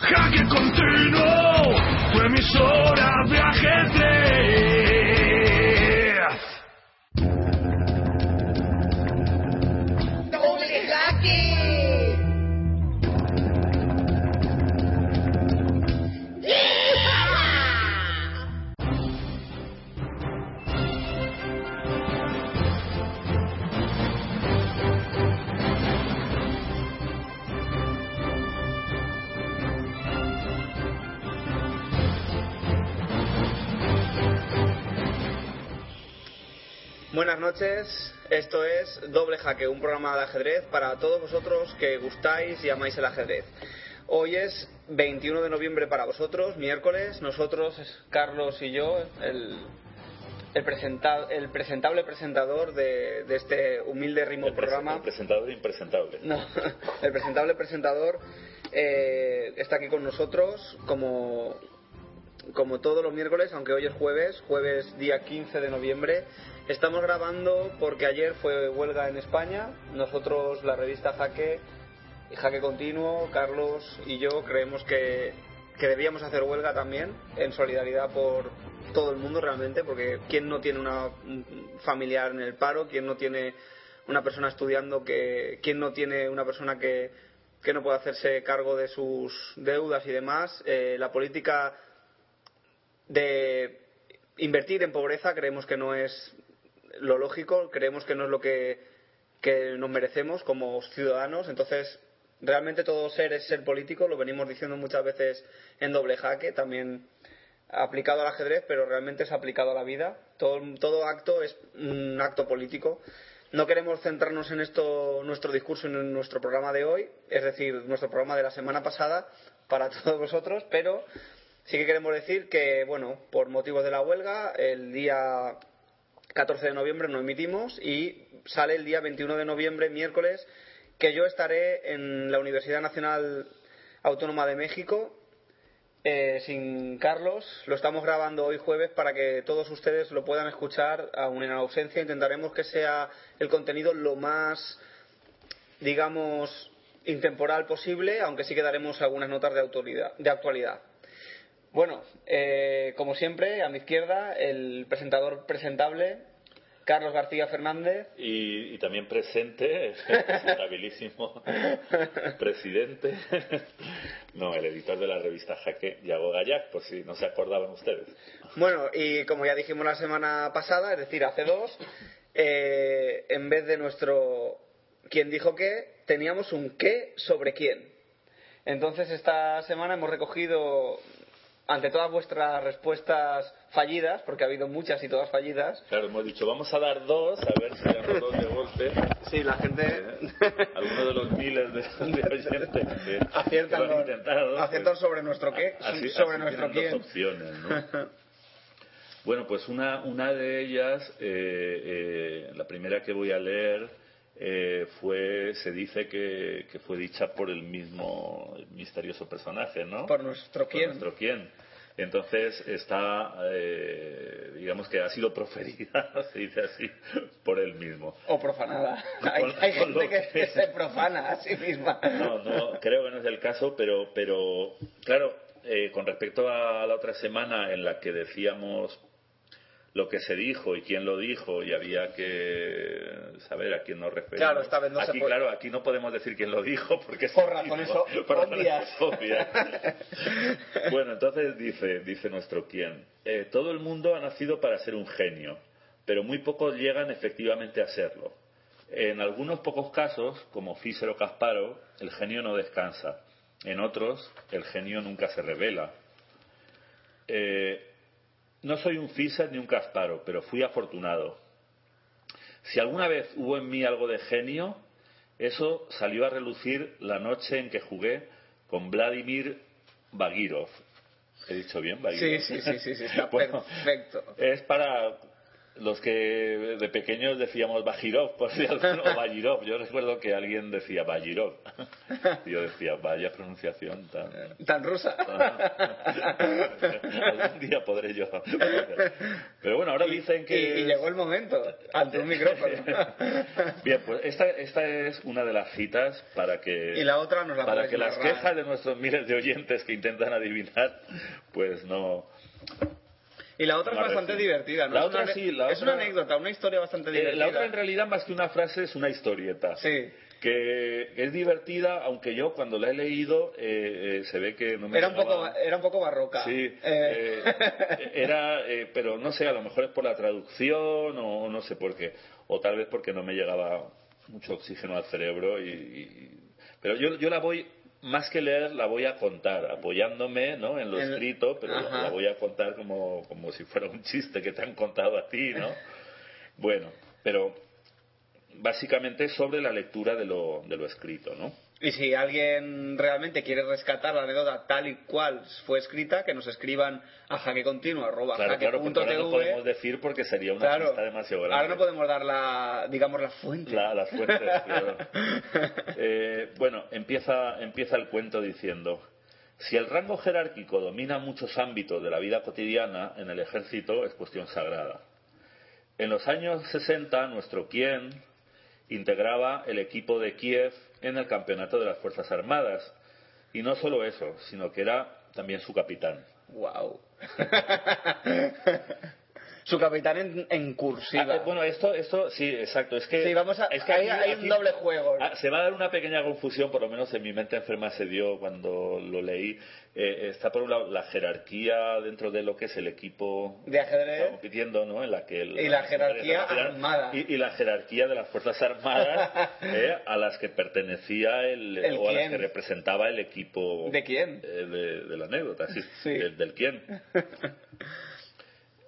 Jaque continuo, tu emisora de ajedrez. Buenas noches, esto es Doble Jaque, un programa de ajedrez para todos vosotros que gustáis y amáis el ajedrez. Hoy es 21 de noviembre para vosotros, miércoles, nosotros, Carlos y yo, el, el, presenta- el presentable presentador de, de este humilde El, presen- programa. el presentador impresentable. No, el presentable presentador eh, está aquí con nosotros como, como todos los miércoles, aunque hoy es jueves, jueves día 15 de noviembre. Estamos grabando porque ayer fue huelga en España. Nosotros, la revista Jaque, Jaque Continuo, Carlos y yo creemos que, que debíamos hacer huelga también, en solidaridad por todo el mundo realmente, porque ¿quién no tiene una un familiar en el paro? ¿Quién no tiene una persona estudiando? que ¿Quién no tiene una persona que, que no puede hacerse cargo de sus deudas y demás? Eh, la política de invertir en pobreza creemos que no es lo lógico, creemos que no es lo que, que nos merecemos como ciudadanos. Entonces, realmente todo ser es ser político, lo venimos diciendo muchas veces en doble jaque, también aplicado al ajedrez, pero realmente es aplicado a la vida. Todo, todo acto es un acto político. No queremos centrarnos en esto, nuestro discurso en nuestro programa de hoy, es decir, nuestro programa de la semana pasada para todos vosotros, pero sí que queremos decir que, bueno, por motivos de la huelga, el día 14 de noviembre no emitimos y sale el día 21 de noviembre, miércoles, que yo estaré en la Universidad Nacional Autónoma de México eh, sin Carlos. Lo estamos grabando hoy jueves para que todos ustedes lo puedan escuchar aún en ausencia. Intentaremos que sea el contenido lo más, digamos, intemporal posible, aunque sí que daremos algunas notas de, autoridad, de actualidad. Bueno, eh, como siempre, a mi izquierda, el presentador presentable, Carlos García Fernández. Y, y también presente, presentabilísimo presidente, no, el editor de la revista Jaque, Yago Gallac, por si no se acordaban ustedes. Bueno, y como ya dijimos la semana pasada, es decir, hace dos, eh, en vez de nuestro quién dijo qué, teníamos un qué sobre quién. Entonces, esta semana hemos recogido, ante todas vuestras respuestas fallidas, porque ha habido muchas y todas fallidas, Claro, hemos dicho, vamos a dar dos, a ver si dan los dos de golpe. sí, la gente Algunos de los miles de, de oyentes que, aciertan, que lo han intentado, pues, aciertan sobre nuestro qué, así, sobre así nuestro quién. dos opciones, ¿no? Bueno, pues una, una de ellas, eh, eh, la primera que voy a leer, eh, fue, se dice que, que fue dicha por el mismo misterioso personaje, ¿no? Por nuestro Por quién. nuestro quién. Entonces está, eh, digamos que ha sido proferida, se dice así, por él mismo. O profanada. Hay, Con- hay con gente que, que- se profana a sí misma. No, no, creo que no es el caso, pero, pero claro, eh, con respecto a la otra semana en la que decíamos lo que se dijo y quién lo dijo y había que saber a quién nos referimos. Claro, esta vez no se aquí, puede. claro, aquí no podemos decir quién lo dijo porque Por razones obvias. obvias. bueno, entonces dice, dice nuestro quién. eh, todo el mundo ha nacido para ser un genio, pero muy pocos llegan efectivamente a serlo. En algunos pocos casos, como Fischer o Kasparov, el genio no descansa. En otros, el genio nunca se revela. Eh, no soy un Fischer ni un Kasparov, pero fui afortunado. Si alguna vez hubo en mí algo de genio, eso salió a relucir la noche en que jugué con Vladimir Bagirov. ¿He dicho bien, Sí, Bagirov? sí, sí, sí, sí, está Bueno, perfecto. Es para los que de pequeños decíamos Bajirov, por si alguno, o Bajirov. Yo recuerdo que alguien decía Bajirov. Yo decía, vaya pronunciación tan... Tan rusa. Algún día podré yo. Pero bueno, ahora dicen que... Y, y llegó el momento, ante un micrófono. Bien, pues esta, esta es una de las citas para que... Y la otra nos la Para que las quejas de nuestros miles de oyentes que intentan adivinar, pues no... Y la otra es bastante divertida, ¿no? La es otra una, sí, la es otra- una anécdota, una historia bastante Eh, divertida. la otra en realidad más que una frase es una historieta. Sí. Que es divertida, aunque yo cuando la he leído eh, eh, se ve que no me Era un, poco, era un poco barroca. Sí, Eh, era, pero no sé, a lo mejor es por la traducción o no sé por qué, o tal vez porque no me llegaba mucho oxígeno al cerebro y, y- pero yo, yo la voy más que leer la voy a contar apoyándome ¿no? en lo escrito pero la, la voy a contar como, como si fuera un chiste que te han contado a ti no bueno pero básicamente es sobre la lectura de lo, de lo escrito no Y si alguien realmente quiere rescatar la anécdota tal y cual fue escrita, que nos escriban a jaquecontinuo, arroba claro claro porque ahora no podemos decir porque sería una Claro. demasiado grande Ahora no podemos dar la, digamos, la fuente. La- las fuentes, claro. Eh, bueno, empieza, empieza el cuento diciendo, si el rango jerárquico domina muchos ámbitos de la vida cotidiana, en el ejército es cuestión sagrada. En los años 60, nuestro Kien integraba el equipo de Kiev en el campeonato de las Fuerzas Armadas. Y no solo eso, sino que era también su capitán. Wow. Su capitán en, en cursiva. Ah, eh, bueno, esto, esto, sí, exacto. Es que, Sí, vamos a- es que hay- un doble juego. Ah, se va a dar una pequeña confusión, por lo menos en mi mente enferma se dio cuando lo leí. Eh, está por un lado la jerarquía dentro de lo que es el equipo De ajedrez. que está compitiendo, ¿no? En la que el- Y la jerarquía armada. y, y la jerarquía de las fuerzas armadas eh, a las que pertenecía el, El o a las que representaba el equipo ¿De quién? eh, de, de la anécdota, sí, del quién.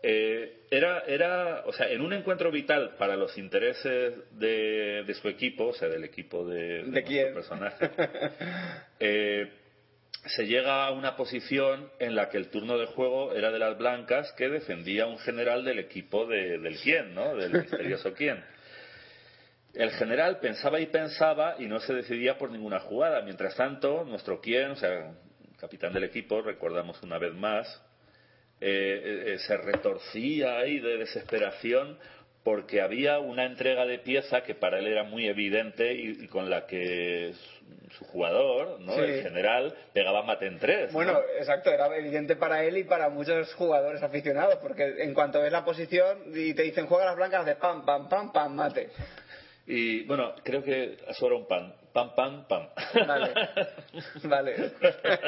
Eh, era, era, o sea, en un encuentro vital para los intereses de, de su equipo, o sea, del equipo de, de quién? personaje, eh, se llega a una posición en la que el turno de juego era de las blancas que defendía un general del equipo de- del quién, ¿no? Del misterioso quién. El general pensaba y pensaba y no se decidía por ninguna jugada. Mientras tanto, nuestro quién, o sea, capitán del equipo, recordamos una vez más, eh, eh, se retorcía ahí de desesperación porque había una entrega de pieza que para él era muy evidente y, y con la que su, su jugador, ¿no? Sí. el general, pegaba mate en tres. ¿no? Bueno, exacto, era evidente para él y para muchos jugadores aficionados, porque en cuanto ves la posición y te dicen juega las blancas, de pam, pam, pam, pam, mate. Y bueno, creo que eso era un pan. Pam, pam, pam. Vale, vale.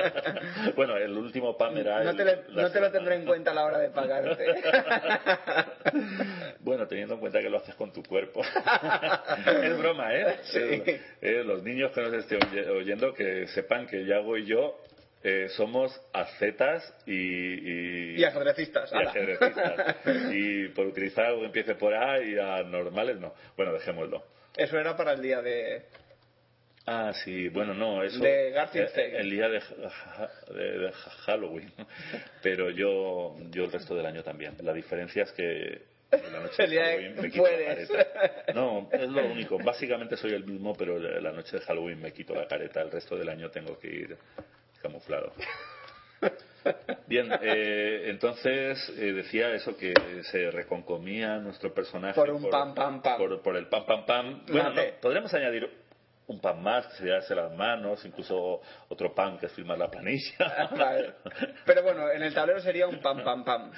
bueno, el último pam era. No el- te, lo- la no te lo tendré en cuenta a la hora de pagarte. Bueno, teniendo en cuenta que lo haces con tu cuerpo. es broma, ¿eh? Sí. Eh, los niños que nos estén oye- oyendo que sepan que Yago y yo eh, somos ascetas y, y, Y ajedrecistas. y ala. ajedrecistas. Y por utilizar algo que empiece por A y a normales, no. Bueno, dejémoslo. Eso era para el día de... Ah, sí, bueno, no, eso. De Garfield eh. El día de, ja- de- de Halloween. Pero yo, yo el resto del año también. La diferencia es que. La noche El día de- Halloween me quito la puedes. careta. No, es lo único. Básicamente soy el mismo, pero la noche de Halloween me quito la careta. El resto del año tengo que ir camuflado. Bien, eh, entonces eh, decía eso que se reconcomía nuestro personaje Por un pam, pam, pam. Por, por el pam pam pam. Bueno, no, podremos añadir un pan más, que sería darse las manos, incluso otro pan que es firmar la planilla. Vale. Pero bueno, en el tablero sería un pam, pam, pam.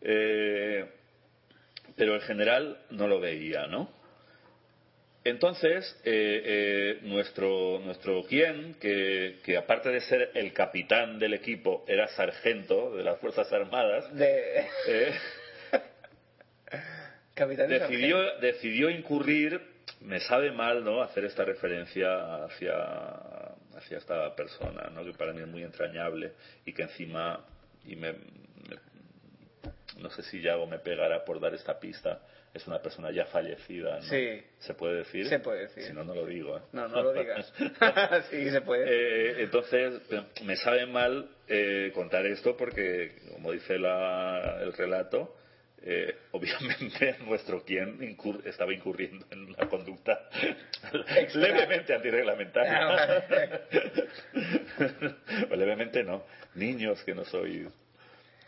Eh, pero el general no lo veía, ¿no? Entonces, eh, eh, nuestro, nuestro quien, que, que aparte de ser el capitán del equipo, era sargento de las Fuerzas Armadas, De... eh, decidió, sargento. decidió incurrir, me sabe mal, ¿no?, hacer esta referencia hacia, hacia esta persona, ¿no?, que para mí es muy entrañable y que encima, y me, me- no sé si Yago me pegará por dar esta pista, es una persona ya fallecida, ¿no? Sí. ¿Se puede decir? Se puede decir. Si no, no lo digo. ¿eh? No, no lo digas. sí, se puede. Eh, entonces, me sabe mal eh, contar esto porque, como dice la, el relato, eh, obviamente nuestro quien incur estaba incurriendo en una conducta levemente antirreglamentaria. Ah, o levemente no. Niños que no sois.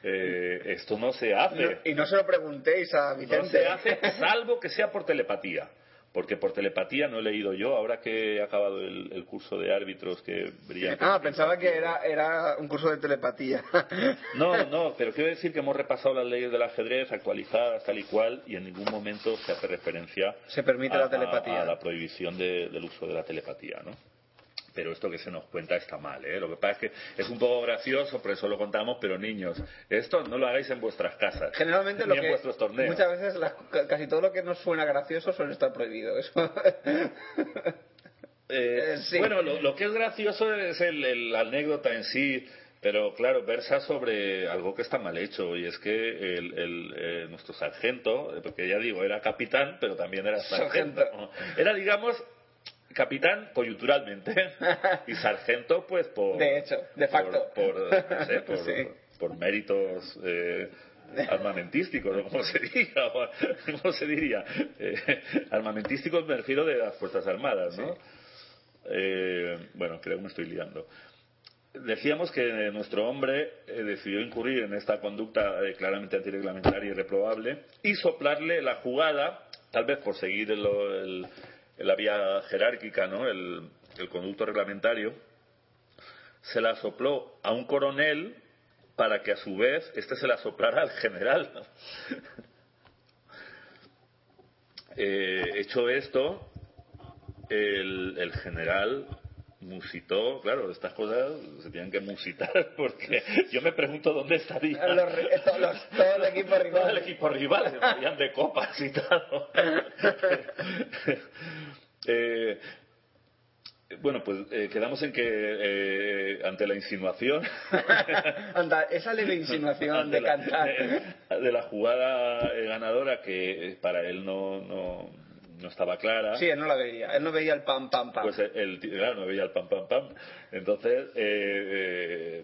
Eh, esto no se hace. y no se lo preguntéis a Vicente. No se hace, salvo que sea por telepatía. Porque por telepatía no he leído yo, ahora que he acabado el, el curso de árbitros que brilla. Ah, pensaba que era, era un curso de telepatía. No, no, pero quiero decir que hemos repasado las leyes del ajedrez actualizadas tal y cual y en ningún momento se hace referencia Se permite a, la telepatía. a- a la prohibición de- del uso de la telepatía, ¿no? Pero esto que se nos cuenta está mal, ¿eh? Lo que pasa es que es un poco gracioso, por eso lo contamos, pero niños, esto no lo hagáis en vuestras casas. Generalmente ni lo en que vuestros torneos. muchas veces las- casi todo lo que nos suena gracioso suele estar prohibido. Eso. Eh, Eh, sí. Bueno, lo, lo que es gracioso es la anécdota en sí, pero claro, versa sobre algo que está mal hecho, y es que el, el, eh, nuestro sargento, eh, porque ya digo, era capitán, pero también era sargento. Sargento. Era, digamos, capitán coyunturalmente, y sargento, pues por. De hecho, de facto. Por, por, no sé, por, Sí. por méritos. eh, armamentísticos, como se diga, ¿cómo se diría? Eh, armamentísticos me refiero de las Fuerzas Armadas, ¿no? Eh, bueno, creo que me estoy liando. Decíamos que nuestro hombre eh, decidió incurrir en esta conducta eh, claramente antirreglamentaria y reprobable y soplarle la jugada, tal vez por seguir el- el- la vía jerárquica, ¿no? el, el conducto reglamentario, se la sopló a un coronel para que a su vez este se la soplara al general. Eh, hecho esto, el, el general musitó, claro, estas cosas se tienen que musitar porque yo me pregunto dónde estaría los- todo el equipo rival. todo el equipo rival estarían de copas y tal Eh, bueno pues eh, quedamos en que eh, ante la insinuación Anda, esa leve insinuación de la- cantar. de, la jugada eh, ganadora que eh, para él no, no, no estaba clara Sí, él no la veía. Él no veía el pam, pam, pam. pues claro, no veía el pam pam pam. Entonces, eh,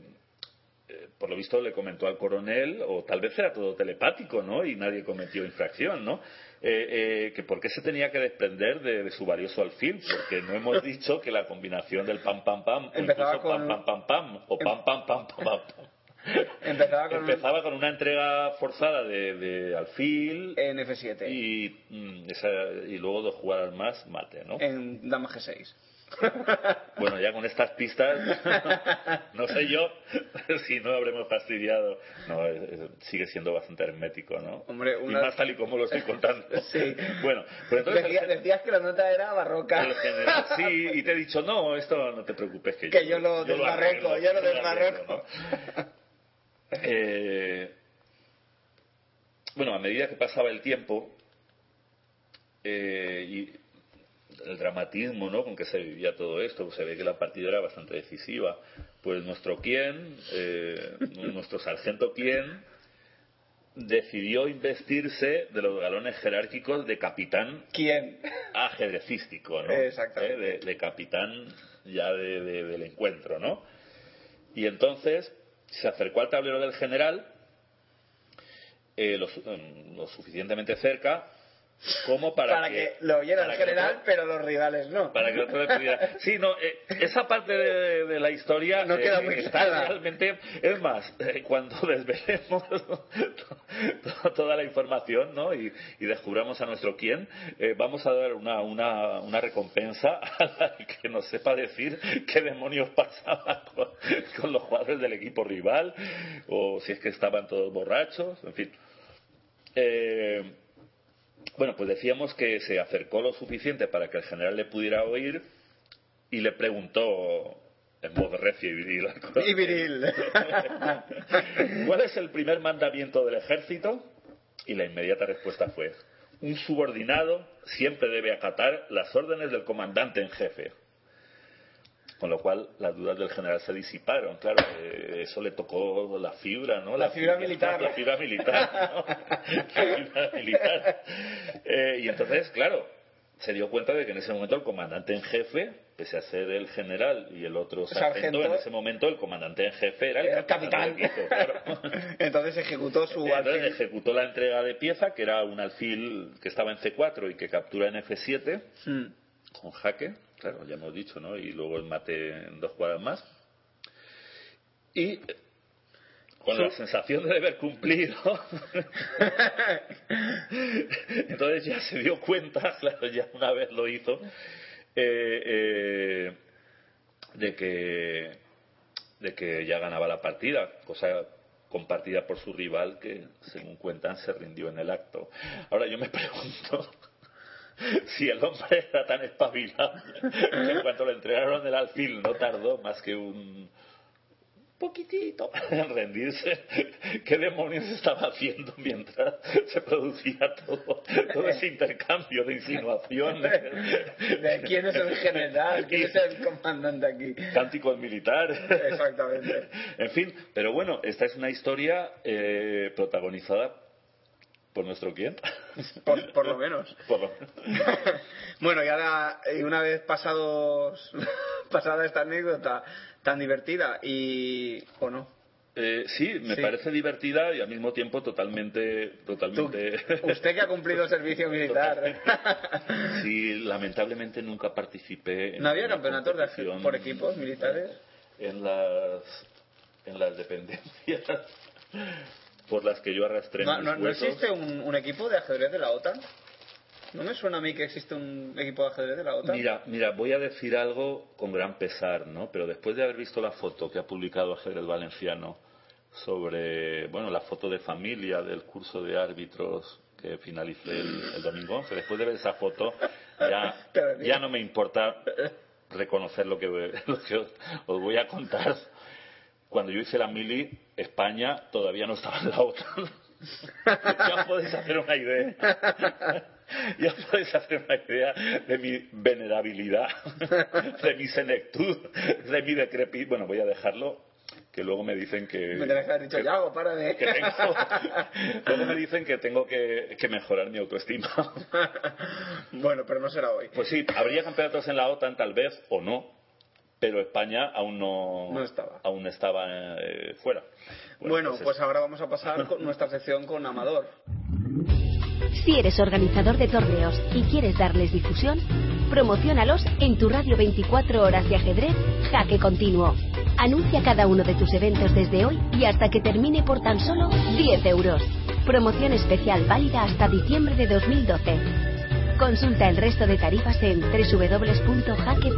por lo visto le comentó al coronel, o tal vez era todo telepático, ¿no? Y nadie cometió infracción, ¿no? Eh, eh, que por qué se tenía que desprender de, de su valioso alfil, porque no hemos dicho que la combinación del pam pam pam, Empezaba incluso con- pam pam pam pam, o pam pam pam pam pam. pam. Empezaba con Empezaba con una entrega forzada de, de alfil en F7, y, mm, esa- y luego dos jugadas más mate, ¿no? en Dama G6. Bueno, ya con estas pistas, no sé yo si no habremos fastidiado. No, es- es- sigue siendo bastante hermético, ¿no? Hombre, una- Y más tal y como lo estoy contando. Sí. Bueno, pues entonces. Decía- decías que la nota era barroca. general- sí, y te he dicho, no, esto no te preocupes, que, Que yo lo desbarreco, arreglo, yo lo desbarreco. ¿no? Eh, bueno, a medida que pasaba el tiempo eh, y el dramatismo ¿no? con que se vivía todo esto, pues se ve que la partida era bastante decisiva. Pues nuestro quien, eh, nuestro sargento quien, decidió investirse de los galones jerárquicos de capitán ¿Quién? ajedrecístico, ¿no? Exactamente. Eh, De, de capitán ya de- de- del encuentro, ¿no? Y entonces se acercó al tablero del general eh, lo, em, lo suficientemente cerca como para, Para, que, lo oyera el para que general, otro- pero los rivales no. para que otro le Sí, no, eh, esa parte de, de la historia No queda eh, muy clara. realmente. Es más, eh, cuando desvelemos to- to- toda la información ¿no? y, y descubramos a nuestro quién, vamos a dar una, una, una recompensa al que nos sepa decir qué demonios pasaba con, con los jugadores del equipo rival o si es que estaban todos borrachos, en fin. Eh, bueno, pues decíamos que se acercó lo suficiente para que el general le pudiera oír y le preguntó en voz recia y viril. Y viril. ¿Cuál es el primer mandamiento del ejército? Y la inmediata respuesta fue, un subordinado siempre debe acatar las órdenes del comandante en jefe. Con lo cual las dudas del general se disiparon. Claro, eh, eso le tocó la fibra, ¿no? La fibra militar. La fibra militar, ¿no? La fibra militar. Eh, y entonces, claro, se dio cuenta de que en ese momento el comandante en jefe, pese a ser el general y el otro sargento, Sargento. en ese momento el comandante en jefe era el, El capitán. equipo, claro. Entonces ejecutó su Entonces alfil. ejecutó la entrega de pieza, que era un alfil que estaba en C4 y que captura en F7 Mm. con jaque, claro, ya hemos dicho, ¿no? Y luego el mate en dos cuadras más. Y con la sensación de deber cumplido, entonces ya se dio cuenta, claro, ya una vez lo hizo, eh, eh, de que de que ya ganaba la partida, cosa compartida por su rival que, según cuentan, se rindió en el acto. Ahora yo me pregunto si el hombre era tan espabilado que en cuanto le entregaron el alfil no tardó más que un poquitito en rendirse. ¿Qué demonios estaba haciendo mientras se producía todo, todo ese intercambio de insinuaciones? ¿De quién es el general? ¿Quién es el comandante aquí? Cánticos militares. Exactamente. En fin, pero bueno, esta es una historia eh, protagonizada por nuestro quién. Por, por lo menos. Por lo- Bueno, y ahora, y una vez pasados, pasada esta anécdota tan divertida, y. ¿O no? Eh, sí, me Sí. parece divertida y al mismo tiempo totalmente, Tú- totalmente. usted que ha cumplido servicio militar. sí, lamentablemente nunca participé. En ¿No había campeonatos de, competición por equipos militares? En las, en las dependencias por las que yo arrastré ¿No, mis no- no huesos. existe un, un equipo de ajedrez de la OTAN? ¿No me suena a mí que existe un equipo de ajedrez de la OTAN? Mira, mira, voy a decir algo con gran pesar, ¿no? Pero después de haber visto la foto que ha publicado Ajedrez Valenciano sobre, bueno, la foto de familia del curso de árbitros que finalicé el, el domingo 11, después de ver esa foto, ya, ya no me importa reconocer lo que, lo que os voy a contar. Cuando yo hice la mili, España todavía no estaba en la OTAN. ya os podéis hacer una idea. Ya podéis hacer una idea de mi venerabilidad, de mi senectud, de mi decrepit. Bueno, voy a dejarlo, que luego me dicen que. Me tenías que haber dicho, que- Yago, que tengo, luego me dicen que tengo que, que mejorar mi autoestima. bueno, pero no será hoy. Pues sí, habría campeonatos en la OTAN tal vez o no, pero España aún no, No estaba. aún estaba eh, fuera. Bueno, pues ahora vamos a pasar con nuestra sección con Amador. Si eres organizador de torneos y quieres darles difusión, promocionalos en tu radio 24 horas de ajedrez Jaque Continuo. Anuncia cada uno de tus eventos desde hoy y hasta que termine por tan solo 10 euros. Promoción especial válida hasta diciembre de 2012. Consulta el resto de tarifas en www.jaque.tv.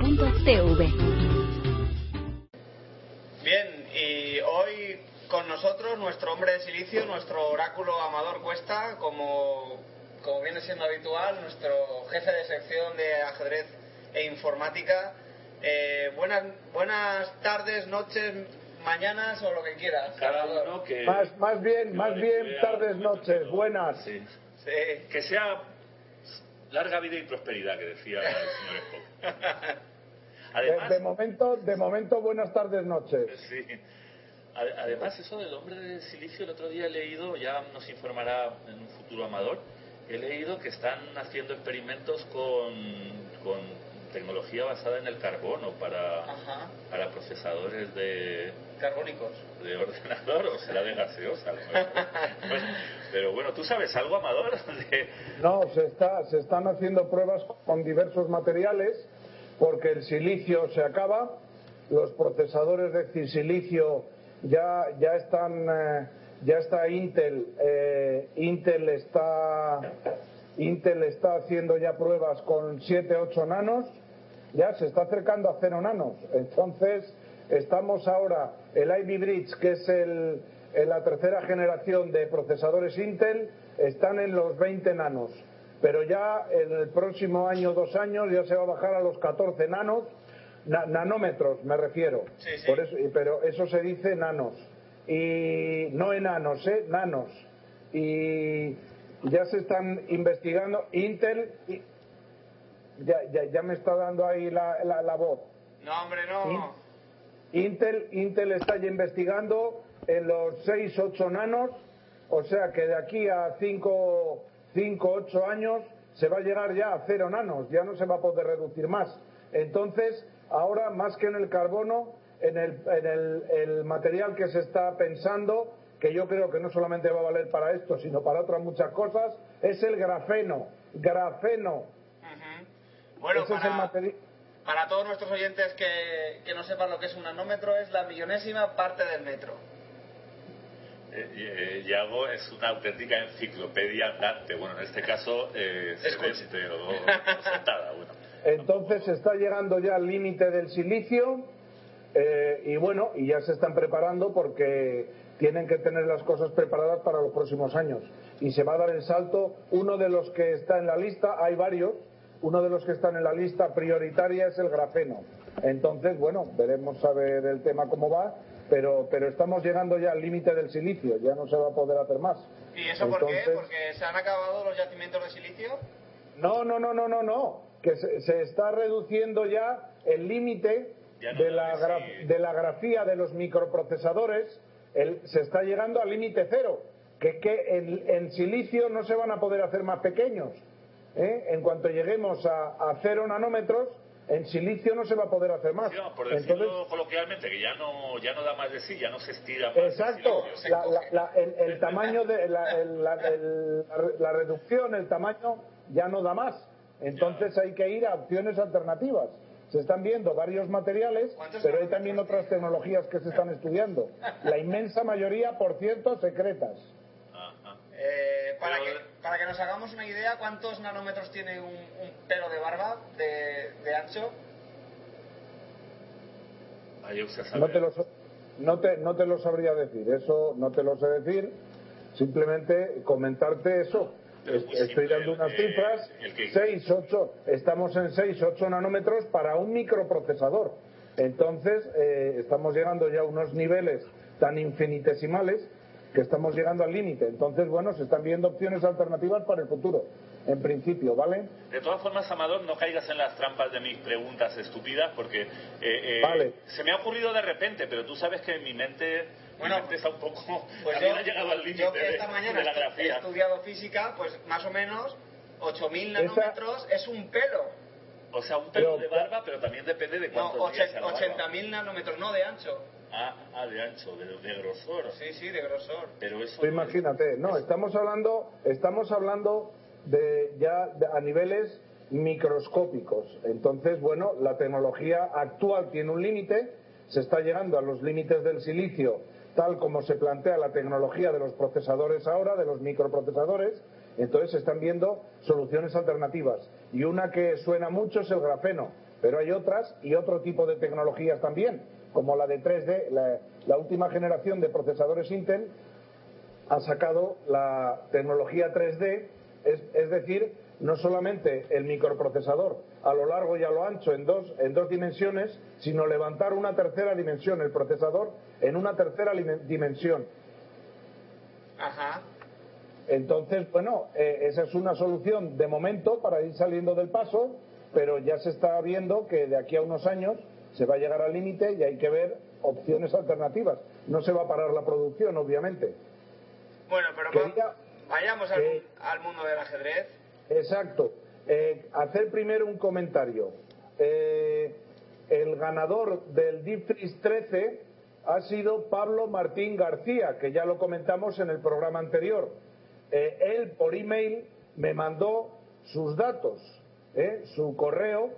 Bien, y hoy con nosotros nuestro hombre de silicio, nuestro oráculo Amador Cuesta, como, como viene siendo habitual, nuestro jefe de sección de ajedrez e informática. Eh, buenas, buenas tardes, noches, mañanas o lo que quieras. cada uno que. Más, más bien, más bien, tardes, noches, buenas. Sí. Sí. Que sea larga vida y prosperidad, que decía el señor Spock. De, Además, de momento, de momento, buenas tardes, noches. Sí. Además, eso del hombre de silicio, el otro día he leído, ya nos informará en un futuro amador, he leído que están haciendo experimentos con, con tecnología basada en el carbono para, Ajá. para procesadores de, Carbónicos. de ordenador o será de gaseosa. pero bueno, ¿tú sabes algo, Amador? De- No, se, está, se están haciendo pruebas con diversos materiales porque el silicio se acaba, los procesadores de silicio ya, ya están, eh, ya está Intel, eh, Intel está, Intel está haciendo ya pruebas con 7, 8 nanos, ya se está acercando a 0 nanos. Entonces, estamos ahora, el Ivy Bridge, que es el, en la tercera generación de procesadores Intel, están en los 20 nanos. Pero ya en el próximo año, dos años, ya se va a bajar a los 14 nanos, na- nanómetros me refiero. Sí, sí. Por eso, pero eso se dice nanos. Y no enanos, ¿eh? Nanos. Y ya se están investigando. Intel y- ya, ya, ya me está dando ahí la, la, la voz. No, hombre, no. Intel, Intel está ya investigando en los 6, 8 nanos, o sea que de aquí a 5, 5, 8 años se va a llegar ya a 0 nanos, ya no se va a poder reducir más. Entonces, ahora más que en el carbono, en el, en el, el material que se está pensando, que yo creo que no solamente va a valer para esto, sino para otras muchas cosas, es el grafeno. Grafeno. Bueno, Ese es el para, para todos nuestros oyentes que, que no sepan lo que es un nanómetro, es la millonésima parte del metro. Eh, eh, Yago es una auténtica enciclopedia andante. Bueno, en este caso eh, se ve pero sentada. Bueno. Entonces se está llegando ya al límite del silicio eh, y bueno, y ya se están preparando porque tienen que tener las cosas preparadas para los próximos años. Y se va a dar el salto. Uno de los que está en la lista, hay varios, uno de los que están en la lista prioritaria es el grafeno. Entonces, bueno, veremos a ver el tema cómo va, pero, pero estamos llegando ya al límite del silicio, ya no se va a poder hacer más. ¿Y eso por qué? ¿Porque se han acabado los yacimientos de silicio? No, no, no, no, no, no. Que se, se está reduciendo ya el límite no de, la gra- de la grafía de los microprocesadores. El- se está llegando al límite cero. Que, que en, en silicio no se van a poder hacer más pequeños. ¿eh? En cuanto lleguemos a, a cero nanómetros, en silicio no se va a poder hacer más. Por decirlo Entonces, coloquialmente, que ya no, ya no da más de sí, ya no se estira más. el Exacto, silicio. la, la- la- el, el tamaño de la, el- la- el- la re- la reducción, el tamaño ya no da más. Entonces hay que ir a opciones alternativas. Se están viendo varios materiales, ¿Cuántos pero hay también otras tecnologías que se están estudiando. La inmensa mayoría, por cierto, secretas. Ajá. Eh, para, Pero- que, para que nos hagamos una idea, ¿cuántos nanómetros tiene un, un pelo de barba de, de ancho? Ahí usted sabe. No te, lo, so- no, te, no te lo sabría decir, eso no te lo sé decir. Simplemente comentarte eso. Pero es Es- muy Estoy dando unas cifras, el que- 6, 8, estamos en 6, 8 nanómetros para un microprocesador. Entonces, eh, estamos llegando ya a unos niveles tan infinitesimales que estamos llegando al límite. Entonces, bueno, se están viendo opciones alternativas para el futuro, en principio, ¿vale? De todas formas, Amador, no caigas en las trampas de mis preguntas estúpidas, porque eh, eh, Vale. se me ha ocurrido de repente, pero tú sabes que mi mente, Bueno, mi mente está un poco... Pues yo, ha llegado al límite yo que esta mañana de la estu- he estudiado física, pues más o menos 8.000 Esa- nanómetros es un pelo. O sea, un pelo Pero- de barba, pero también depende de No, cuántos barba. 80.000 nanómetros, no de ancho. Ah, ah, de ancho, de, de grosor. Sí, sí, de grosor. Pero eso... Imagínate, no, estamos hablando, estamos hablando de ya de- a niveles microscópicos. Entonces, bueno, la tecnología actual tiene un límite, se está llegando a los límites del silicio, tal como se plantea la tecnología de los procesadores ahora, de los microprocesadores. Entonces se están viendo soluciones alternativas. Y una que suena mucho es el grafeno, pero hay otras y otro tipo de tecnologías también, como la de 3D, la, la última generación de procesadores Intel ha sacado la tecnología 3D, es, es decir, no solamente el microprocesador a lo largo y a lo ancho en dos, en dos dimensiones, sino levantar una tercera dimensión, el procesador en una tercera dimensión. Ajá. Entonces, bueno, eh, esa es una solución de momento para ir saliendo del paso, pero ya se está viendo que de aquí a unos años se va a llegar al límite y hay que ver opciones alternativas. No se va a parar la producción, obviamente. Bueno, pero Quería- va- vayamos al, eh, al mundo del ajedrez. Exacto. Eh, hacer primero un comentario. Eh, el ganador del Deep Freeze 13 ha sido Pablo Martín García, que ya lo comentamos en el programa anterior. Eh, él por email me mandó sus datos, su correo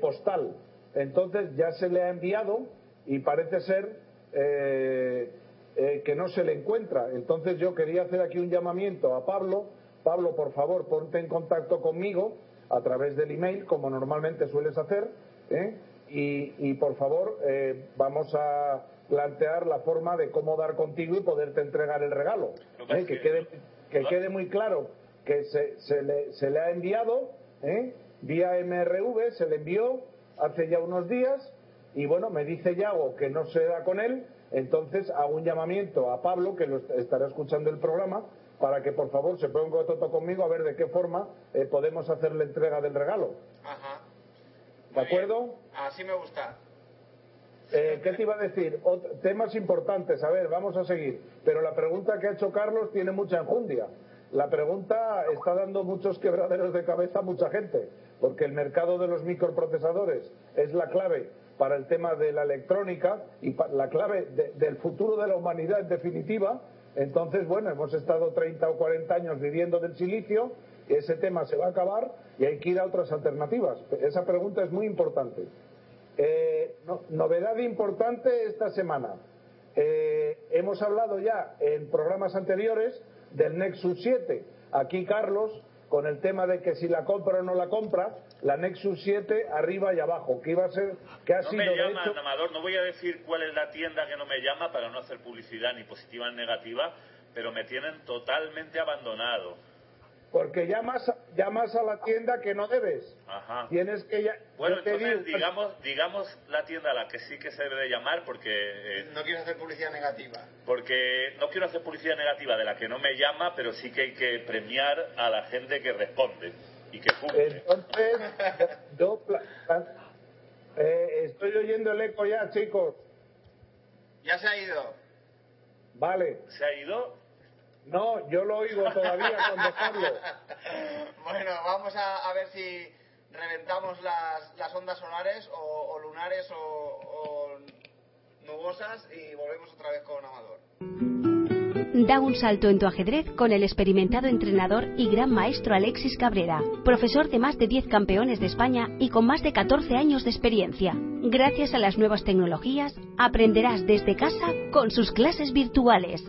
postal. Entonces ya se le ha enviado y parece ser eh, eh, que no se le encuentra. Entonces yo quería hacer aquí un llamamiento a Pablo. Pablo, por favor, ponte en contacto conmigo a través del email, como normalmente sueles hacer, ¿eh? y, y, por favor vamos a plantear la forma de cómo dar contigo y poderte entregar el regalo. Lo que quede, que Lo- quede muy claro que se, se le, se le ha enviado vía MRV, se le envió hace ya unos días y bueno, me dice Yago que no se da con él, entonces hago un llamamiento a Pablo, que lo estará escuchando el programa, para que por favor se ponga en contacto conmigo a ver de qué forma eh, podemos hacer la entrega del regalo. Ajá. ¿De bien. acuerdo? Así me gusta. Eh, ¿Qué te iba a decir? temas importantes, a ver, vamos a seguir. Pero la pregunta que ha hecho Carlos tiene mucha enjundia. La pregunta está dando muchos quebraderos de cabeza a mucha gente, porque el mercado de los microprocesadores es la clave para el tema de la electrónica y la clave del futuro de la humanidad en definitiva. Entonces, bueno, hemos estado 30 o 40 años viviendo del silicio, ese tema se va a acabar y hay que ir a otras alternativas. Esa pregunta es muy importante. Eh, novedad importante esta semana. Eh, hemos hablado ya en programas anteriores del Nexus 7. Aquí Carlos, con el tema de que si la compra o no la compra, la Nexus 7 arriba y abajo, que iba a ser, que ha no sido me llama, Amador, no voy a decir cuál es la tienda que no me llama para no hacer publicidad ni positiva ni negativa, pero me tienen totalmente abandonado porque llamas, llamas a la tienda que no debes. Ajá. Tienes que ya, bueno, entonces digamos, digamos la tienda a la que sí que se debe llamar porque... Eh, no quiero hacer publicidad negativa. Porque no quiero hacer publicidad negativa de la que no me llama, pero sí que hay que premiar a la gente que responde y que cumple. Entonces, yo eh, estoy oyendo el eco ya, chicos. Ya se ha ido. Vale. ¿Se ha ido? No, yo lo oigo todavía cuando hablo. bueno, vamos a, ver si reventamos las, las ondas solares o, lunares o, o, nubosas y volvemos otra vez con Amador. Da un salto en tu ajedrez con el experimentado entrenador y gran maestro Alexis Cabrera, profesor de más de 10 campeones de España y con más de 14 años de experiencia. Gracias a las nuevas tecnologías, aprenderás desde casa con sus clases virtuales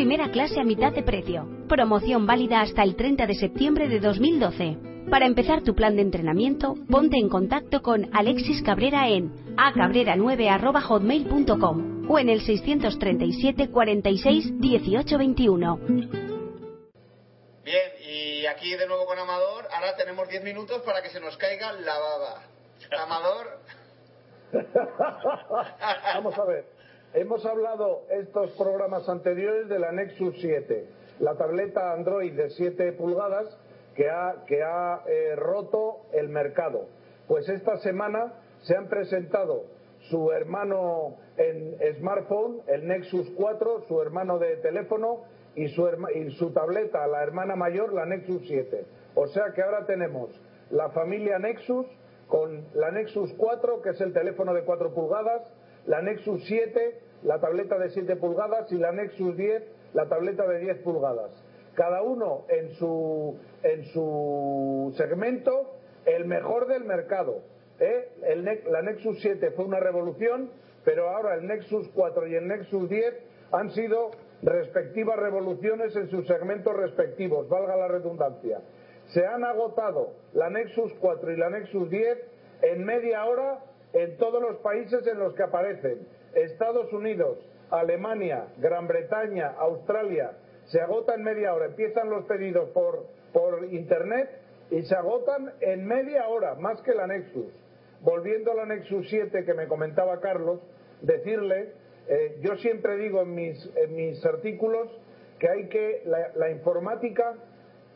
Primera clase a mitad de precio. Promoción válida hasta el 30 de septiembre de 2012. Para empezar tu plan de entrenamiento, ponte en contacto con Alexis Cabrera en acabrera9.hotmail.com o en el 637 46 18 21. Bien, y aquí de nuevo con Amador. Ahora tenemos 10 minutos para que se nos caiga la baba. Amador. Vamos a ver. Hemos hablado estos programas anteriores de la Nexus 7, la tableta Android de 7 pulgadas que ha, que ha eh, roto el mercado. Pues esta semana se han presentado su hermano en smartphone, el Nexus 4, su hermano de teléfono y su, y su tableta, la hermana mayor, la Nexus 7. O sea que ahora tenemos la familia Nexus con la Nexus 4, que es el teléfono de 4 pulgadas, la Nexus 7, la tableta de 7 pulgadas y la Nexus 10, la tableta de 10 pulgadas. Cada uno en su, en su segmento, el mejor del mercado. ¿eh? la Nexus 7 fue una revolución, pero ahora el Nexus 4 y el Nexus 10 han sido respectivas revoluciones en sus segmentos respectivos, valga la redundancia. Se han agotado la Nexus 4 y la Nexus 10 en media hora en todos los países en los que aparecen. Estados Unidos, Alemania, Gran Bretaña, Australia, se agotan en media hora. Empiezan los pedidos por, por Internet y se agotan en media hora, más que la Nexus. Volviendo a la Nexus 7 que me comentaba Carlos, decirle, eh, yo siempre digo en mis, en mis artículos que hay que, la, la informática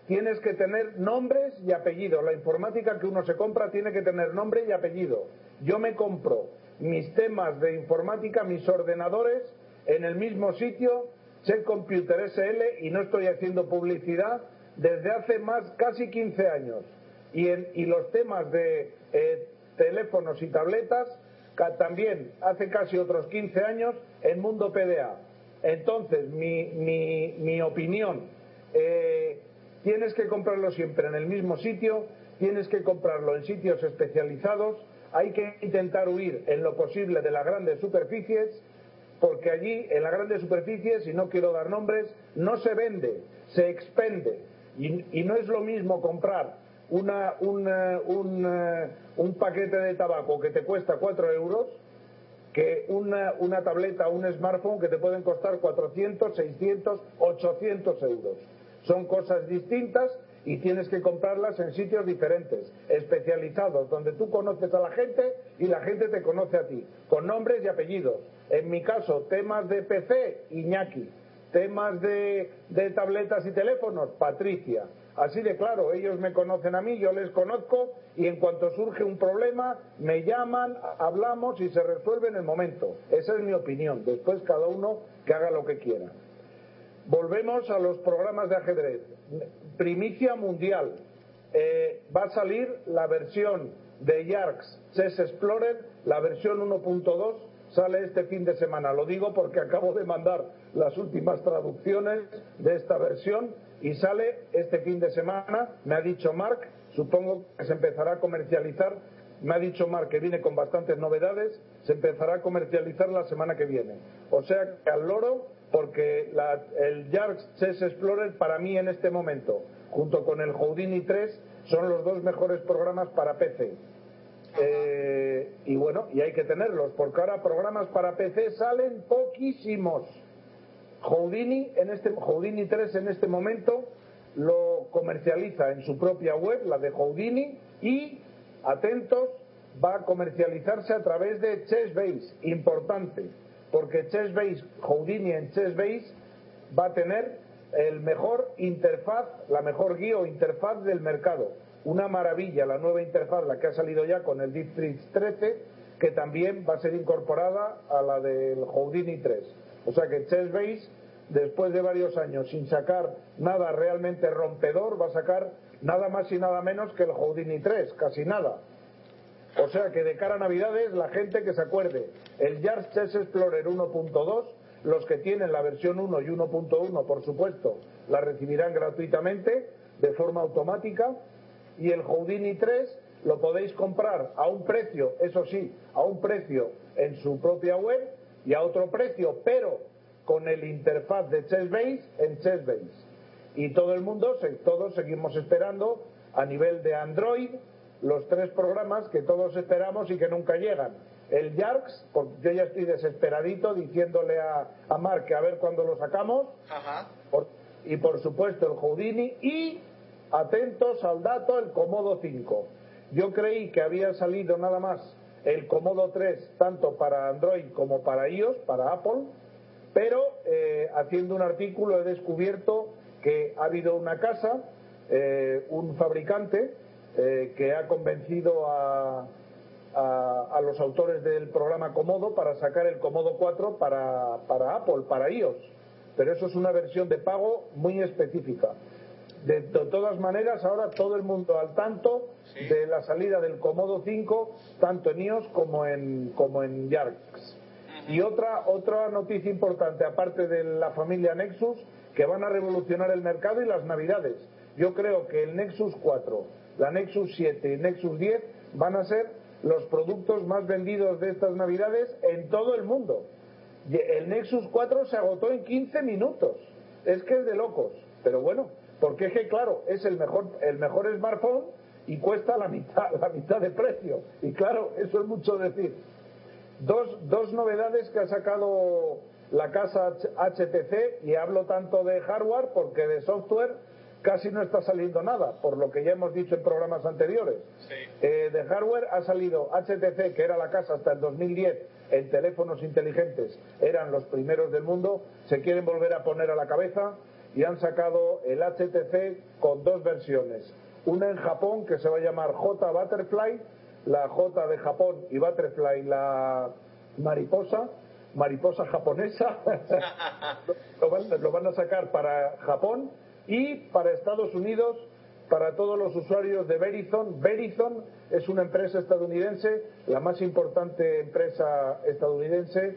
tienes que tener nombres y apellidos. La informática que uno se compra tiene que tener nombre y apellido. Yo me compro mis temas de informática, mis ordenadores, en el mismo sitio, Check Computer SL, y no estoy haciendo publicidad desde hace más, casi 15 años. Y, en, y los temas de eh, teléfonos y tabletas, también hace casi otros 15 años en Mundo PDA. Entonces, mi, mi, mi opinión, eh, tienes que comprarlo siempre en el mismo sitio, tienes que comprarlo en sitios especializados, hay que intentar huir en lo posible de las grandes superficies, porque allí, en las grandes superficies, y no quiero dar nombres, no se vende, se expende. Y, no es lo mismo comprar una, un, un, paquete de tabaco que te cuesta 4 euros que una, una tableta o un smartphone que te pueden costar 400, 600, 800 euros. Son cosas distintas y tienes que comprarlas en sitios diferentes, especializados, donde tú conoces a la gente y la gente te conoce a ti, con nombres y apellidos. En mi caso, temas de PC, Iñaki. Temas de, tabletas y teléfonos, Patricia. Así de claro, ellos me conocen a mí, yo les conozco y en cuanto surge un problema me llaman, hablamos y se resuelve en el momento. Esa es mi opinión. Después cada uno que haga lo que quiera. Volvemos a los programas de ajedrez. Primicia mundial. Eh, va a salir la versión de Yarks Chess Explorer, la versión 1.2 sale este fin de semana. Lo digo porque acabo de mandar las últimas traducciones de esta versión y sale este fin de semana. Me ha dicho Mark, supongo que se empezará a comercializar. Me ha dicho Mark que viene con bastantes novedades, se empezará a comercializar la semana que viene. O sea que al loro, porque el Yarks Chess Explorer para mí en este momento, junto con el Houdini 3, son los dos mejores programas para PC. Eh, y bueno, y hay que tenerlos, porque ahora programas para PC salen poquísimos. Houdini, en este, Houdini 3 en este momento lo comercializa en su propia web, la de Houdini, y, atentos, va a comercializarse a través de Chessbase, importante, porque Chessbase, Houdini en Chessbase va a tener el mejor interfaz, la mejor guía o interfaz del mercado. Una maravilla la nueva interfaz, la que ha salido ya con el Deep 13, que también va a ser incorporada a la del Houdini 3. O sea que Chessbase, después de varios años sin sacar nada realmente rompedor, va a sacar nada más y nada menos que el Houdini 3, casi nada. O sea que de cara a Navidades, la gente que se acuerde, el Jars Chess Explorer 1.2, los que tienen la versión 1 y 1.1, por supuesto, la recibirán gratuitamente, de forma automática, y el Houdini 3 lo podéis comprar a un precio, eso sí, a un precio en su propia web y a otro precio, pero con el interfaz de Chessbase en Chessbase. Y todo el mundo, todos seguimos esperando a nivel de Android los tres programas que todos esperamos y que nunca llegan. El Yarks, porque yo ya estoy desesperadito diciéndole a, a Mark que a ver cuándo lo sacamos. y por supuesto el Houdini y atentos al dato, el Comodo 5. Yo creí que había salido nada más el Comodo 3 tanto para Android como para iOS, para Apple, pero eh, haciendo un artículo he descubierto que ha habido una casa, eh, un fabricante, eh, que ha convencido a, a, los autores del programa Comodo para sacar el Comodo 4 para, para Apple, para iOS. Pero eso es una versión de pago muy específica. De, todas maneras, ahora todo el mundo al tanto de la salida del Comodo 5, tanto en iOS como en, como en Yarks. Y otra, otra noticia importante, aparte de la familia Nexus, que van a revolucionar el mercado y las navidades. Yo creo que el Nexus 4, la Nexus 7 y Nexus 10 van a ser los productos más vendidos de estas navidades en todo el mundo. El Nexus 4 se agotó en 15 minutos. Es que es de locos. Pero bueno, porque es que, claro, es el mejor, el mejor smartphone y cuesta la mitad, la mitad de precio. Y claro, eso es mucho decir. Dos, dos novedades que ha sacado la casa HTC, y hablo tanto de hardware porque de software casi no está saliendo nada, por lo que ya hemos dicho en programas anteriores. Eh, de hardware ha salido HTC, que era la casa hasta el 2010 en teléfonos inteligentes, eran los primeros del mundo, se quieren volver a poner a la cabeza y han sacado el HTC con dos versiones. Una en Japón que se va a llamar J Butterfly, la J de Japón y Butterfly la mariposa, mariposa japonesa. lo, van, a sacar para Japón y para Estados Unidos para todos los usuarios de Verizon. Verizon es una empresa estadounidense, la más importante empresa estadounidense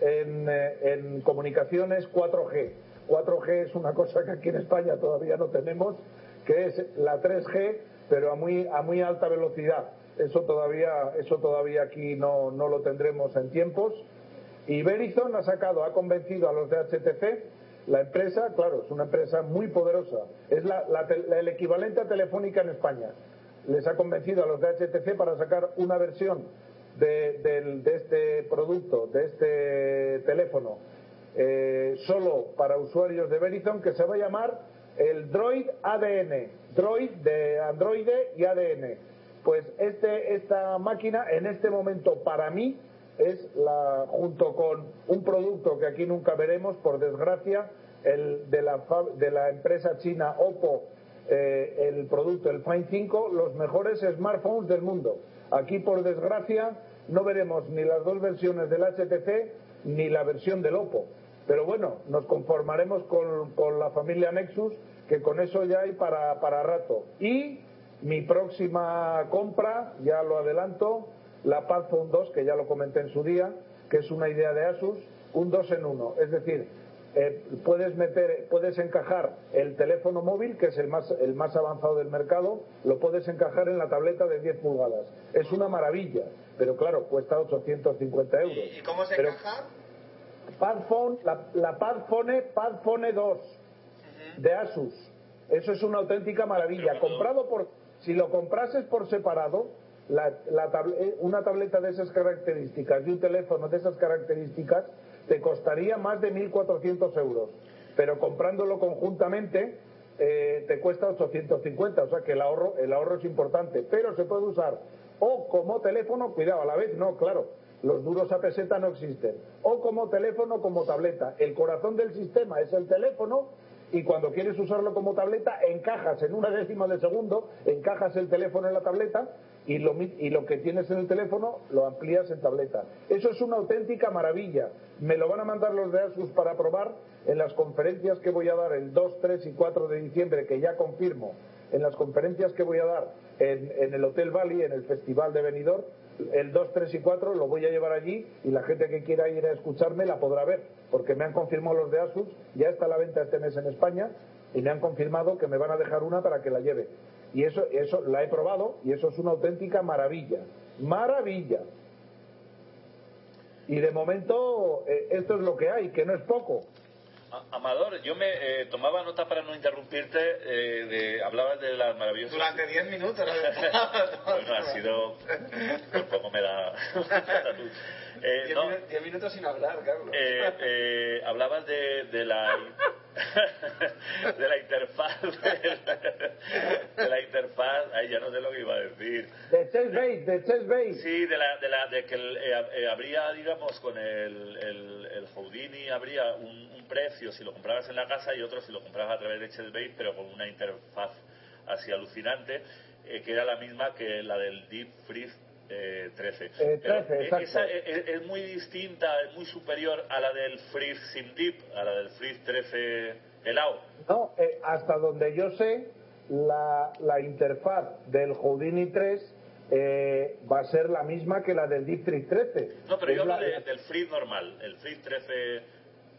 en, eh, comunicaciones 4G 4G es una cosa que aquí en España todavía no tenemos, que es la 3G, pero a muy, a muy alta velocidad. Eso todavía, eso todavía aquí no, no lo tendremos en tiempos. Y Verizon ha sacado, ha convencido a los de HTC, la empresa, claro, es una empresa muy poderosa, es la, el equivalente a Telefónica en España. Les ha convencido a los de HTC para sacar una versión de, de este producto, de este teléfono, eh, solo para usuarios de Verizon que se va a llamar el Droid ADN, Droid de Android y ADN. Pues este, esta máquina en este momento para mí es la, junto con un producto que aquí nunca veremos, por desgracia, de la, de la empresa china Oppo, eh, el producto, el Find 5, los mejores smartphones del mundo. Aquí, por desgracia, no veremos ni las dos versiones del HTC ni la versión del Oppo. Pero bueno, nos conformaremos con, con la familia Nexus, que con eso ya hay para, para rato. Y mi próxima compra, ya lo adelanto, la Padphone 2, que ya lo comenté en su día, que es una idea de Asus, un 2 en 1. Es decir, eh, puedes meter, puedes encajar el teléfono móvil, que es el más, el más avanzado del mercado, lo puedes encajar en la tableta de 10 pulgadas. Es una maravilla, pero claro, cuesta 850 euros. ¿Y cómo se Pero- encaja? Padphone, la, la Padphone, Padphone 2 de Asus. Eso es una auténtica maravilla. Pero Comprado por, si lo comprases por separado, la- la eh, una tableta de esas características y un teléfono de esas características te costaría más de 1.400 euros. Pero comprándolo conjuntamente eh, te cuesta 850. O sea que el ahorro, el ahorro es importante. Pero se puede usar o como teléfono, cuidado, a la vez no, claro. Los duros a peseta no existen. O como teléfono, como tableta. El corazón del sistema es el teléfono y cuando quieres usarlo como tableta, encajas en una décima de segundo, encajas el teléfono en la tableta y lo, y lo que tienes en el teléfono lo amplías en tableta. Eso es una auténtica maravilla. Me lo van a mandar los de Asus para probar en las conferencias que voy a dar el 2, 3 y 4 de diciembre, que ya confirmo, en las conferencias que voy a dar en, en el Hotel Valley, en el Festival de Benidorm, el 2, 3 y 4 lo voy a llevar allí y la gente que quiera ir a escucharme la podrá ver, porque me han confirmado los de Asus, ya está a la venta este mes en España y me han confirmado que me van a dejar una para que la lleve. Y eso, eso la he probado y eso es una auténtica maravilla. Maravilla. Y de momento eh, esto es lo que hay, que no es poco. Amador, yo me eh, tomaba nota para no interrumpirte, eh, de, hablabas de las maravillosas... Durante 10 minutos. bueno, ha sido... Por poco me da... Eh, 10 no, minu- 10 minutos sin hablar, Carlos. eh, eh, hablabas de, de la de la interfaz de, de la interfaz ay ya no sé lo que iba a decir De Chess Base, de Chess Base. sí de la de la de que el, eh, eh, habría digamos con el el, el Houdini habría un, un precio si lo comprabas en la casa y otro si lo comprabas a través de Chessbase pero con una interfaz así alucinante eh, que era la misma que la del Deep Freeze eh, 13. Eh, 13, Pero, eh, exacto. esa es, es muy distinta, es muy superior a la del Freeze sin Deep, a la del Freeze 13 helado. No, eh, hasta donde yo sé, la, la interfaz del Houdini 3 eh, va a ser la misma que la del Deep Freeze 13. No, pero Es yo hablo la- de- del Freeze normal, el Freeze 13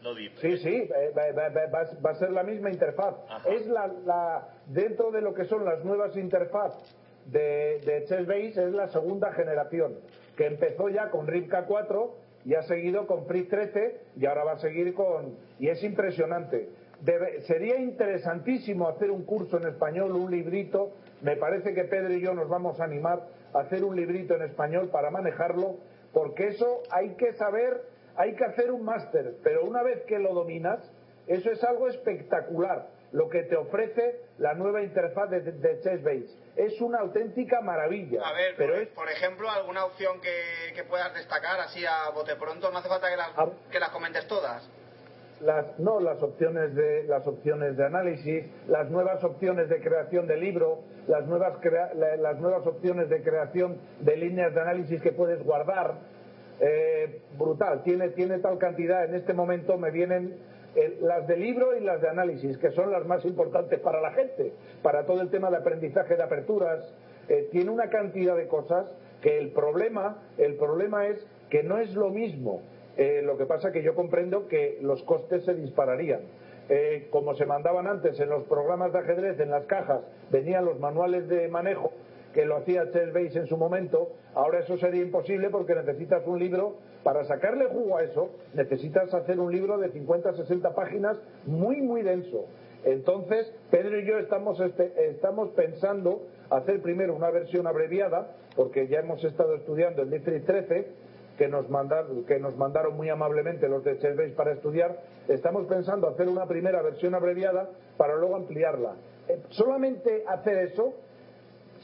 no Deep. Sí, sí, eh, va, va- va- va- va a ser la misma interfaz. Ajá. Es la, la dentro de lo que son las nuevas interfaz de, de Chessbase es la segunda generación, que empezó ya con Ripka 4 y ha seguido con Freeze 13 y ahora va a seguir con y es impresionante. Sería interesantísimo hacer un curso en español, un librito. Me parece que Pedro y yo nos vamos a animar a hacer un librito en español para manejarlo, porque eso hay que saber, hay que hacer un máster, pero una vez que lo dominas, eso es algo espectacular, lo que te ofrece la nueva interfaz de, de Chessbase. Es una auténtica maravilla. A ver, pero por, es por ejemplo, alguna opción que, que puedas destacar así a bote pronto, no hace falta que las, Ah. que las comentes todas. las no las opciones de las opciones de análisis, las nuevas opciones de creación de libro, las nuevas crea- la- las nuevas opciones de creación de líneas de análisis que puedes guardar. Eh, brutal, tiene tiene tal cantidad. En este momento me vienen las de libro y las de análisis, que son las más importantes para la gente, para todo el tema de aprendizaje de aperturas. Eh, tiene una cantidad de cosas que el problema el problema es que no es lo mismo eh, lo que pasa que yo comprendo que los costes se dispararían. Eh, como se mandaban antes en los programas de ajedrez, en las cajas, venían los manuales de manejo que lo hacía Chessbase en su momento, ahora eso sería imposible porque necesitas un libro, para sacarle jugo a eso, necesitas hacer un libro de 50, 60 páginas muy, muy denso. Entonces, Pedro y yo estamos, este- estamos pensando hacer primero una versión abreviada, porque ya hemos estado estudiando el Litrix 13, que nos, mandaron, que nos mandaron muy amablemente los de Chessbase para estudiar, estamos pensando hacer una primera versión abreviada para luego ampliarla. Eh, solamente hacer eso,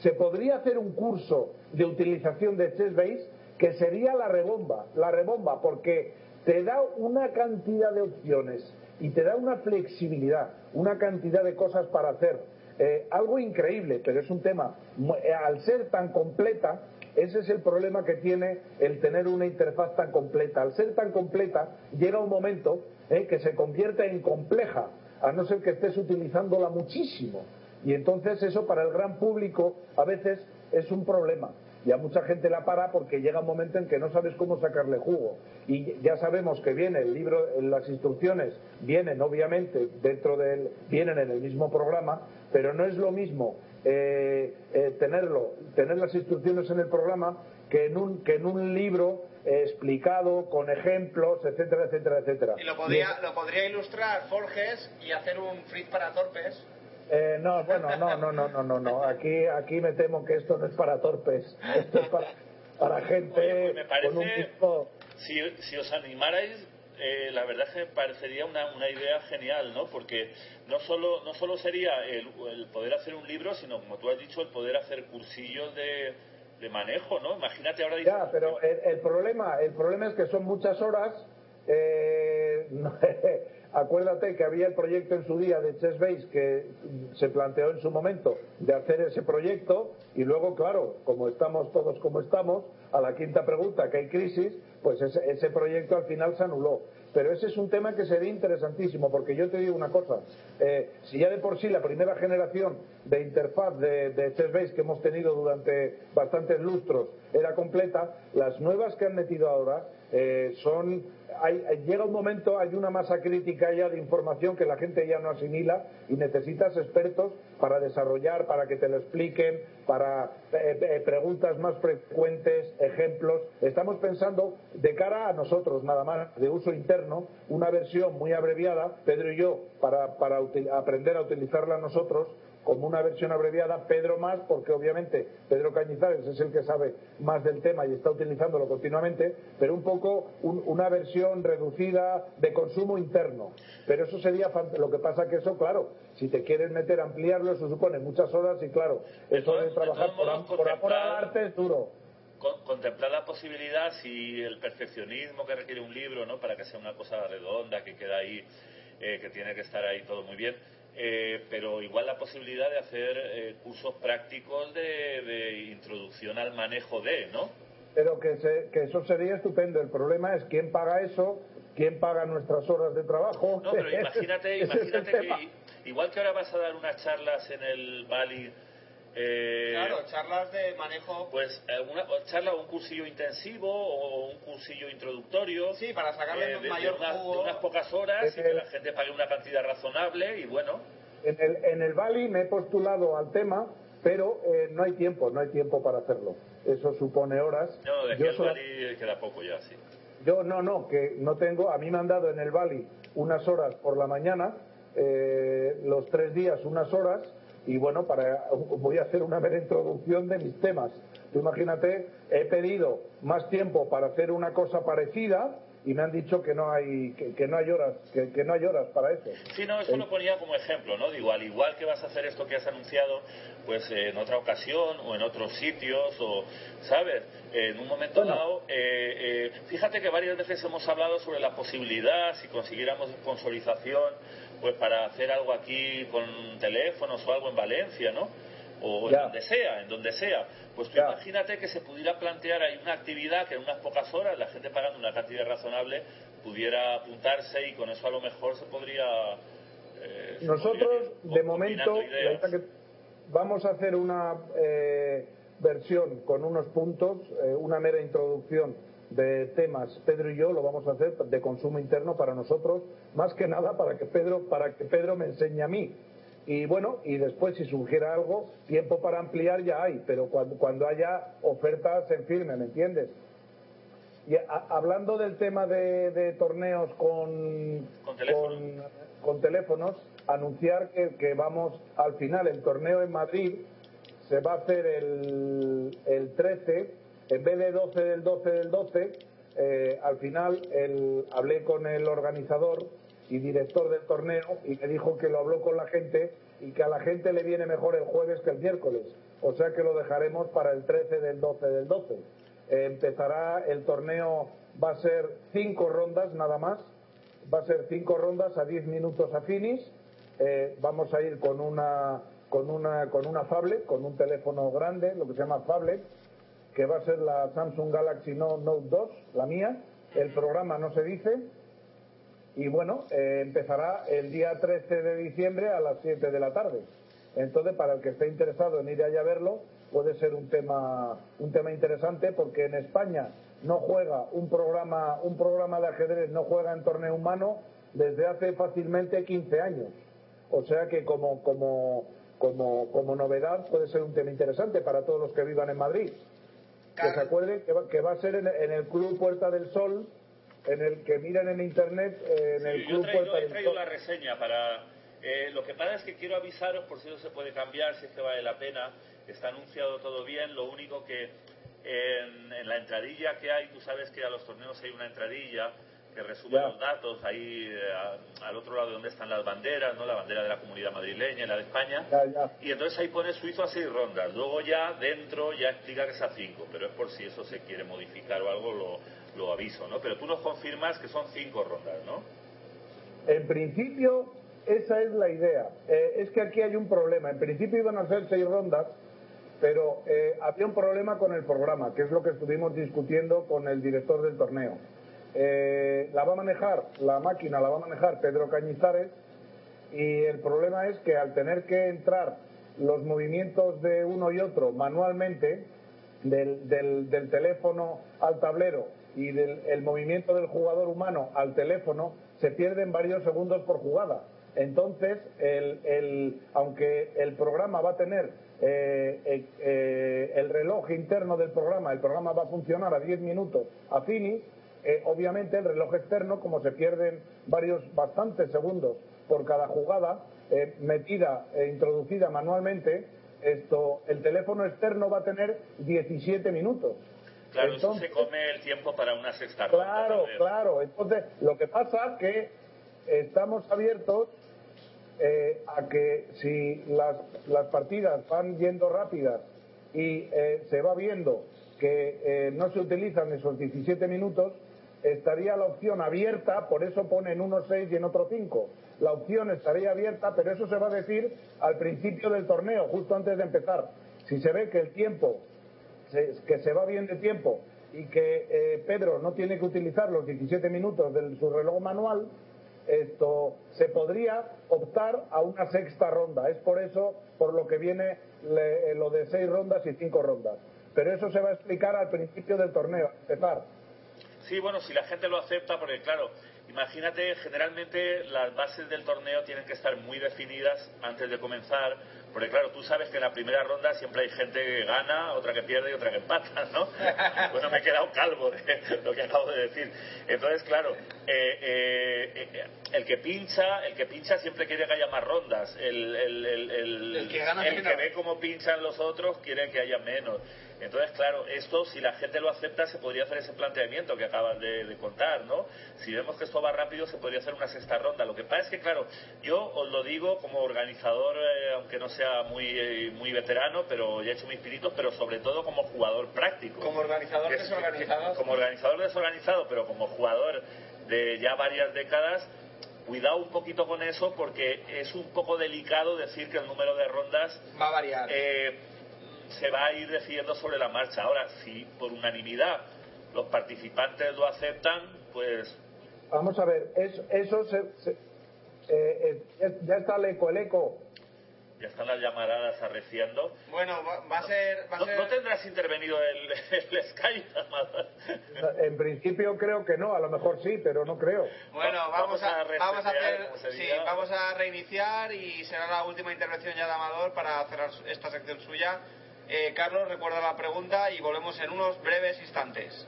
se podría hacer un curso de utilización de Chessbase que sería la rebomba, la rebomba, porque te da una cantidad de opciones y te da una flexibilidad, una cantidad de cosas para hacer. eh, algo increíble, pero es un tema, eh, al ser tan completa, ese es el problema que tiene el tener una interfaz tan completa. Al ser tan completa, llega un momento eh, que se convierte en compleja, a no ser que estés utilizándola muchísimo. Y entonces eso para el gran público a veces es un problema y a mucha gente la para porque llega un momento en que no sabes cómo sacarle jugo. Y ya sabemos que viene el libro, las instrucciones vienen obviamente dentro del, vienen en el mismo programa, pero no es lo mismo eh, eh, tenerlo, tener las instrucciones en el programa que en un, que en un libro eh, explicado con ejemplos, etcétera, etcétera, etcétera. Y lo podría, lo podría ilustrar Forges y hacer un fritz para torpes eh, no, bueno, no, no, no, no, no, no. Aquí, aquí me temo que esto no es para torpes. Esto es para, para gente pues me parece, si, si os animarais, eh, la verdad es que me parecería una, una idea genial, ¿no? Porque no solo, no solo sería el, el, poder hacer un libro, sino, como tú has dicho, el poder hacer cursillos de, de manejo, ¿no? Imagínate ahora... Ya, pero el, el, problema, el problema es que son muchas horas... Eh, Acuérdate que había el proyecto en su día de Chessbase que se planteó en su momento de hacer ese proyecto y luego, claro, como estamos todos como estamos, a la quinta pregunta que hay crisis, pues ese, ese proyecto al final se anuló. Pero ese es un tema que sería interesantísimo, porque yo te digo una cosa, eh, si ya de por sí la primera generación de interfaz de, de Chessbase que hemos tenido durante bastantes lustros era completa, las nuevas que han metido ahora eh, son llega un momento, hay una masa crítica ya de información que la gente ya no asimila y necesitas expertos para desarrollar, para que te lo expliquen, para eh, eh, preguntas más frecuentes, ejemplos. Estamos pensando de cara a nosotros, nada más, de uso interno, una versión muy abreviada, Pedro y yo, para, para aprender a utilizarla nosotros, como una versión abreviada, Pedro más, porque obviamente Pedro Cañizares es el que sabe más del tema y está utilizándolo continuamente, pero un poco una versión reducida de consumo interno. Pero eso sería lo que pasa que eso, claro, si te quieres meter a ampliarlo, eso supone muchas horas y claro, eso de trabajar por, amor al arte es duro contemplar la posibilidad si el perfeccionismo que requiere un libro no para que sea una cosa redonda que queda ahí eh, que tiene que estar ahí todo muy bien eh, pero igual la posibilidad de hacer eh, cursos prácticos de, introducción al manejo de, ¿no? Pero que, que eso sería estupendo. El problema es quién paga eso, quién paga nuestras horas de trabajo. No, pero imagínate, imagínate que igual que ahora vas a dar unas charlas en el Bali eh, claro, charlas de manejo. Pues eh, una charla o un cursillo intensivo o un cursillo introductorio. Sí, para sacarle eh, mayor de, unas pocas horas y que la gente pague una cantidad razonable y bueno. En el, en el Bali me he postulado al tema, pero eh, no hay tiempo, no hay tiempo para hacerlo. Eso supone horas. No, de que el Bali queda poco ya, sí. Yo no, no, que no tengo. A mí me han dado en el Bali unas horas por la mañana, los tres días unas horas y bueno, para, voy a hacer una mera introducción de mis temas. Tú imagínate, he pedido más tiempo para hacer una cosa parecida y me han dicho que no hay que, no hay horas que, no hay horas para eso. Sí, no, eso lo ponía como ejemplo, ¿no? Digo, al igual que vas a hacer esto que has anunciado, pues en otra ocasión o en otros sitios o, ¿sabes? En un momento dado, eh, eh, fíjate que varias veces hemos hablado sobre la posibilidad, si consiguiéramos sponsorización, pues para hacer algo aquí con teléfonos o algo en Valencia, ¿no? O en donde sea, en donde sea. Pues tú imagínate que se pudiera plantear ahí una actividad que en unas pocas horas la gente pagando una cantidad razonable pudiera apuntarse y con eso a lo mejor se podría... Eh, Nosotros, de momento, vamos a hacer una eh, versión con unos puntos, eh, una mera introducción de temas, Pedro y yo lo vamos a hacer de consumo interno para nosotros, más que nada para que Pedro, para que Pedro me enseñe a mí. Y bueno, y después si surgiera algo, tiempo para ampliar ya hay, pero cuando, cuando haya ofertas en firme, ¿me entiendes? Y hablando del tema de, torneos con, con, teléfonos, anunciar que, que, vamos al final, el torneo en Madrid se va a hacer el, el 13 en vez de 12 del 12 del 12, eh, al final hablé con el organizador y director del torneo y me dijo que lo habló con la gente y que a la gente le viene mejor el jueves que el miércoles. O sea que lo dejaremos para el 13 del 12 del 12. Eh, empezará el torneo, va a ser cinco rondas nada más. Va a ser cinco rondas a 10 minutos a finish. Eh, vamos a ir con una con una, con una phablet, con un teléfono grande, lo que se llama phablet, que va a ser la Samsung Galaxy Note 2, la mía. El programa no se dice. Y bueno, eh, empezará el día 13 de diciembre a las 7 de la tarde. Entonces, para el que esté interesado en ir allá a verlo, puede ser un tema, un tema interesante porque en España no juega un programa, un programa de ajedrez, no juega en torneo humano desde hace fácilmente 15 años. O sea que como, como, como, como novedad puede ser un tema interesante para todos los que vivan en Madrid. Que se acuerden que va, que va a ser en, en, el Club Puerta del Sol, en el que miren en internet, eh, en sí, el yo Club he traído, Puerta he del traído Sol. la reseña para... eh, lo que pasa es que quiero avisaros, por si no se puede cambiar, si es que vale la pena. Está anunciado todo bien, lo único que en, en la entradilla que hay, tú sabes que a los torneos hay una entradilla que resume Ya. los datos ahí eh, a- al otro lado de donde están las banderas, ¿no? La bandera de la comunidad madrileña y la de España. Ya, ya. Y entonces ahí pone suizo a seis rondas. Luego ya dentro ya explica que es a cinco, pero es por si eso se quiere modificar o algo, lo, lo aviso, ¿no? Pero tú nos confirmas que son cinco rondas, ¿no? En principio, esa es la idea. Eh, es que aquí hay un problema. En principio iban a ser seis rondas, pero eh, había un problema con el programa, que es lo que estuvimos discutiendo con el director del torneo. Eh, la va a manejar, la máquina la va a manejar Pedro Cañizares, y el problema es que al tener que entrar los movimientos de uno y otro manualmente, del, del- teléfono al tablero y del el movimiento del jugador humano al teléfono, se pierden varios segundos por jugada. Entonces, el, el- aunque el programa va a tener eh, eh, el reloj interno del programa, el programa va a funcionar a 10 minutos a finish, eh, obviamente el reloj externo, como se pierden varios, bastantes segundos por cada jugada, eh, metida e introducida manualmente, esto, el teléfono externo va a tener 17 minutos. Claro, Entonces- eso se come el tiempo para una sexta. Claro, claro. Entonces, lo que pasa es que estamos abiertos eh, a que si las, las partidas van yendo rápidas y eh, se va viendo que eh, no se utilizan esos 17 minutos, estaría la opción abierta, por eso pone en uno 6 y en otro 5. La opción estaría abierta, pero eso se va a decir al principio del torneo, justo antes de empezar. Si se ve que el tiempo que se va bien de tiempo y que eh, Pedro no tiene que utilizar los 17 minutos de su reloj manual, esto se podría optar a una sexta ronda. Es por eso por lo que viene le- eh, lo de seis rondas y cinco rondas. Pero eso se va a explicar al principio del torneo, empezar. Sí, bueno, si la gente lo acepta, porque claro, imagínate, generalmente las bases del torneo tienen que estar muy definidas antes de comenzar, porque claro, tú sabes que en la primera ronda siempre hay gente que gana, otra que pierde y otra que empata, ¿no? Bueno, me he quedado calvo de lo que acabo de decir. Entonces, claro, eh, eh, eh, el que pincha, el que pincha siempre quiere que haya más rondas. El, el, el, el- que gana que ve cómo pinchan los otros quiere que haya menos. Entonces, claro, esto, si la gente lo acepta, se podría hacer ese planteamiento que acabas de, de contar, ¿no? Si vemos que esto va rápido, se podría hacer una sexta ronda. Lo que pasa es que, claro, yo os lo digo como organizador, eh, aunque no sea muy, eh, muy veterano, pero ya he hecho mis pinitos, pero sobre todo como jugador práctico. Como organizador Que desorganizado. que- Como organizador desorganizado, pero como jugador de ya varias décadas, cuidado un poquito con eso porque es un poco delicado decir que el número de rondas Va a variar. eh, se va a ir decidiendo sobre la marcha. Ahora, si por unanimidad los participantes lo aceptan, pues Vamos a ver, es- eso se, se- eh, eh, ya está el eco, el eco. ya están las llamaradas arreciando. Bueno, va, va a ser... Va a ¿No, ser... no tendrás intervenido el, el Skype? En principio creo que no, a lo mejor sí, pero no creo. Bueno, Va- vamos vamos a, a vamos hacer, sí, vamos a reiniciar y será la última intervención ya de Amador para cerrar esta sección suya. Eh, Carlos, recuerda la pregunta y volvemos en unos breves instantes.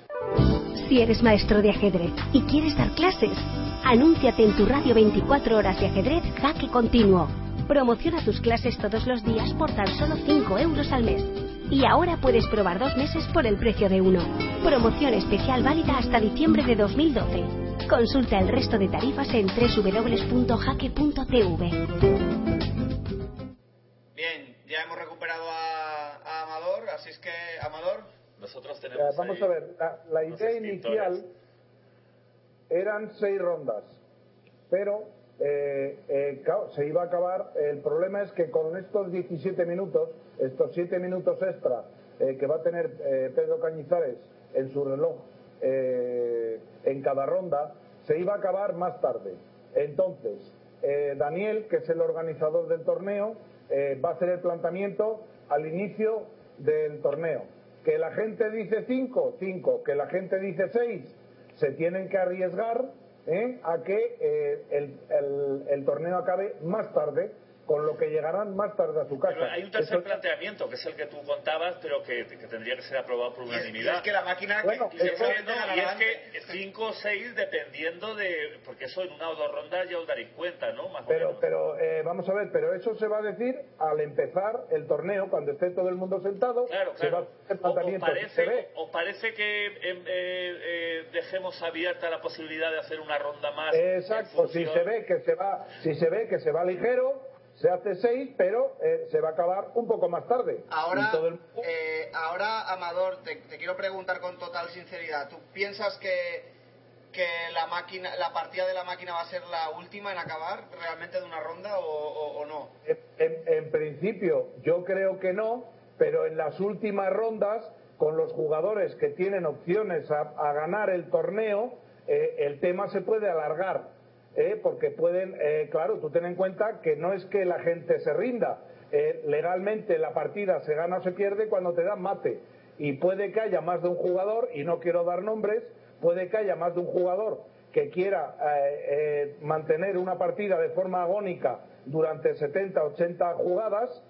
Si eres maestro de ajedrez y quieres dar clases, anúnciate en tu radio 24 horas de ajedrez Jaque Continuo. Promociona tus clases todos los días por tan solo 5 euros al mes. Y ahora puedes probar dos meses por el precio de uno. Promoción especial válida hasta diciembre de 2012. Consulta el resto de tarifas en www.jaque.tv. Bien, ya hemos recuperado a, a Amador, así es que, Amador, Nosotros tenemos. Vamos ahí a ver, la, idea inicial eran seis rondas, pero eh, eh, claro, se iba a acabar. El problema es que con estos 17 minutos, estos 7 minutos extra eh, que va a tener eh, Pedro Cañizares en su reloj eh, en cada ronda, se iba a acabar más tarde. Entonces, eh, Daniel, que es el organizador del torneo, eh, va a hacer el planteamiento al inicio del torneo. Que la gente dice 5, 5. Que la gente dice 6, se tienen que arriesgar ¿eh? a que eh, el, el- el torneo acabe más tarde, con lo que llegarán más tarde a su casa. Pero hay un tercer planteamiento, que es el que tú contabas, pero que, que tendría que ser aprobado por es, unanimidad. es que la máquina Bueno, que, Y, eso- es, no, y es que 5 o 6 dependiendo de... Porque eso en una o dos rondas ya os daréis cuenta, ¿no? Más o Pero, menos. pero eh, vamos a ver, pero eso se va a decir al empezar el torneo, cuando esté todo el mundo sentado. Claro, se va a claro. hacer O- ¿Os planteamiento. parece, Se ve. os parece que em, eh, eh, dejemos abierta la posibilidad de hacer una ronda más? Exacto, si se ve que se va, si se ve que se va ligero, se hace seis, pero eh, se va a acabar un poco más tarde. Ahora, el- eh, ahora Amador, te, te quiero preguntar con total sinceridad. ¿Tú piensas que, que la máquina, la partida de la máquina va a ser la última en acabar realmente de una ronda o, o- o no? En principio, yo creo que no, pero en las últimas rondas, con los jugadores que tienen opciones a, a ganar el torneo, eh, el tema se puede alargar. Eh, porque pueden, eh, claro, tú ten en cuenta que no es que la gente se rinda. eh, legalmente la partida se gana o se pierde cuando te dan mate. Y puede que haya más de un jugador, y no quiero dar nombres, puede que haya más de un jugador que quiera eh, eh, mantener una partida de forma agónica durante 70, 80 jugadas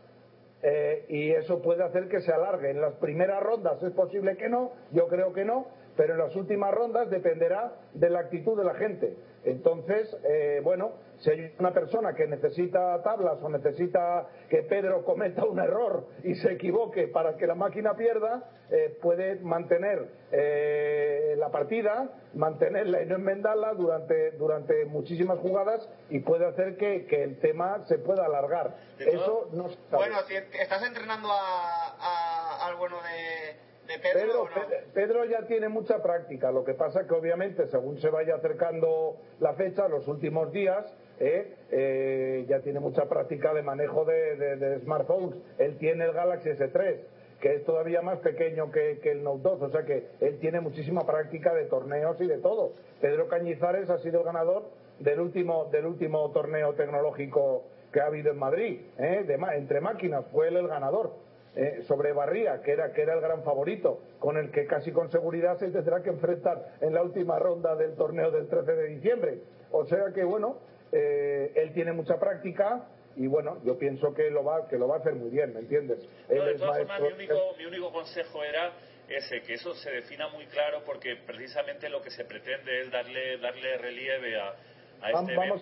y eso puede hacer que se alargue. En las primeras rondas es posible que no, yo creo que no, pero en las últimas rondas dependerá de la actitud de la gente. Entonces, eh, bueno, si hay una persona que necesita tablas o necesita que Pedro cometa un error y se equivoque para que la máquina pierda, eh, puede mantener eh, la partida, mantenerla y no enmendarla durante, durante muchísimas jugadas y puede hacer que, que el tema se pueda alargar. Eso no se sabe. Bueno, si ¿estás entrenando a, a- al bueno de, de Pedro, Pedro, o no? Pe- Pedro ya tiene mucha práctica, lo que pasa que obviamente según se vaya acercando la fecha, los últimos días, eh, eh, ya tiene mucha práctica de manejo de, de- de smartphones. Él tiene el Galaxy S3, que es todavía más pequeño que, que el Note 2, o sea que él tiene muchísima práctica de torneos y de todo. Pedro Cañizares ha sido el ganador del último, del último torneo tecnológico que ha habido en Madrid, eh, de entre máquinas, fue él el ganador eh, sobre Barría, que era, que era el gran favorito, con el que casi con seguridad se tendrá que enfrentar en la última ronda del torneo del 13 de diciembre. O sea que, bueno, eh, él tiene mucha práctica y, bueno, yo pienso que lo va, que lo va a hacer muy bien, ¿me entiendes? No, de todas formas, mi único, mi único consejo era ese, que eso se defina muy claro porque precisamente lo que se pretende es darle, darle relieve a, a este vamos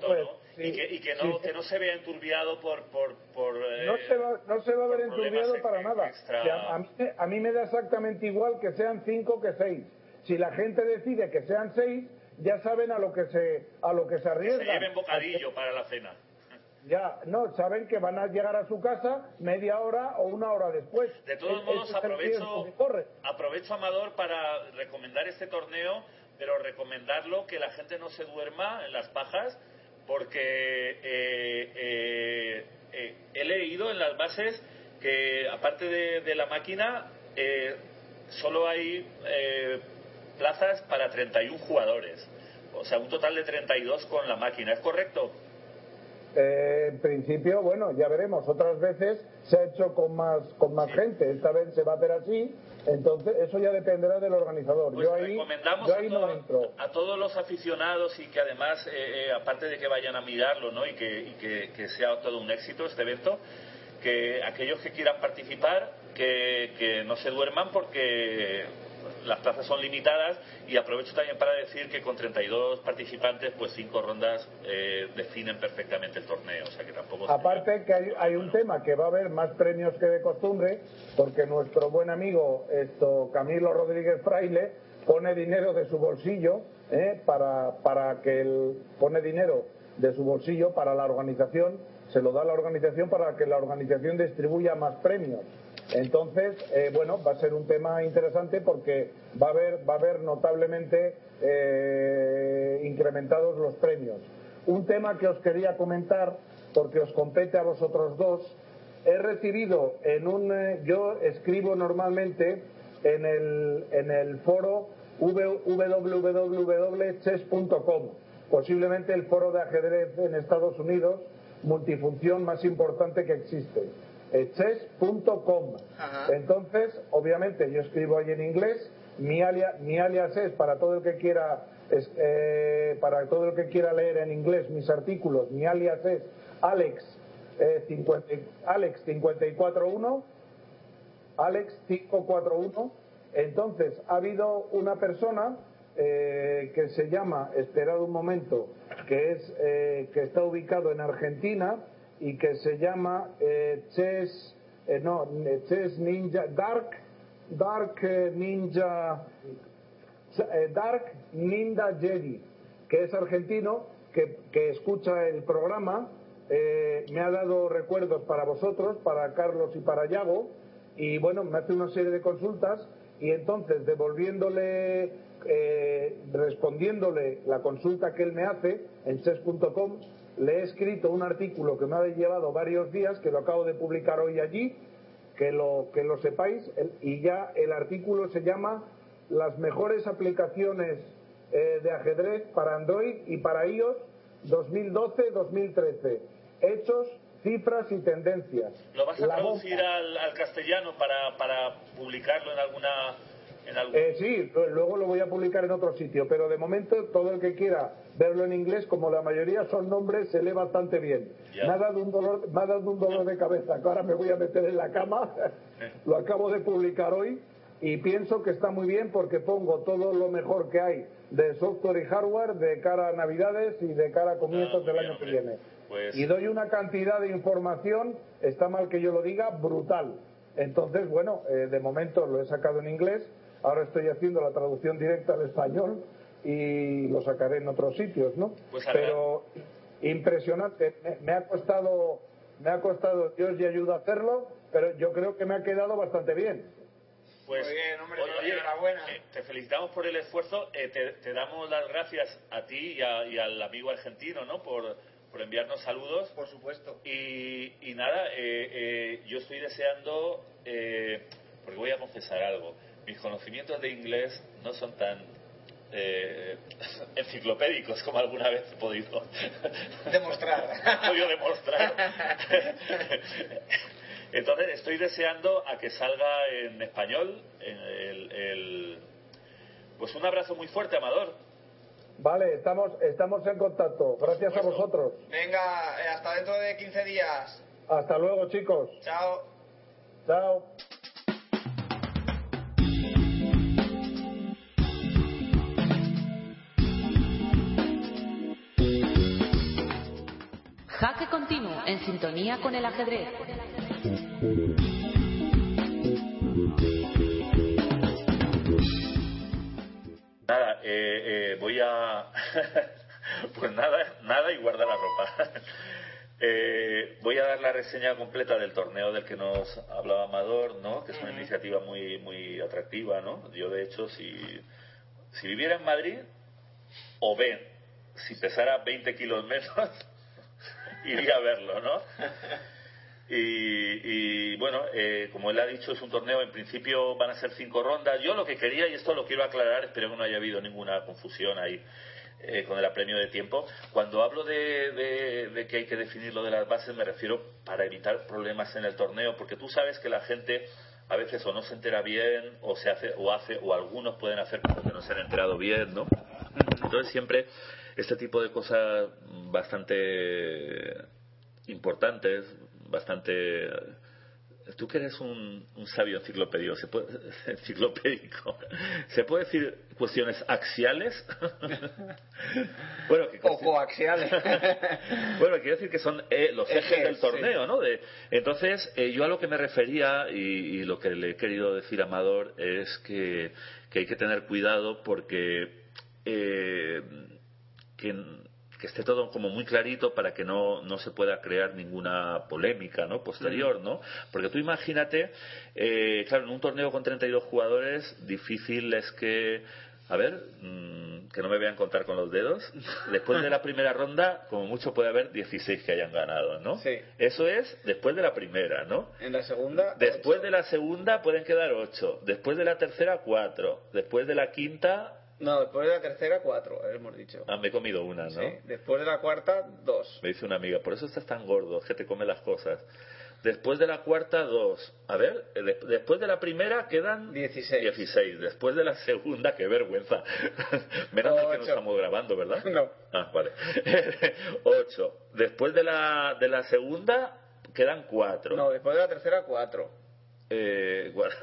sí, y que, y que no, sí, que no se vea enturbiado por... por, por eh, No se va, no se va a ver enturbiado para nada. extra- O sea, a, mí, a mí me da exactamente igual que sean cinco que seis. Si la gente decide que sean seis, ya saben a lo que se, a lo que se se arriesgan. lleven bocadillo para la cena. Ya, no, saben que van a llegar a su casa media hora o una hora después. De todos modos, aprovecho, que aprovecho, Amador, para recomendar este torneo, pero recomendarlo que la gente no se duerma en las pajas, porque eh, eh, eh, he leído en las bases que, aparte de, de la máquina, solo hay plazas para 31 jugadores. O sea, un total de 32 con la máquina. ¿Es correcto? Eh, en principio, bueno, ya veremos. Otras veces se ha hecho con más, con más gente. Esta vez se va a hacer así. Entonces, eso ya dependerá del organizador. Pues yo ahí, recomendamos yo a, ahí todo- no entro. a todos los aficionados y que además, eh, eh, aparte de que vayan a mirarlo ¿no? y, que, y que- que sea todo un éxito este evento, que aquellos que quieran participar, que, que no se duerman porque las plazas son limitadas y aprovecho también para decir que con 32 participantes, pues cinco rondas eh, definen perfectamente el torneo. O sea que tampoco Aparte que hay, hay un tema que va a haber más premios que de costumbre, porque nuestro buen amigo esto Camilo Rodríguez Fraile pone dinero de su bolsillo ¿eh? para, para que él pone dinero de su bolsillo para la organización, se lo da a la organización para que la organización distribuya más premios. Entonces, eh, bueno, va a ser un tema interesante porque va a haber, va a haber notablemente eh, incrementados los premios. un tema que os quería comentar, porque os compete a vosotros dos. He recibido en un. eh, yo escribo normalmente en el, en el foro www.chess.com, posiblemente el foro de ajedrez en Estados Unidos, multifunción más importante que existe. Chess.com. Entonces, obviamente, yo escribo ahí en inglés. Mi, alia- mi alias es para todo el que quiera es, eh, para todo el que quiera leer en inglés mis artículos. Mi alias es Alex eh, 50 Alex 541 Alex 541. Entonces, ha habido una persona eh, que se llama, esperad un momento, que, es, eh, que está ubicado en Argentina y que se llama eh, Chess, eh, no, Chess Ninja, Dark, Dark eh, Ninja, eh, Dark Ninja Jedi, que es argentino, que, que escucha el programa, eh, me ha dado recuerdos para vosotros, para Carlos y para Yago, y bueno, me hace una serie de consultas y entonces devolviéndole, eh, respondiéndole la consulta que él me hace en chess.com, le he escrito un artículo que me ha llevado varios días, que lo acabo de publicar hoy allí, que lo, que lo sepáis, el- y ya el artículo se llama Las mejores aplicaciones eh, de ajedrez para Android y para iOS 2012-2013. Hechos, cifras y tendencias. ¿Lo vas a La traducir al, al castellano para, para publicarlo en alguna... En algún... Eh, sí, luego lo voy a publicar en otro sitio, pero de momento todo el que quiera verlo en inglés, como la mayoría son nombres, se lee bastante bien. Ya. Me ha, dado un dolor, me ha dado un dolor de cabeza, que ahora me voy a meter en la cama. lo acabo de publicar hoy y pienso que está muy bien porque pongo todo lo mejor que hay de software y hardware de cara a Navidades y de cara a comienzos Ah, del bien, año que viene. Pues- Y doy una cantidad de información, está mal que yo lo diga, brutal. Entonces, bueno, eh, de momento lo he sacado en inglés, ahora estoy haciendo la traducción directa al español y lo sacaré en otros sitios, ¿no? Pues. Pero impresionante, me, me ha costado, me ha costado Dios y ayuda a hacerlo, pero yo creo que me ha quedado bastante bien. Pues, Muy bien, hombre, oye, enhorabuena. eh, te felicitamos por el esfuerzo. eh, te, te damos las gracias a ti y, a- y al amigo argentino, ¿no? Por, por enviarnos saludos. Por supuesto. Y, y nada, eh, eh, yo estoy deseando, eh, porque voy a confesar algo, mis conocimientos de inglés no son tan eh, enciclopédicos como alguna vez he podido Demostrar. he podido demostrar. Entonces estoy deseando a que salga en español en el, el- pues un abrazo muy fuerte, Amador. Vale, estamos, estamos en contacto. Gracias a vosotros. Venga, eh, hasta dentro de 15 días. Hasta luego, chicos. Chao. Chao. En sintonía con el ajedrez. Nada, eh, eh, voy a... pues nada, nada y guarda la ropa. Eh, voy a dar la reseña completa del torneo del que nos hablaba Amador, ¿no? Que es una iniciativa muy muy atractiva, ¿no? Yo de hecho si si viviera en Madrid o ven, si pesara 20 kilos menos, iría a verlo, ¿no? Y, y, bueno, eh, como él ha dicho, es un torneo, en principio van a ser cinco rondas. Yo lo que quería, y esto lo quiero aclarar, espero que no haya habido ninguna confusión ahí eh, con el apremio de tiempo. Cuando hablo de, de- de que hay que definir lo de las bases, me refiero para evitar problemas en el torneo, porque tú sabes que la gente a veces o no se entera bien, o se hace, o hace, o algunos pueden hacer como que no se han enterado bien, ¿no? Entonces siempre este tipo de cosas bastante importantes, bastante... Tú que eres un, un sabio enciclopedio, ¿se puede, enciclopédico, ¿se puede decir cuestiones axiales? bueno, que O coaxiales. bueno, quiero decir que son eh, los ejes, Ejes, del torneo, sí. ¿no? De, entonces, eh, yo a lo que me refería y, y lo que le he querido decir a Amador es que, que hay que tener cuidado porque eh, que, que esté todo como muy clarito para que no, no se pueda crear ninguna polémica ¿no? posterior, ¿no? Porque tú imagínate, eh, claro, en un torneo con 32 jugadores, difícil es que, a ver, mm, que no me vean contar con los dedos, después de la primera ronda, como mucho puede haber 16 que hayan ganado, ¿no? Sí. Eso es después de la primera, ¿no? En la segunda. Después ocho. de la segunda pueden quedar 8, después de la tercera 4, después de la quinta, No, después de la tercera, cuatro, hemos dicho. ah, me he comido una, ¿no? Sí. Después de la cuarta, dos. Me dice una amiga, por eso estás tan gordo, que te come las cosas. Después de la cuarta, dos. A ver, de- después de la primera quedan 16. 16. Después de la segunda, qué vergüenza. Menos mal que no Ocho. estamos grabando, ¿verdad? No. Ah, vale. 8. Después de la, de la segunda, quedan 4. No, después de la tercera, cuatro. Eh, bueno,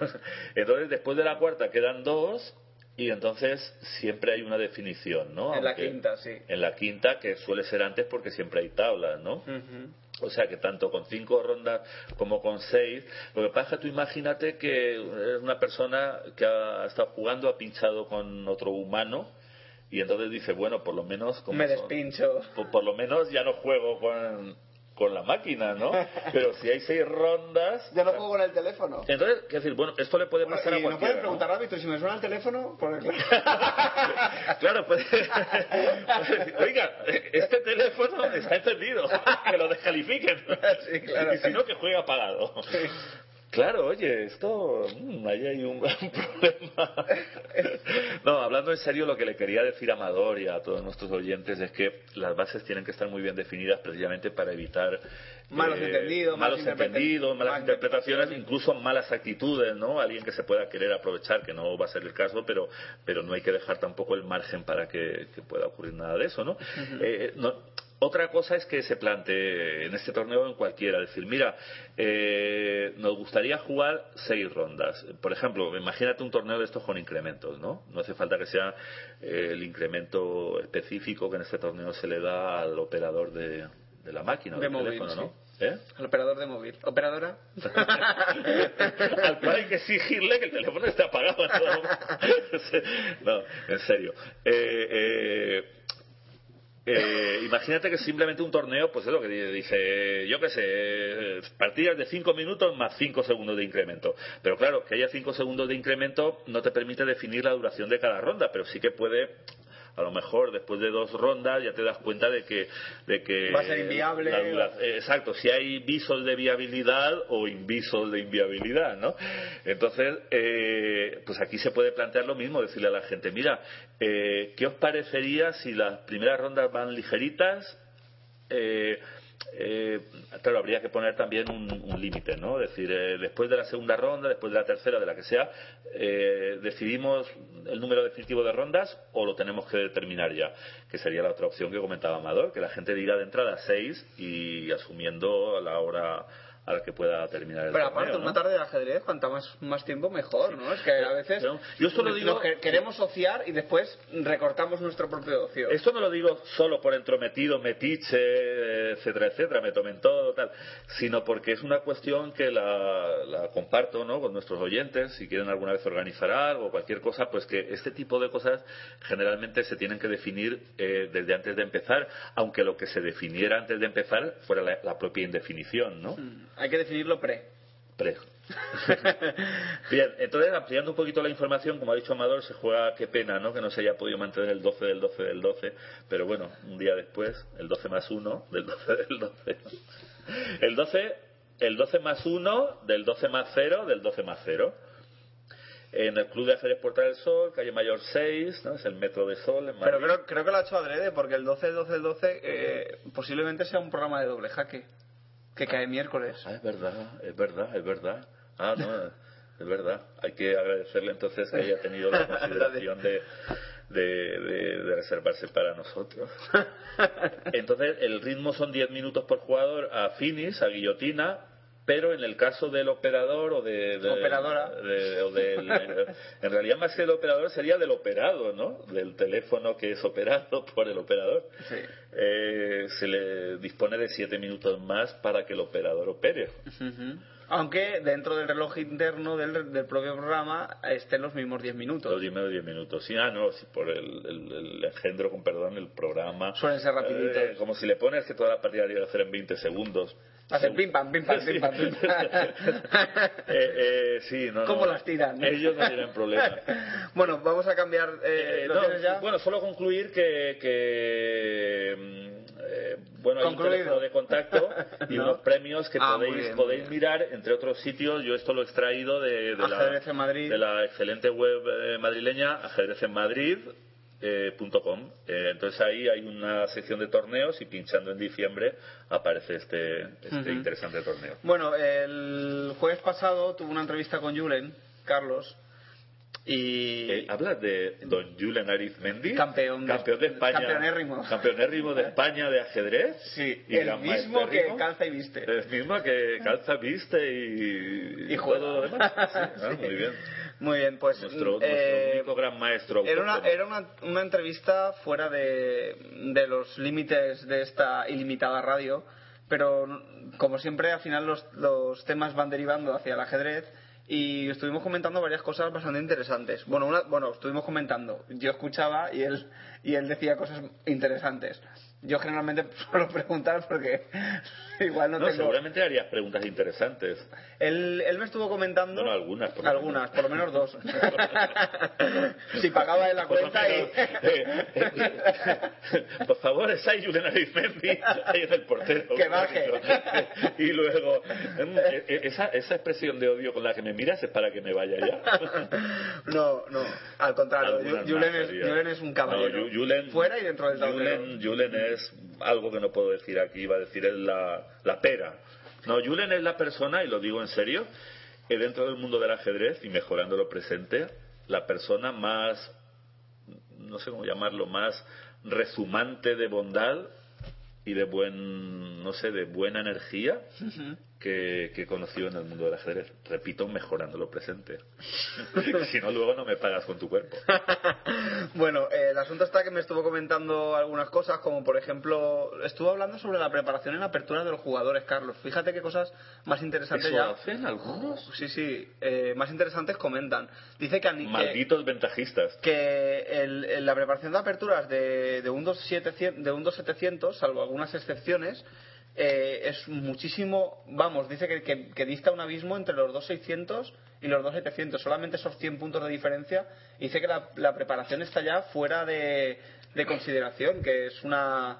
entonces, después de la cuarta quedan 2. Y entonces siempre hay una definición, ¿no? En la quinta, sí. En la quinta, que suele ser antes porque siempre hay tablas, ¿no? Ujú. O sea que tanto con cinco rondas como con seis, lo que pasa es que tú imagínate que es una persona que ha estado jugando, ha pinchado con otro humano y entonces dice, bueno, por lo menos como Me despincho. por, por lo menos ya no juego con, con la máquina, ¿no? Pero si hay seis rondas, Yo no juego con el teléfono. entonces, quiero decir, bueno, esto le puede Bueno, pasar a y no cualquiera. ¿no? preguntar, árbitro, si me suena el teléfono, porque claro, pues, oiga, este teléfono está encendido, que lo descalifiquen. Sí, claro. Y si no, que juegue apagado. Claro, oye, esto, mm, ahí hay un gran problema. No, hablando en serio, lo que le quería decir a Amador y a todos nuestros oyentes es que las bases tienen que estar muy bien definidas precisamente para evitar Malos eh, entendidos, malos malas interpreta- entendidos, malas interpretaciones, incluso malas actitudes, ¿no? Alguien que se pueda querer aprovechar, que no va a ser el caso, pero, pero no hay que dejar tampoco el margen para que, que pueda ocurrir nada de eso, ¿no? Eh, no- Otra cosa es que se plantee en este torneo en cualquiera, decir, mira, eh, nos gustaría jugar seis rondas. Por ejemplo, imagínate un torneo de estos con incrementos, ¿no? No hace falta que sea eh, el incremento específico que en este torneo se le da al operador de, de la máquina, De del móvil, teléfono, ¿no? sí. ¿Eh? El operador de móvil. ¿Operadora? Al cual hay que exigirle que el teléfono esté apagado. No, no en serio. Eh, eh, eh, imagínate que simplemente un torneo, pues es lo que dice, yo qué sé, partidas de 5 minutos más 5 segundos de incremento. Pero claro, que haya 5 segundos de incremento no te permite definir la duración de cada ronda, pero sí que puede a lo mejor después de dos rondas ya te das cuenta de que de que Va a ser inviable. la exacto si hay visos de viabilidad o invisos de inviabilidad no entonces eh, pues aquí se puede plantear lo mismo decirle a la gente mira eh, qué os parecería si las primeras rondas van ligeritas eh, eh, claro, habría que poner también un, límite, ¿no? Es decir, eh, después de la segunda ronda, después de la tercera, de la que sea, eh, decidimos el número definitivo de rondas o lo tenemos que determinar ya, que sería la otra opción que comentaba Amador, que la gente diga de entrada seis y asumiendo la hora a la que pueda terminar el Pero torneo, aparte, ¿no? una tarde de ajedrez, cuanta más, más tiempo mejor, ¿no? Es que a veces yo esto lo digo- que- queremos ociar y después recortamos nuestro propio ocio. Esto no lo digo solo por entrometido, metiche, etcétera, etcétera, me tomen todo, tal, sino porque es una cuestión que la, la comparto ¿no? con nuestros oyentes, si quieren alguna vez organizar algo, cualquier cosa, pues que este tipo de cosas generalmente se tienen que definir eh, desde antes de empezar, aunque lo que se definiera antes de empezar fuera la, la propia indefinición, ¿no? Mm, Hay que definirlo pre. Pre. Bien, entonces ampliando un poquito la información, como ha dicho Amador, se juega, qué pena, ¿no? Que no se haya podido mantener el 12 del 12 del 12, pero bueno, un día después, el 12 más 1 del 12 del 12. El 12, el 12 más 1 del 12 más 0 del 12 más 0. En el Club de Ajedrez Puerta del Sol, calle Mayor 6, ¿no? Es el Metro de Sol en. Pero creo, creo que lo ha hecho adrede, porque el 12, el 12, el 12 eh, posiblemente sea un programa de doble jaque, que cae miércoles. Ah, es verdad, es verdad, es verdad. Ah, no, es verdad. Hay que agradecerle entonces que haya tenido la consideración de, de, de- de reservarse para nosotros. Entonces, el ritmo son 10 minutos por jugador a finis, a guillotina, pero en el caso del operador o de... de- Operadora. de- o del- en realidad, más que del operador, sería del operado, ¿no? Del teléfono que es operado por el operador. Sí. eh, se le dispone de siete minutos más para que el operador opere. Ujú. Aunque dentro del reloj interno del, del propio programa estén los mismos 10 minutos. Los primeros 10 minutos. Sí, ah, no, sí, por el, el- el engendro, con perdón, el programa. Suelen ser rapiditos. Eh, como si le pones que toda la partida que hacer en 20 segundos. Hacen pim pam, pim pam, pim pam, pim pam. Eh, eh, sí, no, ¿Cómo no. las tiran? Ellos no tienen problema. bueno, vamos a cambiar. Eh, Eh, ¿lo no, ya? Bueno, solo concluir que, que, mm, eh, bueno, hay un teléfono de contacto y No. unos premios que Ah, podéis, bien, podéis mirar, entre otros sitios. Yo esto lo he extraído de, de, Ajedrez en la, Madrid. de la excelente web eh, madrileña ajedrezenmadrid.com. Eh, punto com. Eh, entonces ahí hay una sección de torneos y pinchando en diciembre aparece este, este Ujú. interesante torneo. Bueno, el jueves pasado tuve una entrevista con Julen, Carlos, y. Eh, ¿Hablas de don Julen Arizmendi? Campeón campeón de España. campeonérrimo. Campeonérrimo de España de ajedrez. Sí, y el mismo que calza y viste. El mismo que calza, viste y, Y juega. todo lo demás. Sí, ah. Muy bien. Muy bien, pues. Nuestro, eh, nuestro único gran maestro. Era una, era una, una entrevista fuera de, de los límites de esta ilimitada radio, pero como siempre al final los, los temas van derivando hacia el ajedrez y estuvimos comentando varias cosas bastante interesantes. Bueno, una, bueno, estuvimos comentando, yo escuchaba y él, y él decía cosas interesantes. Yo generalmente suelo preguntar porque igual no, No, tengo... seguramente harías preguntas interesantes. Él, él me estuvo comentando... No, no, algunas, por lo algunas, por lo menos dos. si pagaba él la Por cuenta y... menos, eh, eh, por favor, es ahí Julen Arizmendi, ahí en el portero. Que baje. Y luego, em, eh, eh, esa, esa expresión de odio con la que me miras es para que me vaya ya. No, no, al contrario. Julen es. Julen es un caballero. No, Ju- Julen- Fuera y dentro del tablero. Julen, Julen es algo que no puedo decir aquí, iba a decir es la, la pera. No, Julen es la persona, y lo digo en serio, que dentro del mundo del ajedrez, y mejorando lo presente, la persona más, no sé cómo llamarlo, más resumante de bondad y de buen, no sé, de buena energía que, que he conocido en el mundo del ajedrez. Repito, mejorando lo presente. si no, luego no me pagas con tu cuerpo. Bueno, eh, el asunto está que me estuvo comentando algunas cosas, como por ejemplo, estuvo hablando sobre la preparación en apertura de los jugadores, Carlos. Fíjate qué cosas más interesantes ¿Eso ya. hacen algunos? Sí, sí, eh, más interesantes comentan. Dice que, que, Malditos ventajistas. que el- el- la preparación de aperturas de, de un 2700, de un 2700, salvo algunas excepciones, eh, es muchísimo, vamos, dice que, que- dista un abismo entre los 2600 y los 2700, solamente esos 100 puntos de diferencia. Dice que la, la preparación está ya fuera de, de consideración, que es una,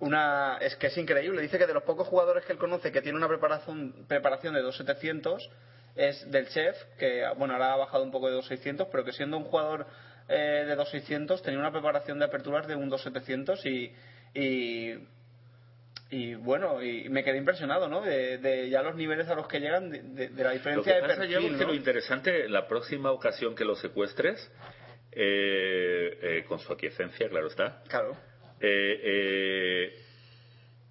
una es que es increíble. Dice que de los pocos jugadores que él conoce que tiene una preparación, preparación de 2700 es del chef, que bueno, ahora ha bajado un poco de 2600, pero que siendo un jugador eh, de 2600 tenía una preparación de aperturas de un 2700 y, y y bueno, y me quedé impresionado, ¿no? De, de ya los niveles a los que llegan, de, de- la Lo diferencia que de pasa, perfil, es que ¿no? lo interesante, la próxima ocasión que lo secuestres, eh, eh, con su aquiescencia, claro está, Claro. eh, eh,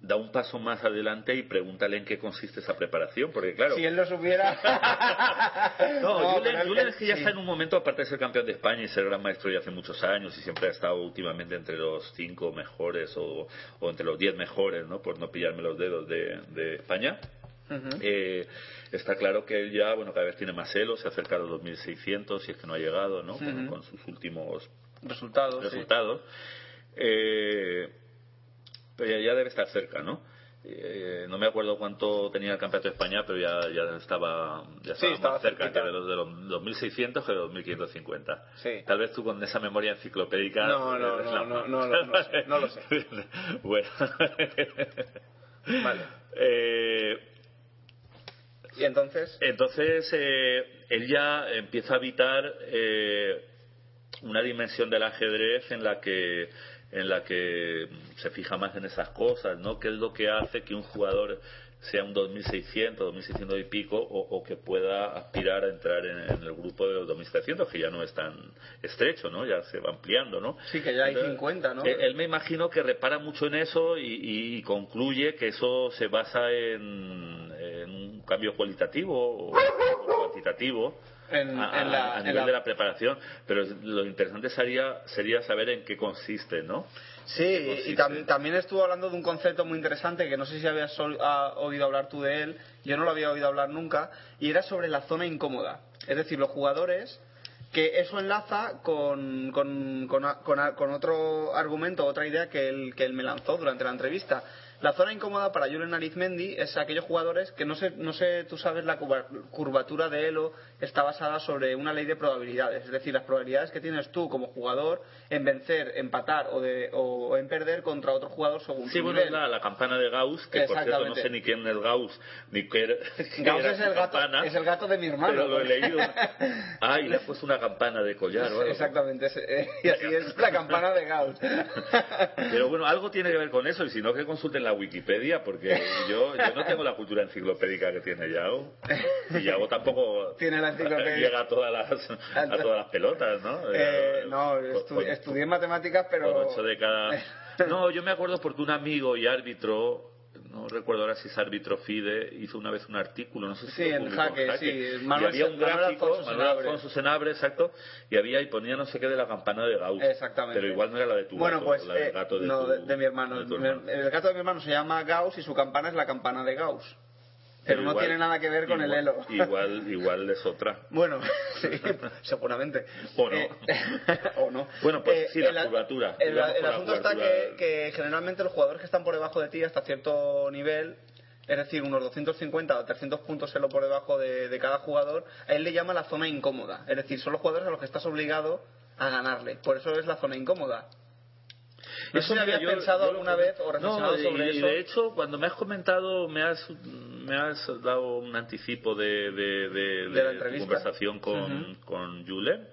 da un paso más adelante y pregúntale en qué consiste esa preparación, porque claro, Si él lo supiera. No, No, Julen, Julen es que ya sí. está en un momento, aparte de ser campeón de España y ser gran maestro ya hace muchos años y siempre ha estado últimamente entre los cinco mejores o, o entre los diez mejores, ¿no? Por no pillarme los dedos de, de España. Eh, está claro que él ya, bueno, cada vez tiene más celos, se acerca a los 2600 si es que no ha llegado, ¿no? Con- sus últimos Resultados. sí. resultados. Eh, pero ya, debe estar cerca, ¿no? Eh, no me acuerdo cuánto tenía el campeonato de España, pero ya, ya estaba, ya Sí, estaba, estaba más cerca que de los de los 2.600 que de los 2.550. Sí. Tal vez tú con esa memoria enciclopédica. No, no, no, no, no, no, no sé, no lo sé. bueno. Vale. Eh, Y entonces. entonces, eh, él ya empieza a habitar eh, una dimensión del ajedrez en la que en la que se fija más en esas cosas, ¿no? ¿Qué es lo que hace que un jugador sea un 2600, 2600 y pico, o, o que pueda aspirar a entrar en, en el grupo de los 2700, que ya no es tan estrecho, ¿no? Ya se va ampliando, ¿no? Sí, que ya hay Entonces, 50, ¿no? eh, Él me imagino que repara mucho en eso y, y concluye que eso se basa en, en un cambio cualitativo o cuantitativo En- a, en la- a en nivel la- de la preparación, pero lo interesante sería, sería saber en qué consiste, ¿no? Sí, y tam- también estuvo hablando de un concepto muy interesante que no sé si habías oído hablar tú de él, yo no lo había oído hablar nunca, y era sobre la zona incómoda. Es decir, los jugadores, que eso enlaza con, con, con, con otro argumento, otra idea que él, que él me lanzó durante la entrevista. La zona incómoda para Julen Arizmendi es aquellos jugadores que no sé, no sé, tú sabes, la curva- curvatura de Elo está basada sobre una ley de probabilidades. Es decir, las probabilidades que tienes tú como jugador en vencer, empatar o, de, o en perder contra otro jugador según Sí, su bueno, es nivel. la, la campana de Gauss, que por cierto no sé ni quién es Gauss, ni qué era, Gauss era es el, gato, campana, es el gato de mi hermano. pero lo he leído. Ah, y le ha puesto una campana de collar algo. Exactamente, es- eh, y así es la campana de Gauss. Pero bueno, algo tiene que ver con eso, y si no, que consulten la Wikipedia, porque yo, yo no tengo la cultura enciclopédica que tiene Yao. Y Yao tampoco Tiene la enciclopedia. llega a todas las, a todas las pelotas, ¿no? Eh, no, Con- estu- estudié matemáticas, pero... con ocho de cada... No, yo me acuerdo porque un amigo y árbitro, no recuerdo ahora si es árbitro FIDE, hizo una vez un artículo, no sé si Sí, en Jaque, sí, y Manuel había un Manuel gráfico, Alfonso Manuel. Alfonso Senabre, exacto, y había y ponía no sé qué de la campana de Gauss. Exactamente. Pero igual no era la de tu Bueno, gato, pues la del eh, gato de, no, tu- de, de mi hermano. de hermano. El gato de mi hermano se llama Gauss y su campana es la campana de Gauss. Pero, no igual- tiene nada que ver con el Elo. Igual, igual es otra. Bueno, sí, seguramente. O no. Eh, o no. Bueno, pues Eh, sí, la el- curvatura. El, asunto está que, que generalmente los jugadores que están por debajo de ti hasta cierto nivel, es decir, unos 250 o 300 puntos solo por debajo de, de cada jugador, a él le llama la zona incómoda. Es decir, son los jugadores a los que estás obligado a ganarle. Por eso es la zona incómoda. No sé si habías yo- pensado yo alguna que- vez o reflexionado no, y- sobre y, eso. de hecho, cuando me has comentado, me has, me has dado un anticipo de, de, de- De la de tu conversación con, Ujú. con Julen.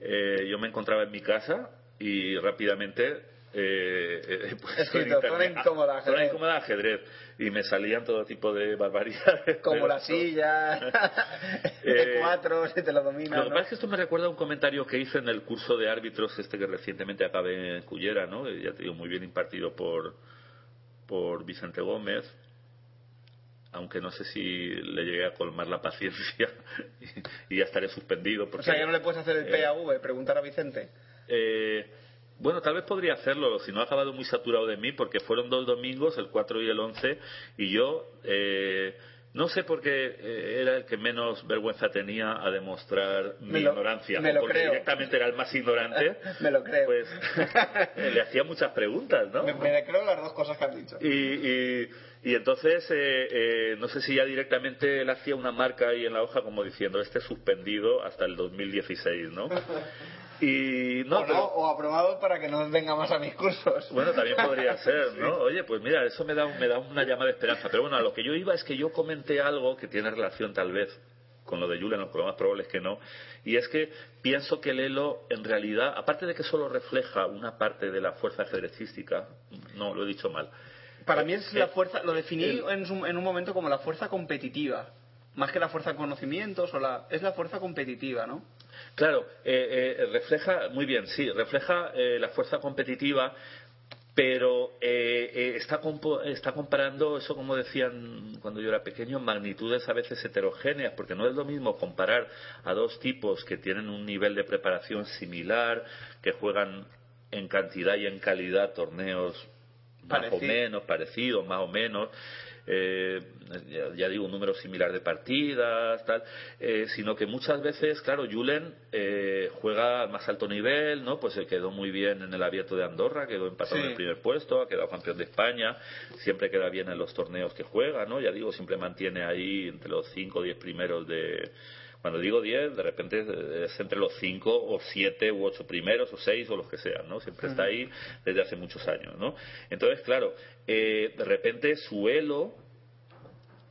Eh, yo me encontraba en mi casa y rápidamente eh, eh, pues, Escrito, zona incómoda, ah, ajedrez. zona incómoda, ajedrez. Y me salían todo tipo de barbaridades. Como la silla, Eh, E4, si te lo domina. Lo que ¿no? pasa es que esto me recuerda a un comentario que hice en el curso de árbitros este que recientemente acabé en Cullera, ¿no? Ya te digo, muy bien impartido por, por Vicente Gómez, aunque no sé si le llegué a colmar la paciencia y, y ya estaré suspendido. O Porque, sea, ya no le puedes hacer el eh, PAV, preguntar a Vicente. eh, bueno, tal vez podría hacerlo, si no ha acabado muy saturado de mí, porque fueron dos domingos, el 4 y el 11, y yo eh, no sé por qué eh, era el que menos vergüenza tenía a demostrar mi lo- ignorancia, o porque creo. directamente era el más ignorante, Me lo creo. pues le hacía muchas preguntas, ¿no? Me, me creo las dos cosas que has dicho. Y, y, y entonces, eh, eh, no sé si ya directamente él hacía una marca ahí en la hoja como diciendo, este suspendido hasta el 2016, ¿no? Y no, o, no, pero- o aprobado para que no venga más a mis cursos. bueno, también podría ser, ¿no? Oye, pues mira, eso me da, me da una llama de esperanza. Pero bueno, a lo que yo iba es que yo comenté algo que tiene relación tal vez con lo de Julian, lo más probable es que no. Y es que pienso que el Elo, en realidad, aparte de que solo refleja una parte de la fuerza ajedrecística, no, lo he dicho mal. Para mí es la eh, fuerza, lo definí el- en, su- en un momento como la fuerza competitiva. Más que la fuerza de conocimientos, o la, es la fuerza competitiva, ¿no? Claro, eh, eh, refleja, muy bien, sí, refleja eh, la fuerza competitiva, pero eh, eh, está, compo- está comparando eso, como decían cuando yo era pequeño, magnitudes a veces heterogéneas, porque no es lo mismo comparar a dos tipos que tienen un nivel de preparación similar, que juegan en cantidad y en calidad torneos más o menos, parecidos, más o menos, eh, ya, ya digo, un número similar de partidas, tal, eh, sino que muchas veces, claro, Julen eh, juega al más alto nivel, ¿no? Pues se quedó muy bien en el abierto de Andorra, quedó empatado Sí. en el primer puesto, ha quedado campeón de España, siempre queda bien en los torneos que juega, ¿no? Ya digo, siempre mantiene ahí entre los 5 o 10 primeros de, cuando digo 10, de repente eh, es entre los 5 o 7 u 8 primeros o 6 o los que sean, ¿no? Siempre está ahí desde hace muchos años, ¿no? Entonces, claro, eh, de repente su elo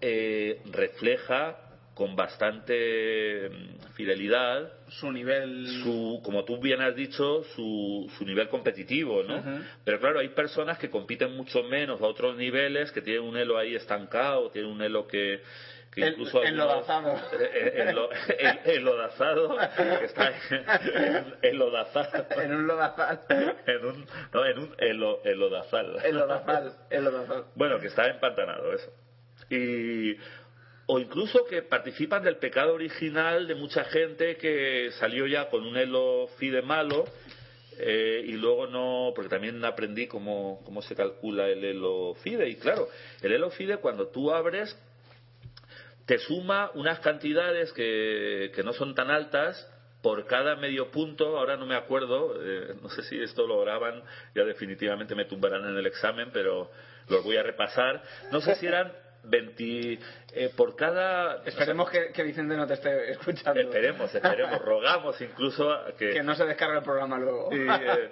eh, refleja con bastante mm, fidelidad Su nivel. su, como tú bien has dicho, su, su nivel competitivo, ¿no? Pero claro, hay personas que compiten mucho menos a otros niveles, que tienen un elo ahí estancado, tienen un elo que, que incluso algunos- enlodazado. Enlo- en- enlodazado, está en- enlodazado. En un lodazal. En un, no, en un enlodazal. El lodazal. El lodazal. Bueno, que está empantanado, eso. Y, o incluso que participan del pecado original de mucha gente que salió ya con un elo FIDE malo eh, y luego no, porque también aprendí cómo, cómo se calcula el elo FIDE. Y claro, el elo FIDE cuando tú abres te suma unas cantidades que, que no son tan altas por cada medio punto, ahora no me acuerdo, eh, no sé si esto lo graban, ya definitivamente me tumbarán en el examen, pero los voy a repasar. No sé si eran 20 eh, por cada esperemos que, que, Vicente no te esté escuchando esperemos esperemos rogamos incluso que que no se descargue el programa luego eh,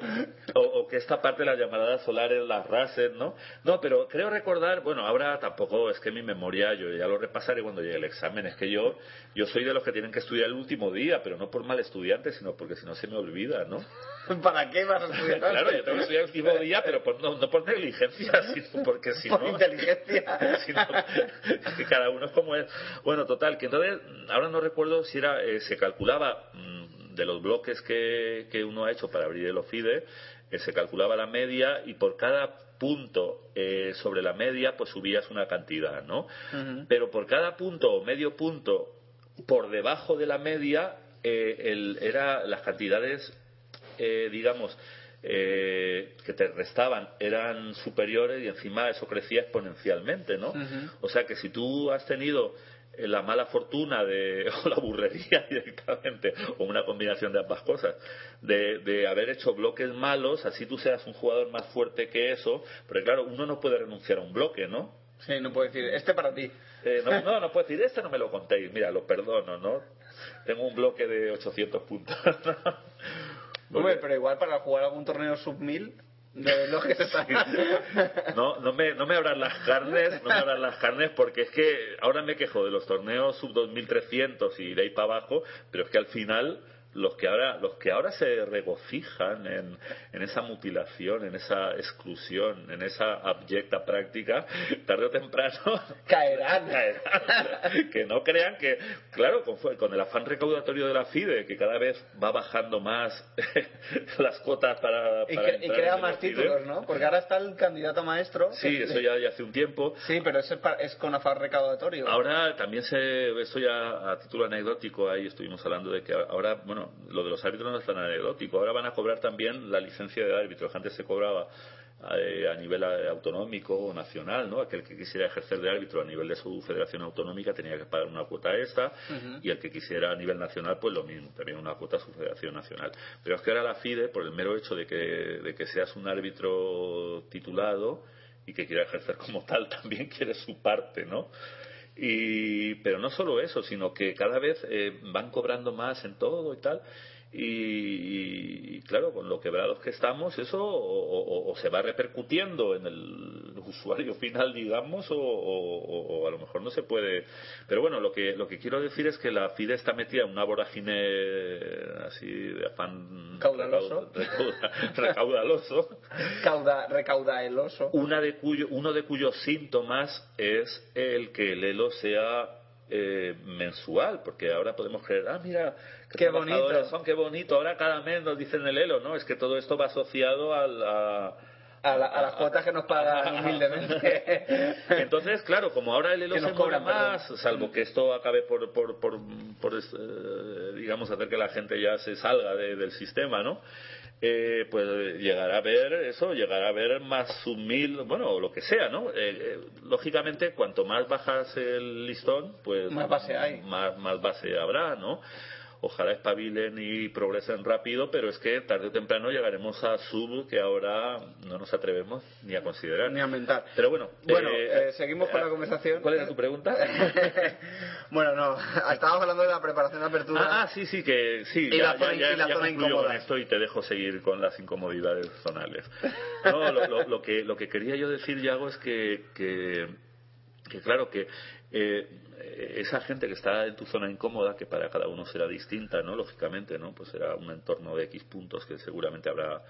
o, o, que esta parte de las llamadas solares las rasen no no pero creo recordar bueno ahora tampoco es que mi memoria yo ya lo repasaré cuando llegue el examen es que yo yo soy de los que tienen que estudiar el último día pero no por mal estudiante sino porque si no se me olvida no ¿Para qué vas a estudiar? claro, yo tengo que estudiar el último día, pero por, no, no, por negligencia, sino porque si por no. inteligencia. sino, cada uno es como es. Bueno, total, que entonces, ahora no recuerdo si era, eh, se calculaba mmm, de los bloques que, que, uno ha hecho para abrir el OFIDE, eh, se calculaba la media y por cada punto eh, sobre la media, pues subías una cantidad, ¿no? Uh -huh. Pero por cada punto o medio punto por debajo de la media, el, era las cantidades eh, digamos, eh, que te restaban eran superiores y encima eso crecía exponencialmente, ¿no? Uh -huh. O sea que si tú has tenido la mala fortuna de, o la burrería directamente, o una combinación de ambas cosas, de, de, haber hecho bloques malos, así tú seas un jugador más fuerte que eso, porque claro, uno no puede renunciar a un bloque, ¿no? Sí, no puede decir, este para ti. Eh, no, no, no puede decir, este no me lo contéis, mira, lo perdono, ¿no? Tengo un bloque de 800 puntos. Hombre, pero igual para jugar algún torneo sub 1000 de los que se no, no me, no me abran las carnes, no me abran las carnes porque es que ahora me quejo de los torneos sub 2300 y de ahí para abajo, pero es que al final los que ahora los que ahora se regocijan en, en esa mutilación, en esa exclusión, en esa abyecta práctica, tarde o temprano caerán. caerán. que no crean que, claro, con, con, el afán recaudatorio de la FIDE, que cada vez va bajando más las cuotas para. Y, y crea más títulos, ¿no? Porque ahora está el candidato a maestro. Sí, eso ya, ya hace un tiempo. Sí, pero es, es con afán recaudatorio. Ahora también se. Esto ya a título anecdótico, ahí estuvimos hablando de que ahora, bueno, lo de los árbitros no es tan anecdótico. Ahora van a cobrar también la licencia de árbitro. Antes se cobraba eh, a nivel autonómico o nacional, ¿no? Aquel que quisiera ejercer de árbitro a nivel de su federación autonómica tenía que pagar una cuota uh -huh. y el que quisiera a nivel nacional, pues lo mismo, también una cuota a su federación nacional. Pero es que ahora la FIDE, por el mero hecho de que, de que seas un árbitro titulado y que quiera ejercer como tal, también quiere su parte, ¿no? Y, pero no solo eso, sino que cada vez eh, van cobrando más en todo y tal. Y, y, claro, con lo quebrados que estamos, eso o, o, o, se va repercutiendo en el usuario final, digamos, o, o, a lo mejor no se puede. Pero bueno, lo que, lo que quiero decir es que la FIDE está metida en una vorágine así de afán caudaloso. Recauda, recaudaloso. Cauda, recaudaeloso. Una de cuyo, uno de cuyos síntomas es el que el elo sea eh, mensual, porque ahora podemos creer, ah, mira, qué bonito. son, qué bonito, ahora cada mes nos dicen el elo, ¿no? Es que todo esto va asociado a la, a, la, a, las cuotas que nos pagan humildemente. Entonces, claro, como ahora el elo se cobra más, perdón. salvo que esto acabe por, por, por, por eh, digamos, hacer que la gente ya se salga de, del sistema, ¿no? Eh, pues llegará a ver eso, llegará a ver más mil, bueno, lo que sea, ¿no? Eh, eh, lógicamente, cuanto más bajas el listón, pues más base hay. Más, más base habrá, ¿no? Ojalá espabilen y progresen rápido, pero es que tarde o temprano llegaremos a sub que ahora no nos atrevemos ni a considerar. Ni a mentar. Pero bueno, bueno eh, seguimos con la conversación. ¿Cuál era tu pregunta? bueno, no, estábamos hablando de la preparación de apertura. Ah, ah sí, sí, que sí. Y ya, la zona, ya, y la ya zona concluyo con incómoda. esto y te dejo seguir con las incomodidades zonales. No, lo, lo, lo que, lo que quería yo decir, Yago, es que, que, que claro, que eh, esa gente que está en tu zona incómoda, que para cada uno será distinta, ¿no? Lógicamente, ¿no? Pues será un entorno de X puntos que seguramente habrá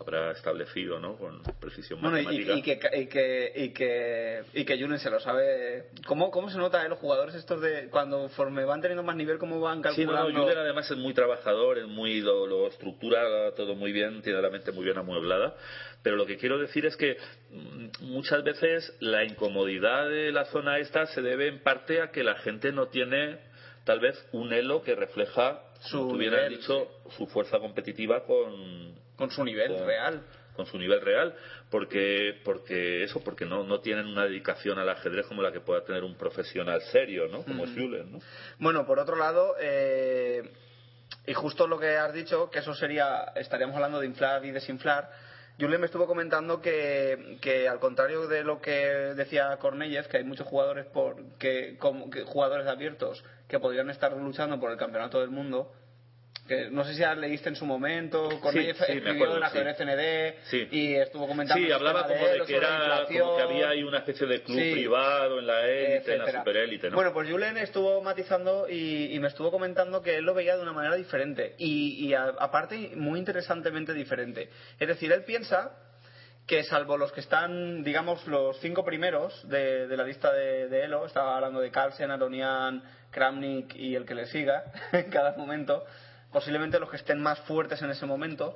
habrá establecido, ¿no? Con precisión Bueno, y, matemática. y que, y que y que y que Julen se lo sabe. ¿Cómo, cómo se nota eh, los jugadores estos de cuando forme van teniendo más nivel cómo van Sí, no, calculando? Julen además es muy trabajador, es muy lo, lo estructura todo muy bien, tiene la mente muy bien amueblada. Pero lo que quiero decir es que mm, muchas veces la incomodidad de la zona esta se debe en parte a que la gente no tiene tal vez un elo que refleja, Su como tú dicho, su fuerza competitiva con, con su nivel con- real. con su nivel real porque porque eso porque no no tienen una dedicación al ajedrez como la que pueda tener un profesional serio no como es Julen ¿no? Bueno, por otro lado, eh, y justo lo que has dicho, que eso sería, estaríamos hablando de inflar y desinflar. Julen me estuvo comentando que, que al contrario de lo que decía Cornellez, que hay muchos jugadores por, que, como, que- jugadores abiertos que podrían estar luchando por el campeonato del mundo. Que no sé si ya leíste en su momento, Cornellez sí, escribió acuerdo, en ajedrez ND Sí. y estuvo comentando sí hablaba como de él, que era como que había ahí una especie de club Sí. privado en la élite en la superélite ¿no? Bueno, pues Julen estuvo matizando y, y me estuvo comentando que él lo veía de una manera diferente y, y a- aparte muy interesantemente diferente. Es decir, él piensa que salvo los que están, digamos, los cinco primeros de, de la lista de, de Elo, estaba hablando de Carlsen, Aronian, Kramnik y el que le siga en cada momento, posiblemente los que estén más fuertes en ese momento,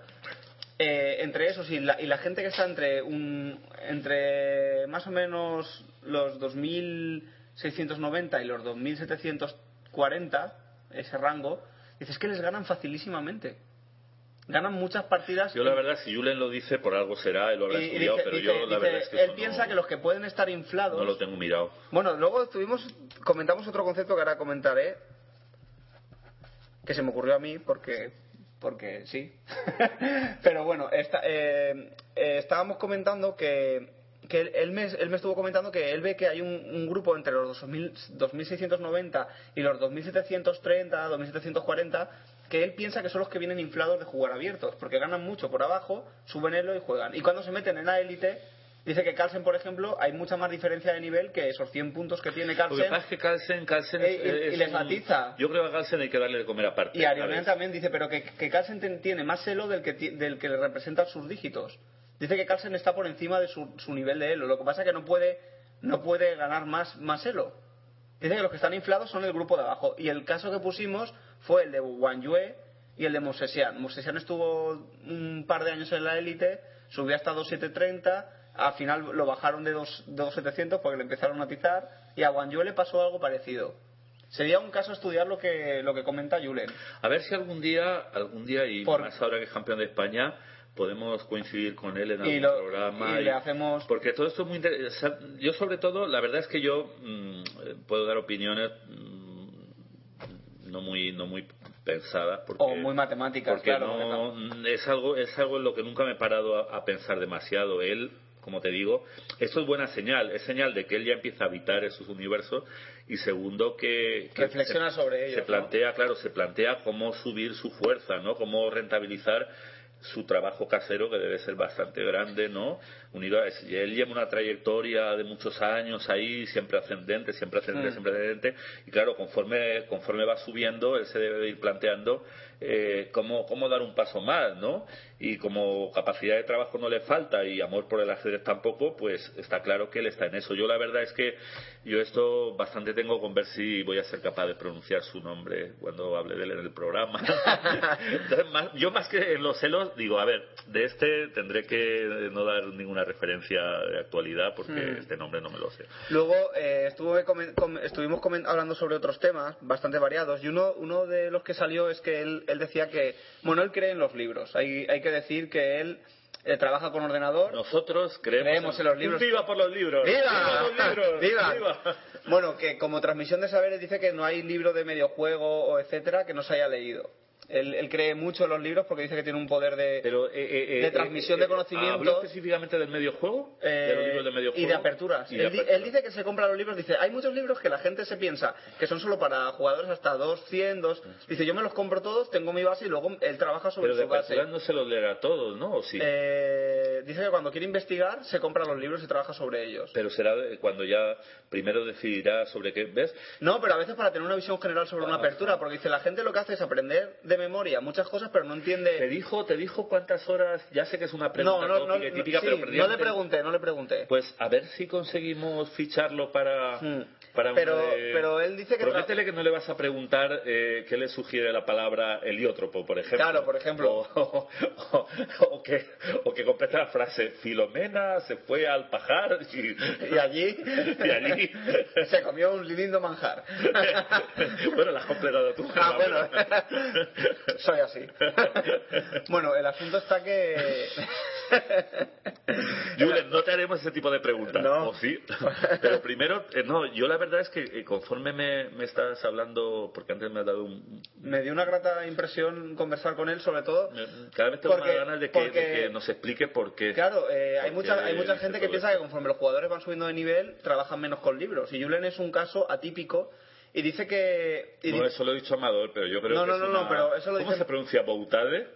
eh, entre esos y la, y la gente que está entre un entre más o menos los 2.690 y los 2.740 ese rango dices que les ganan facilísimamente. Ganan muchas partidas yo la verdad si Julen lo dice por algo será él lo habrá estudiado dice- pero dice- yo la dice, verdad es que él piensa no, que los que pueden estar inflados no lo tengo mirado. Bueno, luego tuvimos, comentamos otro concepto que ahora comentaré, que se me ocurrió a mí porque, porque sí. Pero bueno, esta- eh, eh, estábamos comentando que, que él, él me, él me estuvo comentando que él ve que hay un, un grupo entre los 2000 2.690 y los 2.730, 2.740 que él piensa que son los que vienen inflados de jugar abiertos, porque ganan mucho por abajo, suben elo y juegan. Y cuando se meten en la élite, dice que Carlsen, por ejemplo, hay mucha más diferencia de nivel que esos 100 puntos que tiene lo que Carlsen. pasa es que Carlsen, Carlsen Eh, es- y- y es les matiza. yo creo que a Carlsen hay que darle de comer aparte Y ¿sabes? también dice, pero que, que Carlsen ten- tiene más elo del que, del que le representan sus dígitos. Dice que Carlsen está por encima de su, su nivel de elo. Lo que pasa es que no puede, no puede ganar más, más elo. Dice que los que están inflados son el grupo de abajo. Y el caso que pusimos fue el de Wang Yue y el de Mosesian. Mosesian estuvo un par de años en la élite, subió hasta 2.730, al final lo bajaron de 2 de 2.700 porque le empezaron a atizar, y a Yue le pasó algo parecido. Sería un caso estudiar lo que, lo que comenta Julen. A ver si algún día, algún día y Por- más ahora que es campeón de España, podemos coincidir con él en algún Y lo- programa. y le hacemos- Porque todo esto es muy interesante. Yo sobre todo, la verdad es que yo mm, puedo dar opiniones mm, no muy no muy pensadas. Porque, O muy matemáticas, porque claro, no, porque es algo es algo en lo que nunca me he parado a, a pensar demasiado. Él como te digo, esto es buena señal, es señal de que él ya empieza a habitar esos universos y segundo que, que Reflexiona se- sobre ellos, se ¿no? plantea, claro, se plantea cómo subir su fuerza, ¿no? Cómo rentabilizar su trabajo casero que debe ser bastante grande, ¿no? Unido a eso. Él lleva una trayectoria de muchos años ahí, siempre ascendente, siempre ascendente, Mm. siempre ascendente. Y claro, conforme, conforme va subiendo, él se debe de ir planteando eh, cómo, cómo dar un paso más, ¿no? Y como capacidad de trabajo no le falta y amor por el ajedrez tampoco, pues está claro que él está en eso. Yo la verdad es que yo esto bastante tengo con ver si voy a ser capaz de pronunciar su nombre cuando hable de él en el programa. Entonces, más- yo más que en los celos digo, a ver, de este tendré que no dar ninguna referencia de actualidad porque Mm. este nombre no me lo sé. Luego eh, estuve comen- com- estuvimos comen- hablando sobre otros temas bastante variados y uno, uno de los que salió es que él, él decía que, bueno, él cree en los libros. Hay, hay que decir que él eh, trabaja con ordenador. Nosotros creemos, Creemos en los libros. ¡Viva por los libros! ¡Viva! los libros! ¡Viva! Bueno, que como transmisión de saberes dice que no hay libro de mediojuego o etcétera que no se haya leído. Él, él cree mucho en los libros porque dice que tiene un poder de, Pero, eh, eh, de eh, transmisión eh, de eh, conocimiento. ¿Habló específicamente del mediojuego? Eh, ¿De los libros de mediojuego? y de aperturas. Y de él, aperturas. él dice que se compra los libros, dice, hay muchos libros que la gente se piensa que son solo para jugadores hasta 200, 200. Dice, yo me los compro todos, tengo mi base y luego él trabaja sobre Pero de su base. aperturas no se los leerá todos, ¿no? ¿O sí? Eh, dice que cuando quiere investigar se compra los libros y trabaja sobre ellos. Pero será cuando ya primero decidirá sobre qué. ¿Ves? No, pero a veces para tener una visión general sobre una apertura, porque dice, la gente lo que hace es aprender de memoria muchas cosas, pero no entiende... ¿Te dijo, ¿Te dijo cuántas horas? Ya sé que es una pregunta no, no, no, tópica y típica, sí, pero no le pregunté, no le pregunté. Pues a ver si conseguimos ficharlo para... Hmm. para Pero- de- pero él dice que tra- Prométele que no le vas a preguntar eh, qué le sugiere la palabra heliótropo, por ejemplo. Claro, por ejemplo. O, o- o- o que, o que complete la frase, Filomena se fue al pajar y, Y allí, y allí... se comió un lindo manjar. bueno, la has completado tú. Ah, bueno. Soy así. Bueno, el asunto está que... Julen, no te haremos ese tipo de preguntas. No. ¿O sí? Pero primero, eh, no, yo la verdad es que eh, conforme me, me estás hablando, porque antes me has dado un... Me dio una grata impresión conversar con él, sobre todo... Cada vez tengo Porque- más ganas de que, de porque- que nos explique por qué. Claro, eh, hay, mucha, hay mucha gente que piensa que conforme los jugadores van subiendo de nivel, trabajan menos con libros. Y Julen es un caso atípico y dice que... y No, eso lo he dicho Amador, pero yo creo No, que no, es no, una- no, pero eso lo ¿Cómo dice- se pronuncia? ¿Boutade?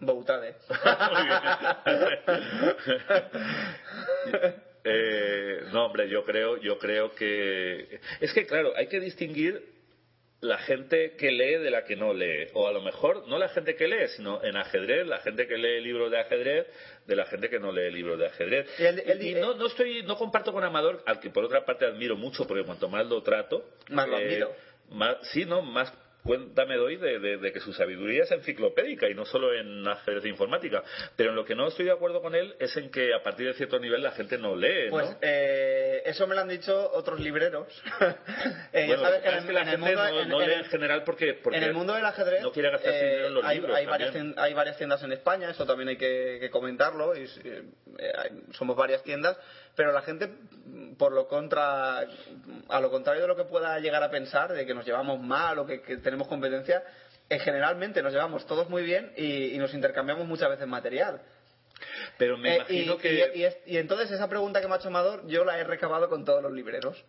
Boutade. Eh, no, hombre, yo creo, yo creo que es que claro, hay que distinguir la gente que lee de la que no lee, o a lo mejor no la gente que lee, sino en ajedrez, la gente que lee libros de ajedrez de la gente que no lee libros de ajedrez. Y no, no estoy, no comparto con Amador, al que por otra parte admiro mucho, porque cuanto más lo trato, Más lo eh, admiro. más, sí, no, más cuenta me doy de, de- de que su sabiduría es enciclopédica y no solo en ajedrez de informática. Pero en lo que no estoy de acuerdo con él es en que a partir de cierto nivel la gente no lee, Pues eh, eso me lo han dicho otros libreros. Eh, ya Bueno, sabes que en es el, que la en el gente mundo, no, en- no en lee en general porque, porque en el mundo del ajedrez no quiere gastar eh, dinero en los hay, libros. hay varias, hay varias tiendas en España, eso también hay que, que comentarlo, y, eh, somos varias tiendas, pero la gente, por lo contra, a lo contrario de lo que pueda llegar a pensar, de que nos llevamos mal o que, que tenemos competencia, eh, generalmente nos llevamos todos muy bien y, y nos intercambiamos muchas veces material. Pero me Eh, imagino y, que... y- y es- y entonces esa pregunta que me ha hecho Amador, yo la he recabado con todos los libreros.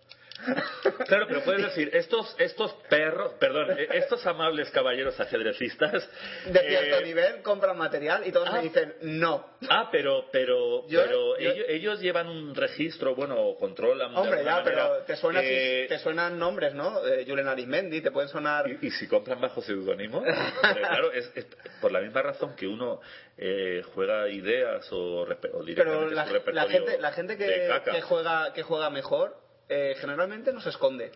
Claro, pero puedes decir, estos, estos perros, perdón, eh, estos amables caballeros ajedrecistas... De eh, cierto nivel compran material y todos ah. me dicen no. Ah, pero, pero, Yo- pero yo- ellos, ellos llevan un registro, bueno, controlan. Hombre, ya, pero te, suena, eh, te suenan nombres, ¿no? Eh, Julen Arismendi, te pueden sonar... y, y si compran bajo seudónimo, claro, es, es por la misma razón que uno eh, juega ideas o, o Pero directamente la, su la repertorio gente, la gente que juega, que juega mejor eh, generalmente no se esconde.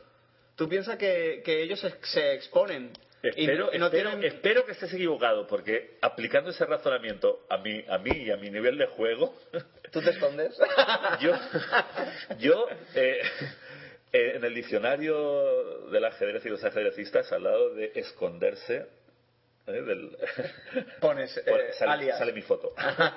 Tú piensas que, que ellos se, se exponen Espero, y no espero, tienen... espero que estés equivocado, porque aplicando ese razonamiento a mí, a mí y a mi nivel de juego, ¿Tú te escondes? yo, yo eh, eh, en el diccionario del ajedrez y los ajedrecistas, al lado de esconderse, ¿eh? del, Pones eh, sale, alias. sale mi foto.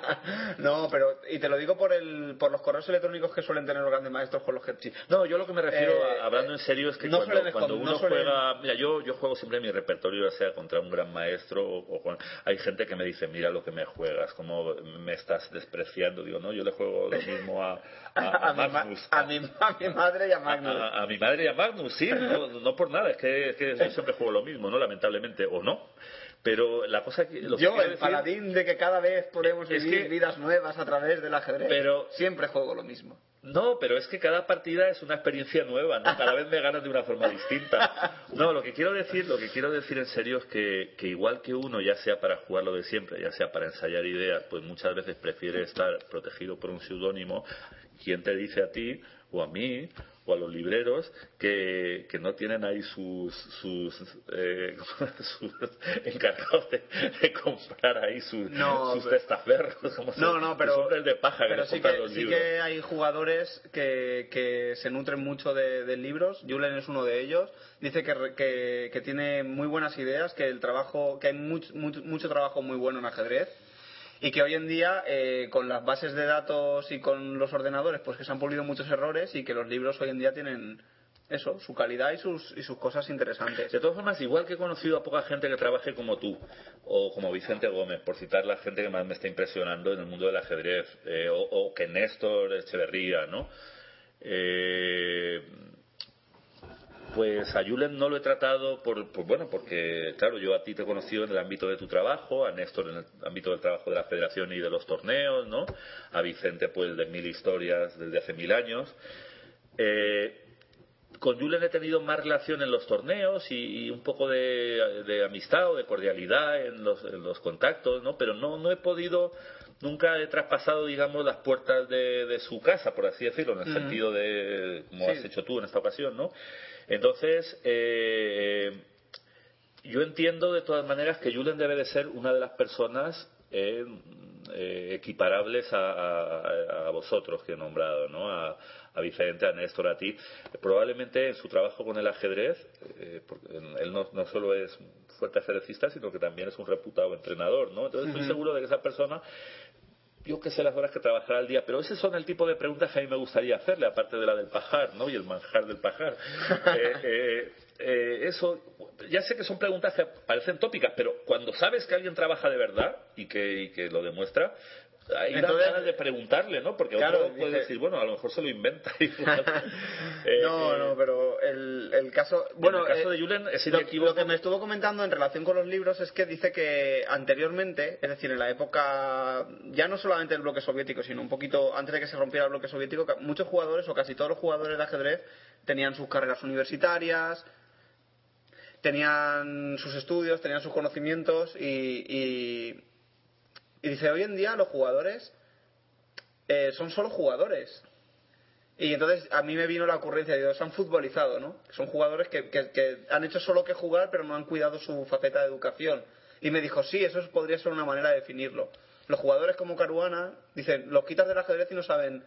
no, pero... Y te lo digo por, el, por los correos electrónicos que suelen tener los grandes maestros con los que... No, yo lo que me refiero, Eh, a- hablando en serio, es que no cuando, uno no suelen- juega... Mira, yo, yo juego siempre mi repertorio, ya sea contra un gran maestro o, o con... Hay gente que me dice, mira lo que me juegas, como me estás despreciando. Digo, no, yo le juego lo mismo a, a, A, ma- Magnus. a, mi, a mi madre y a Magnus. A, a mi madre y a Magnus, sí, no, no por nada, es que, es que yo siempre juego lo mismo, ¿no? Lamentablemente, o no. Pero la cosa que... Lo que Yo, quiero el decir- paladín de que cada vez podemos vivir que- vidas nuevas a través del ajedrez. Pero- siempre juego lo mismo. No, pero es que cada partida es una experiencia nueva, ¿no? Cada vez me ganas de una forma distinta. No, lo que quiero decir, lo que quiero decir en serio es que, que igual que uno, ya sea para jugar lo de siempre, ya sea para ensayar ideas, pues muchas veces prefiere estar protegido por un seudónimo. ¿Quién te dice a ti o a mí o a los libreros que, que no tienen ahí sus sus, eh, sus encargados de, de comprar ahí sus, No, sus testaferros, como se- No, no, sus pero, hombres de paja que pero les sí, que, los sí libros. que hay jugadores que, que se nutren mucho de, de libros. Julen es uno de ellos. Dice que, que, que tiene muy buenas ideas, que el trabajo, que hay much- mucho, mucho trabajo muy bueno en ajedrez y que hoy en día eh, con las bases de datos y con los ordenadores pues que se han pulido muchos errores y que los libros hoy en día tienen eso, su calidad y sus, y sus cosas interesantes. De todas formas, igual que he conocido a poca gente que trabaje como tú, o como Vicente Gómez, por citar la gente que más me está impresionando en el mundo del ajedrez, eh, o, que Néstor Echeverría, ¿no? Eh, pues a Julen no lo he tratado por, por- bueno, porque claro, yo a ti te he conocido en el ámbito de tu trabajo, a Néstor en el ámbito del trabajo de la federación y de los torneos, ¿no? A Vicente pues de mil historias desde hace mil años. Eh, con Julen he tenido más relación en los torneos y, y un poco de, de, amistad o de cordialidad en los, en los contactos, ¿no? Pero no, no he podido, nunca he traspasado, digamos, las puertas de, de su casa, por así decirlo, en el Mm. sentido de, como Sí. has hecho tú en esta ocasión, ¿no? Entonces, eh, yo entiendo de todas maneras que Julen debe de ser una de las personas eh, eh, equiparables a, a- a vosotros que he nombrado, ¿no? A, a Vicente, a Néstor, a ti. Probablemente en su trabajo con el ajedrez, eh, porque él no, no solo es fuerte ajedrecista, sino que también es un reputado entrenador, ¿no? Entonces estoy seguro de que esa persona yo que sé las horas que trabajará al día, pero ese son el tipo de preguntas que a mí me gustaría hacerle, aparte de la del pajar, ¿no? Y el manjar del pajar. Eh, eh, eh, eso, ya sé que son preguntas que parecen tópicas, pero cuando sabes que alguien trabaja de verdad y que, y que lo demuestra, hay Entonces- ganas de preguntarle, ¿no? Porque Claro, otro puede dice- decir, bueno, a lo mejor se lo inventa. Eh, no, no, pero el, el caso. Bueno, el caso eh, de Julen es lo, lo que me estuvo comentando en relación con los libros es que dice que anteriormente, es decir, en la época, ya no solamente del bloque soviético, sino un poquito antes de que se rompiera el bloque soviético, muchos jugadores o casi todos los jugadores de ajedrez tenían sus carreras universitarias, tenían sus estudios, tenían sus conocimientos y, y, y dice, hoy en día los jugadores eh, son solo jugadores. Y entonces a mí me vino la ocurrencia, digo, se han futbolizado, ¿no? Son jugadores que, que- que han hecho solo que jugar, pero no han cuidado su faceta de educación. Y me dijo, sí, eso podría ser una manera de definirlo. Los jugadores como Caruana, dicen, los quitas del ajedrez y no saben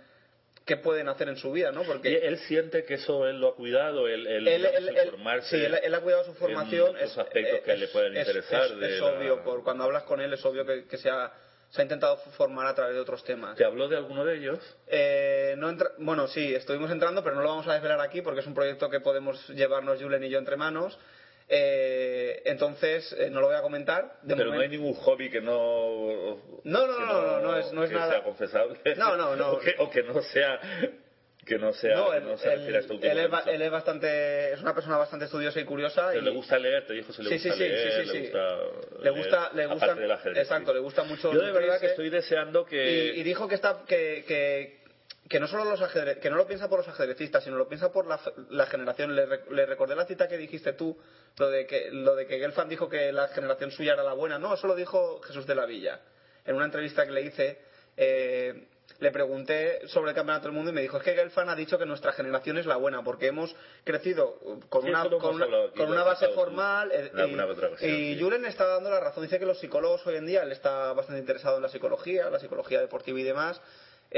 qué pueden hacer en su vida, ¿no? Y Porque él siente que eso él lo ha cuidado, él, él, él, él- informarse sí, él, ha cuidado su formación. Es, aspectos que es- le pueden es- interesar. Es, de es la- obvio, por, cuando hablas con él es obvio que, que se, ha, se ha intentado formar a través de otros temas. ¿Te habló de alguno de ellos? Eh, no entra- bueno, sí, estuvimos entrando, pero no lo vamos a desvelar aquí porque es un proyecto que podemos llevarnos Julen y yo entre manos. Eh, entonces, eh, no lo voy a comentar. De Pero no hay momento- ningún hobby que no. No, no, que no, no, no es- no es que nada. sea confesable. No, no, no. o, que, o que no sea. Que no sea. No, que él, no se él- este él es, él es bastante, es una persona bastante estudiosa y curiosa. Pero y le gusta leer, te dijo si le Sí, gusta sí, sí, leer, sí, sí, le sí. gusta. le leer, gusta, le gusta, del ajedrez, exacto, le gusta mucho. Yo de verdad que estoy deseando que. Y, y dijo que está que, que, que no solo los ajedre- que no lo piensa por los ajedrecistas, sino lo piensa por la, la generación. Le, le recordé la cita que dijiste tú, lo de que lo de que Gelfand dijo que la generación suya era la buena. No, eso lo dijo Jesús de la Villa. En una entrevista que le hice, eh, le pregunté sobre el campeonato del mundo y me dijo es que Gelfand ha dicho que nuestra generación es la buena porque hemos crecido con Sí, una con una, hablado con una base formal eh, y- y sí. Julen está dando la razón. Dice que los psicólogos hoy en día, él está bastante interesado en la psicología, la psicología deportiva y demás,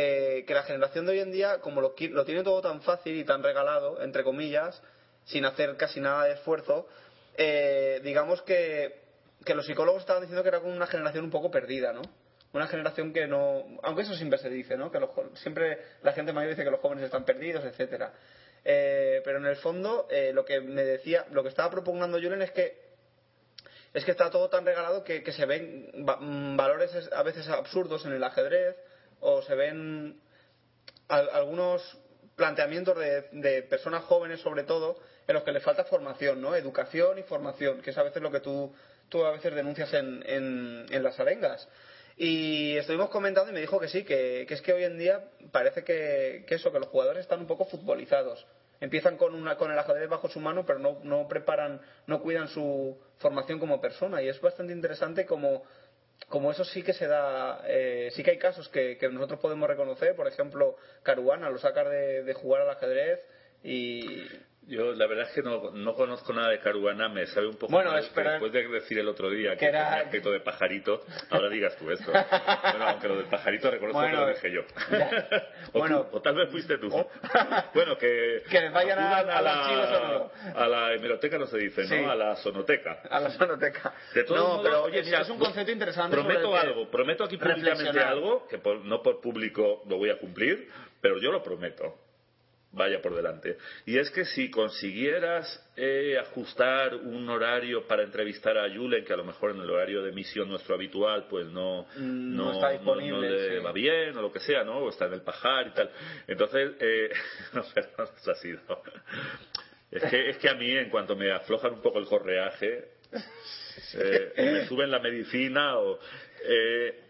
eh, que la generación de hoy en día, como lo, lo tiene todo tan fácil y tan regalado, entre comillas, sin hacer casi nada de esfuerzo, eh, digamos que, que los psicólogos estaban diciendo que era como una generación un poco perdida, ¿no? Una generación que no, aunque eso siempre se dice, ¿no? Que los siempre la gente mayor dice que los jóvenes están perdidos, etcétera. Eh, pero en el fondo, eh, lo que me decía, lo que estaba propugnando Julen es que es que está todo tan regalado que, que se ven mm, valores es- a veces absurdos en el ajedrez o se ven al- algunos planteamientos de, de personas jóvenes sobre todo en los que les falta formación, ¿no? Educación y formación, que es a veces lo que tú, tú a veces denuncias en, en, en las arengas. Y estuvimos comentando y me dijo que sí, que, que es que hoy en día parece que, que eso, que los jugadores están un poco futbolizados. Empiezan con, una, con el ajedrez bajo su mano, pero no, no preparan, no cuidan su formación como persona. Y es bastante interesante como, como eso sí que se da, eh, sí que hay casos que, que nosotros podemos reconocer. Por ejemplo, Caruana lo saca de, de jugar al ajedrez y, Yo la verdad es que no, no conozco nada de Caruana, me sabe un poco Bueno, mal, espera- después de decir el otro día que, que era- tenía aspecto de pajarito, ahora digas tú esto. bueno, aunque lo del pajarito reconozco Bueno, que lo dije yo. o, Bueno. tú, o tal vez fuiste tú. bueno, que... Que vayan a- archivo sonoro. A la hemeroteca no se dice, Sí. ¿no? A la sonoteca. a la sonoteca. De todos no, pero oye, es, un concepto interesante. Prometo algo, prometo aquí públicamente algo, que por- no por público lo voy a cumplir, pero yo lo prometo. Vaya por delante. Y es que si consiguieras eh, ajustar un horario para entrevistar a Julen, que a lo mejor en el horario de emisión nuestro habitual, pues no, Mm, no, no está disponible, no le sí. va bien o lo que sea, ¿no? O está en el pajar y tal. Entonces, eh, no, perdón, eso ha sido. Es que, es que a mí, en cuanto me aflojan un poco el correaje, eh, o me suben la medicina o... eh,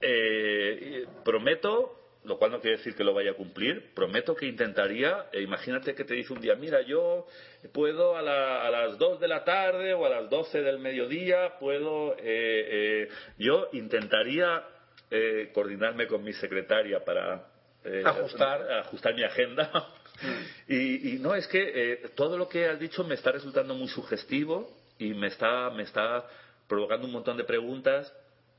eh, prometo lo cual no quiere decir que lo vaya a cumplir, prometo que intentaría, e imagínate que te dice un día, mira, yo puedo a, la- a las 2 de la tarde o a las 12 del mediodía, puedo, eh, eh, yo intentaría eh, coordinarme con mi secretaria para eh, Ajustar. ajustar mi agenda. Y, y no, es que eh, todo lo que has dicho me está resultando muy sugestivo y me está, me está provocando un montón de preguntas,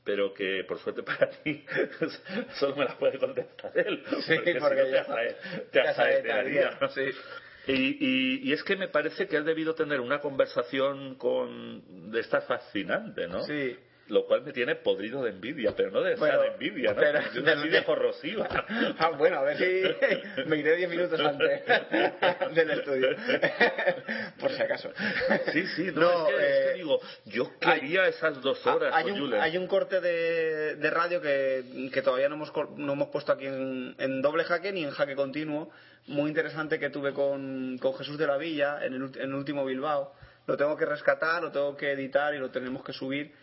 pero que por suerte para ti solo me las puede contestar él. Sí, porque, si porque no te asae- te te asaetearía. asaetearía, sí. Y, y- y es que me parece que has debido tener una conversación con de esta fascinante, ¿no? Sí. Lo cual me tiene podrido de envidia, pero no de de envidia, ¿no? pero- de una envidia corrosiva. Ah, bueno, a ver si me iré 10 minutos antes del estudio. Por si acaso. Sí, sí, no, No, es, que, es que eh, digo, yo quería esas dos horas hay, con un, hay un corte de, de radio que, que todavía no hemos, no hemos puesto aquí en, en doble jaque ni en jaque continuo, muy interesante que tuve con, con Jesús de la Villa en el, en el último Bilbao. Lo tengo que rescatar, lo tengo que editar y lo tenemos que subir,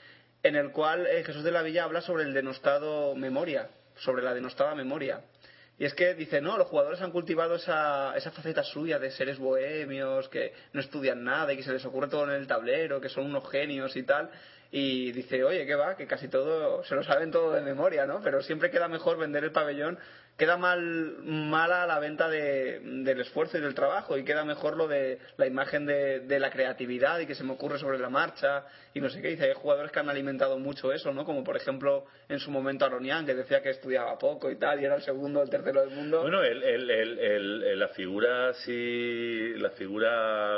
en el cual eh, Jesús de la Villa habla sobre el denostado memoria, sobre la denostada memoria. Y es que dice, no, los jugadores han cultivado esa, esa faceta suya de seres bohemios, que no estudian nada y que se les ocurre todo en el tablero, que son unos genios y tal. Y dice, oye, ¿qué va? Que casi todo, se lo saben todo de memoria, ¿no? Pero siempre queda mejor vender el pabellón. Queda mal, mala la venta de, del esfuerzo y del trabajo y queda mejor lo de la imagen de, de la creatividad y que se me ocurre sobre la marcha y no sé qué. Dice, hay jugadores que han alimentado mucho eso, ¿no? Como por ejemplo en su momento Aronian, que decía que estudiaba poco y tal y era el segundo o el tercero del mundo. Bueno, el, el, el, el- el- la figura sí, la figura,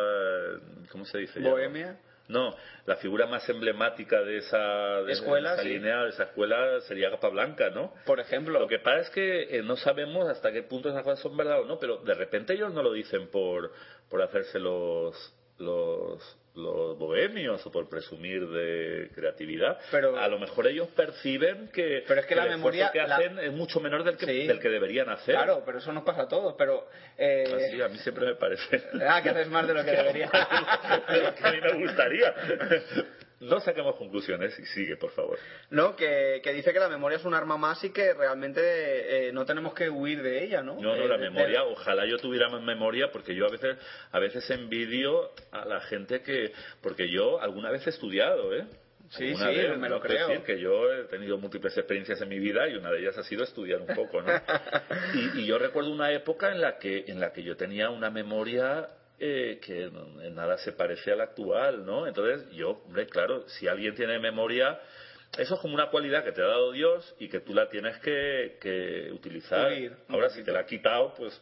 ¿cómo se dice? ya? Bohemia. No, la figura más emblemática de esa, de Escuela, esa sí. línea, de esa escuela, sería Capablanca, ¿no? Por ejemplo. Lo que pasa es que eh, no sabemos hasta qué punto esas cosas son verdad o no, pero de repente ellos no lo dicen por, por hacerse los, los, los bohemios o por presumir de creatividad. Pero- a lo mejor ellos perciben que, Pero es que la el memoria- que la- hacen es mucho menor del que, Sí. del que deberían hacer. Claro, pero eso nos pasa a todos. Pero. eh, Así, a mí siempre me parece. Ah, que haces más de lo que debería. que a mí me gustaría. No saquemos conclusiones y sigue, por favor. No, que, que dice que la memoria es un arma más y que realmente eh, no tenemos que huir de ella, ¿no? No, no, Eh, la de- memoria, ojalá yo tuviera más memoria, porque yo a veces, a veces envidio a la gente que, porque yo alguna vez he estudiado, ¿eh? Sí, sí, vez, me lo creo. decir que yo he tenido múltiples experiencias en mi vida y una de ellas ha sido estudiar un poco, ¿no? y, y yo recuerdo una época en la que, en la que yo tenía una memoria eh, que en nada se parece a la actual, ¿no? Entonces yo, hombre, claro, si alguien tiene memoria, eso es como una cualidad que te ha dado Dios y que tú la tienes que, que utilizar. Pulir. Ahora, si te la ha quitado, pues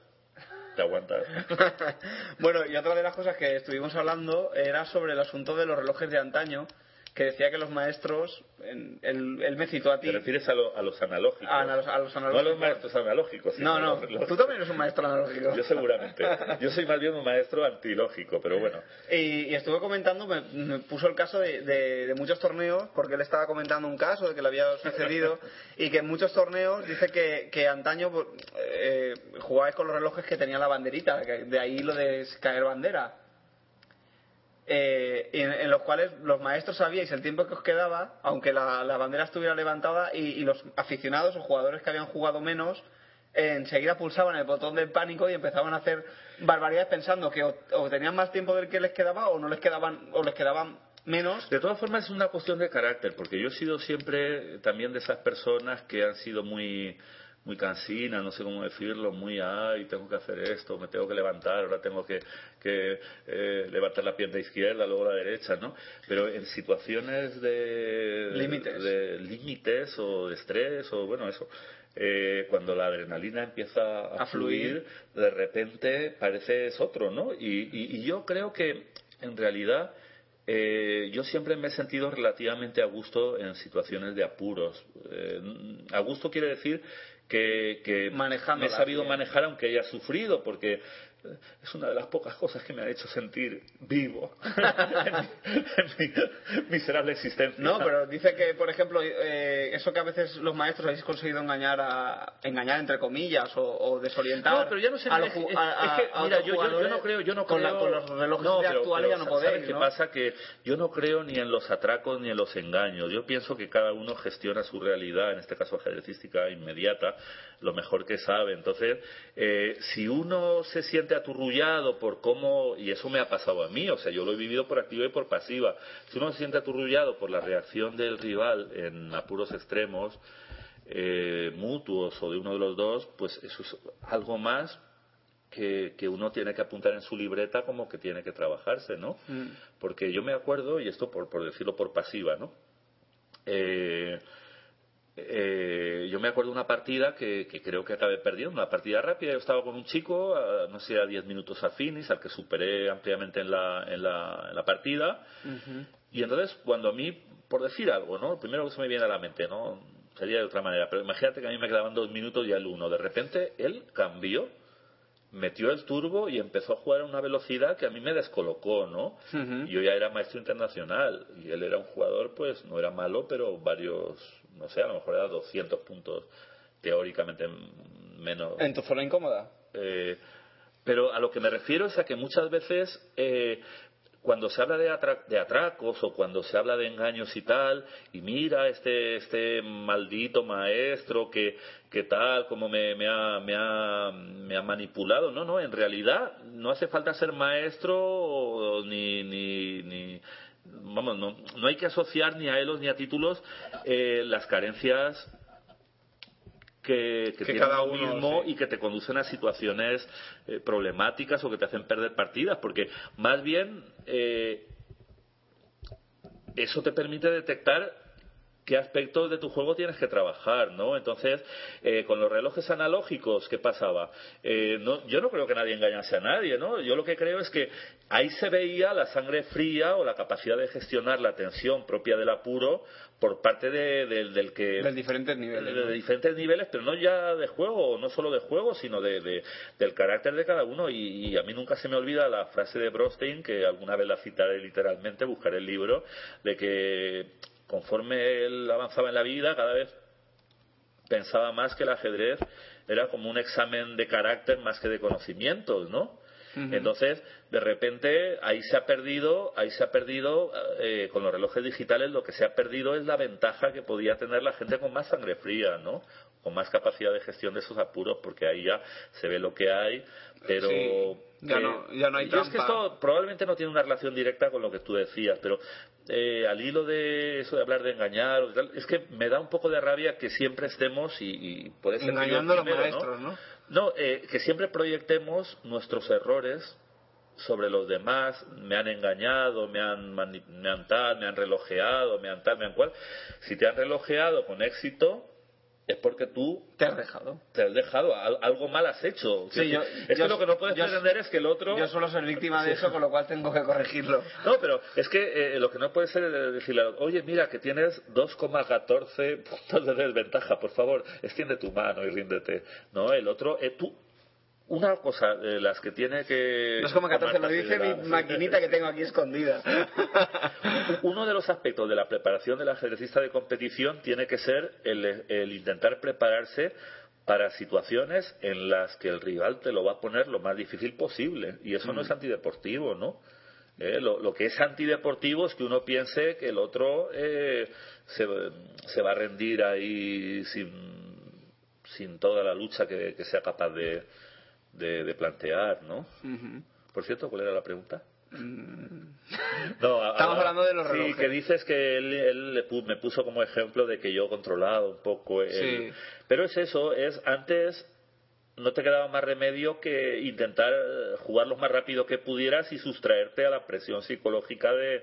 te aguantas. bueno, y otra de las cosas que estuvimos hablando era sobre el asunto de los relojes de antaño, que decía que los maestros, en- él, él me citó a ti. Te refieres a, lo- a los analógicos. Ah, a los- a los No a analógicos. los maestros analógicos. sino No, no, los tú también eres un maestro analógico. Yo seguramente. Yo soy más bien un maestro antilógico, pero bueno. Y, y estuve comentando, me, me puso el caso de, de- de muchos torneos, porque él estaba comentando un caso de que le había sucedido, y que en muchos torneos dice que, que antaño eh, jugabais con los relojes que tenía la banderita, que de ahí lo de caer bandera. Eh, en, en los cuales los maestros sabíais el tiempo que os quedaba, aunque la, bandera estuviera levantada, y, y los aficionados o jugadores que habían jugado menos, eh, enseguida pulsaban el botón del pánico y empezaban a hacer barbaridades pensando que o, o tenían más tiempo del que les quedaba o no les quedaban o les quedaban menos. De todas formas es una cuestión de carácter, porque yo he sido siempre también de esas personas que han sido muy muy cansinas, no sé cómo decirlo, muy, ay, tengo que hacer esto, me tengo que levantar, ahora tengo que, que eh, levantar la pierna izquierda, luego la derecha, ¿no? Pero en situaciones de Límites. de límites o de estrés o bueno, eso, eh, cuando la adrenalina empieza a, A fluir. fluir, de repente parece es otro, ¿no? Y, y- y yo creo que en realidad eh, yo siempre me he sentido relativamente a gusto en situaciones de apuros. Eh, a gusto quiere decir que, que me he sabido bien. manejar aunque haya sufrido, porque es una de las pocas cosas que me ha hecho sentir vivo en, mi, miserable existencia. No, pero dice que, por ejemplo, eh, eso que a veces los maestros habéis conseguido engañar, a, engañar entre comillas, o, desorientar. No, pero ya no sé. a es, los es- a- es que, a mira, yo, yo- yo no jugadores creo, yo no con, la- con los relojes no, de pero- actuales pero ya no ¿sabes podéis, qué ¿no? pasa? Que yo no creo ni en los atracos ni en los engaños. Yo pienso que cada uno gestiona su realidad, en este caso ajedrecística inmediata, lo mejor que sabe. Entonces, eh, si uno se siente aturrullado por cómo, y eso me ha pasado a mí, o sea, yo lo he vivido por activa y por pasiva, si uno se siente aturrullado por la reacción del rival en apuros extremos, eh, mutuos o de uno de los dos, pues eso es algo más que, que uno tiene que apuntar en su libreta como que tiene que trabajarse, ¿no? Mm. Porque yo me acuerdo, y esto por, por decirlo por pasiva, ¿no? Eh, eh, yo me acuerdo de una partida que, que creo que acabé perdiendo, una partida rápida. Yo estaba con un chico, a- no sé, a 10 minutos a finis, al que superé ampliamente en la, en la, en la partida. Y entonces, cuando a mí, por decir algo, ¿no? Lo primero que se me viene a la mente, ¿no? Sería de otra manera, pero imagínate que a mí me quedaban dos minutos y al uno. De repente, él cambió, metió el turbo y empezó a jugar a una velocidad que a mí me descolocó, ¿no? Ujú. Yo ya era maestro internacional y él era un jugador, pues, no era malo, pero varios, no sé, a lo mejor era 200 puntos teóricamente menos. ¿En tu zona incómoda? Eh, pero a lo que me refiero es a que muchas veces eh, cuando se habla de, atra- de atracos o cuando se habla de engaños y tal, y mira este, este maldito maestro que, que tal, como me, me, ha, me, ha, me ha manipulado. No, no, en realidad no hace falta ser maestro o ni, ni, ni vamos, no, no hay que asociar ni a elos ni a títulos eh, las carencias que, que, Que tiene cada uno mismo sí. y que te conducen a situaciones eh, problemáticas o que te hacen perder partidas, porque más bien eh, eso te permite detectar qué aspectos de tu juego tienes que trabajar, ¿no? Entonces, eh, con los relojes analógicos, ¿qué pasaba? Eh, no, yo no creo que nadie engañase a nadie, ¿no? Yo lo que creo es que ahí se veía la sangre fría o la capacidad de gestionar la tensión propia del apuro por parte de- del- del que De diferentes niveles. de, de diferentes niveles, pero no ya de juego, no solo de juego, sino de, de- del carácter de cada uno. Y, y a mí nunca se me olvida la frase de Brostein, que alguna vez la citaré literalmente, buscaré el libro, de que conforme él avanzaba en la vida, cada vez pensaba más que el ajedrez era como un examen de carácter más que de conocimientos, ¿no? Entonces, de repente, ahí se ha perdido, ahí se ha perdido, eh, con los relojes digitales, lo que se ha perdido es la ventaja que podía tener la gente con más sangre fría, ¿no? Con más capacidad de gestión de esos apuros, porque ahí ya se ve lo que hay, pero... Sí, ya eh, no- ya no hay yo es que trampa. esto probablemente no tiene una relación directa con lo que tú decías, pero eh, al hilo de eso de hablar de engañar, o tal, es que me da un poco de rabia que siempre estemos, y, y puede ser Engañando a los maestros, ¿no? no, eh, que siempre proyectemos nuestros errores sobre los demás, me han engañado, me han, me han tal, me han relojeado, me han tal, me han cual. Si te han relojeado con éxito, es porque tú Te has dejado. te has dejado, al- algo mal has hecho. Sí, yo- es yo- que lo que no puedes yo- pretender es que el otro... Yo suelo ser víctima de eso, con lo cual tengo que corregirlo. No, pero es que eh, lo que no puede ser es decirle, oye, mira, que tienes 2,14 puntos de desventaja, por favor, extiende tu mano y ríndete. No, el otro, eh, tú, una cosa de las que tiene que... 2,14 lo dice mi maquinita que tengo aquí escondida. Uno de los aspectos de la preparación del ajedrecista de competición tiene que ser el, el intentar prepararse para situaciones en las que el rival te lo va a poner lo más difícil posible. Y eso no es antideportivo, ¿no? Eh, lo, lo que es antideportivo es que uno piense que el otro eh, se, se va a rendir ahí sin, sin toda la lucha que, que sea capaz de, de, de plantear, ¿no? Por cierto, ¿cuál era la pregunta? Mm. No, Estamos a- hablando de los Sí, relojes. que dices que él, él me puso como ejemplo de que yo controlaba un poco. el- Sí. Pero es eso, es antes no te quedaba más remedio que intentar eh, jugar lo más rápido que pudieras y sustraerte a la presión psicológica de,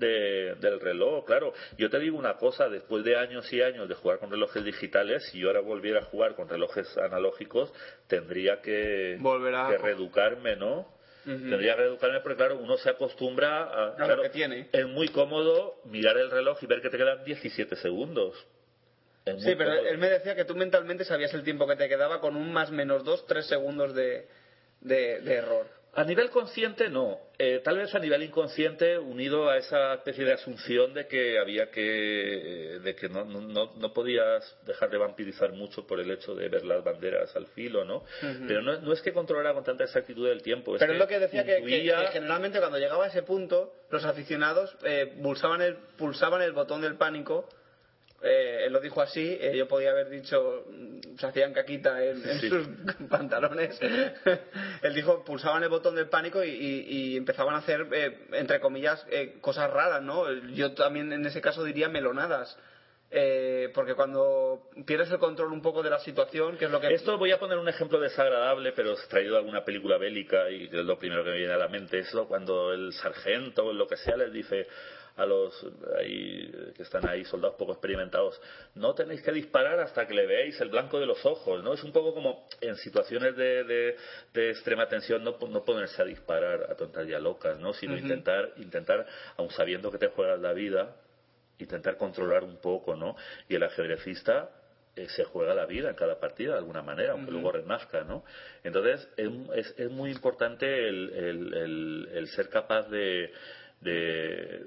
de- del reloj. Claro, yo te digo una cosa, después de años y años de jugar con relojes digitales, si yo ahora volviera a jugar con relojes analógicos, tendría que, Volver a- que reeducarme, ¿no? Tendría que reeducarme porque, claro, uno se acostumbra a... claro, que tiene. Es muy cómodo mirar el reloj y ver que te quedan 17 segundos. Es Sí, pero cómodo. él me decía que tú mentalmente sabías el tiempo que te quedaba con un más menos dos, tres segundos de, de, de error. A nivel consciente, no. Eh, tal vez a nivel inconsciente, unido a esa especie de asunción de que había que. de que no, no, no podías dejar de vampirizar mucho por el hecho de ver las banderas al filo, ¿no? Pero no, no es que controlara con tanta exactitud el tiempo. Pero es lo que decía que, que- intuía- que generalmente cuando llegaba a ese punto, los aficionados eh, pulsaban, el, pulsaban el botón del pánico. Eh, él lo dijo así, eh, yo podía haber dicho, mm, se hacían caquita en, en Sí. sus pantalones. él dijo, pulsaban el botón del pánico y, y- y empezaban a hacer, eh, entre comillas, eh, cosas raras, ¿no? Yo también en ese caso diría melonadas. Eh, porque cuando pierdes el control un poco de la situación, que es lo que... Esto voy a poner un ejemplo desagradable, pero traído de alguna película bélica y es lo primero que me viene a la mente. Es cuando el sargento o lo que sea les dice a los ahí, que están ahí, soldados poco experimentados, no tenéis que disparar hasta que le veáis el blanco de los ojos, ¿no? Es un poco como en situaciones de, de- de extrema tensión no, no ponerse a disparar a tonterías locas, ¿no? Sino intentar, intentar, aun sabiendo que te juegas la vida, intentar controlar un poco, ¿no? Y el ajedrecista eh, se juega la vida en cada partida de alguna manera, aunque Ujú. luego renazca, ¿no? Entonces es, es- es muy importante el, el- el- el ser capaz de, de,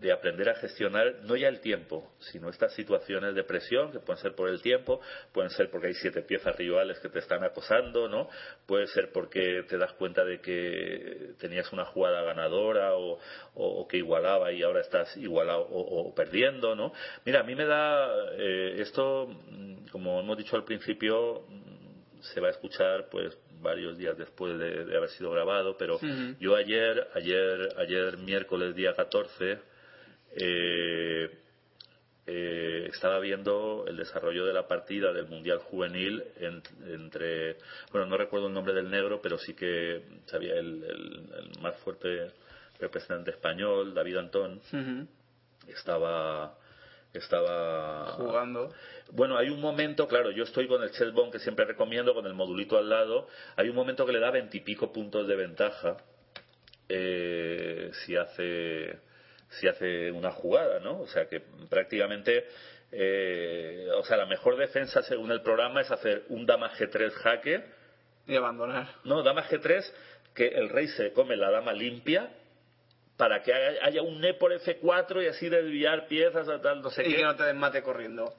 de aprender a gestionar no ya el tiempo, sino estas situaciones de presión que pueden ser por el tiempo, pueden ser porque hay siete piezas rivales que te están acosando, ¿no? Puede ser porque te das cuenta de que tenías una jugada ganadora o, o- o que igualaba y ahora estás igualado o, o perdiendo, ¿no? Mira, a mí me da eh, esto, mm, como hemos dicho al principio, mm, se va a escuchar pues varios días después de, de haber sido grabado, pero yo ayer, ayer, ayer miércoles día 14, eh, eh, estaba viendo el desarrollo de la partida del Mundial Juvenil en- entre, bueno, no recuerdo el nombre del negro, pero sí que sabía el, el- el más fuerte representante español, David Antón, estaba estaba Jugando. bueno, hay un momento, claro, yo estoy con el chessbone que siempre recomiendo, con el modulito al lado. Hay un momento que le da veintipico puntos de ventaja eh, si hace si hace una jugada, ¿no? O sea que prácticamente, eh, o sea, la mejor defensa según el programa es hacer un dama G3 jaque, Y abandonar. no, dama G3 que el rey se come la dama limpia para que haya haya un E por F4 y así desviar piezas o tal, no sé y qué. que no te desmate corriendo.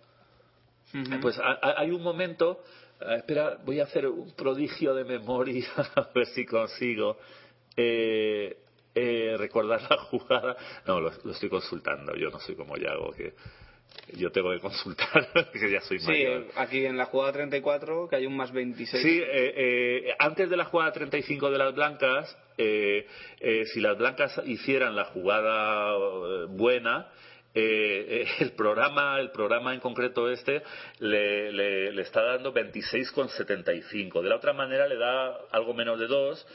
Ujú. Pues ha- ha- hay un momento, ah, espera, voy a hacer un prodigio de memoria, a ver si consigo eh, eh, recordar la jugada. No, lo, lo estoy consultando, yo no soy como Yago, que yo tengo que consultar, que ya soy Sí, mayor. aquí en la jugada 34, que hay un más 26. Sí, eh, eh, antes de la jugada 35 de las blancas, eh, si las blancas hicieran la jugada buena, eh, eh, el programa, el programa en concreto este, le, le- le está dando 26,75. De la otra manera le da algo menos de 2,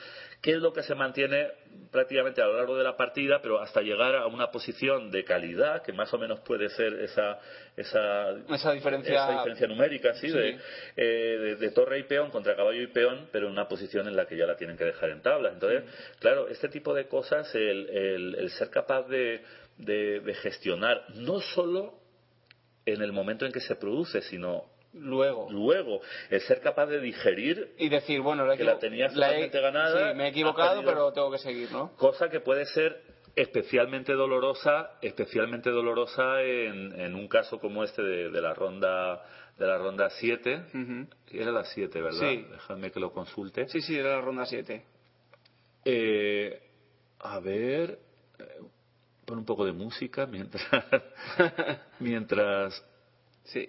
que es lo que se mantiene prácticamente a lo largo de la partida, pero hasta llegar a una posición de calidad, que más o menos puede ser esa, esa, Esa diferencia- esa diferencia numérica, sí, Sí. De, eh, de, de torre y peón contra caballo y peón, pero en una posición en la que ya la tienen que dejar en tablas. Entonces, claro, este tipo de cosas, el, el- el ser capaz de, de- de gestionar, no solo en el momento en que se produce, sino Luego. luego, el ser capaz de digerir Y decir, bueno, la, Que la tenías la he- ganada, Sí, me he equivocado, pero tengo que seguir, ¿no? cosa que puede ser especialmente dolorosa especialmente dolorosa en, en un caso como este de, de la ronda de la ronda 7 Ujú. era la 7 verdad Sí. dejadme que lo consulte Sí, sí, era la ronda 7. Eh, a ver eh, pon un poco de música mientras mientras Sí.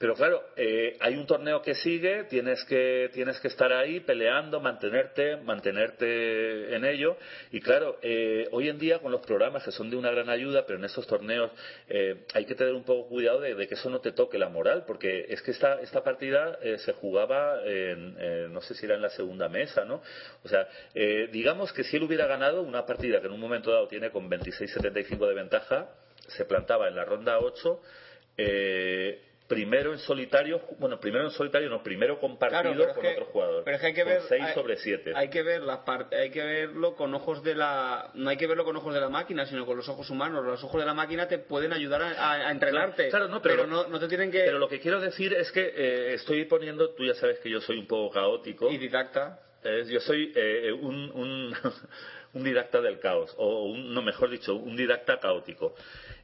Pero claro, eh, hay un torneo que sigue, tienes que, tienes que estar ahí peleando, mantenerte, mantenerte en ello. Y claro, eh, hoy en día con los programas que son de una gran ayuda, pero en estos torneos eh, hay que tener un poco cuidado de, de que eso no te toque la moral, porque es que esta, esta partida eh, se jugaba en, eh, no sé si era en la segunda mesa, ¿no? O sea, eh, digamos que si él hubiera ganado una partida que en un momento dado tiene con 26-75 de ventaja, se plantaba en la ronda 8. Eh, primero en solitario, bueno, primero en solitario, no, primero compartido Claro, con que- otro jugador. pero es que hay que ver- 6 hay- sobre 7. Hay que ver la parte, hay que verlo con ojos de la, no hay que verlo con ojos de la máquina, sino con los ojos humanos. Los ojos de la máquina te pueden ayudar a, a- entrenarte, Claro, no, pero- no, no te tienen que Pero lo que quiero decir es que eh, estoy poniendo, tú ya sabes que yo soy un poco caótico. y didacta. Eh, yo soy eh, un, un, un didacta del caos, o un, no, mejor dicho, un didacta caótico.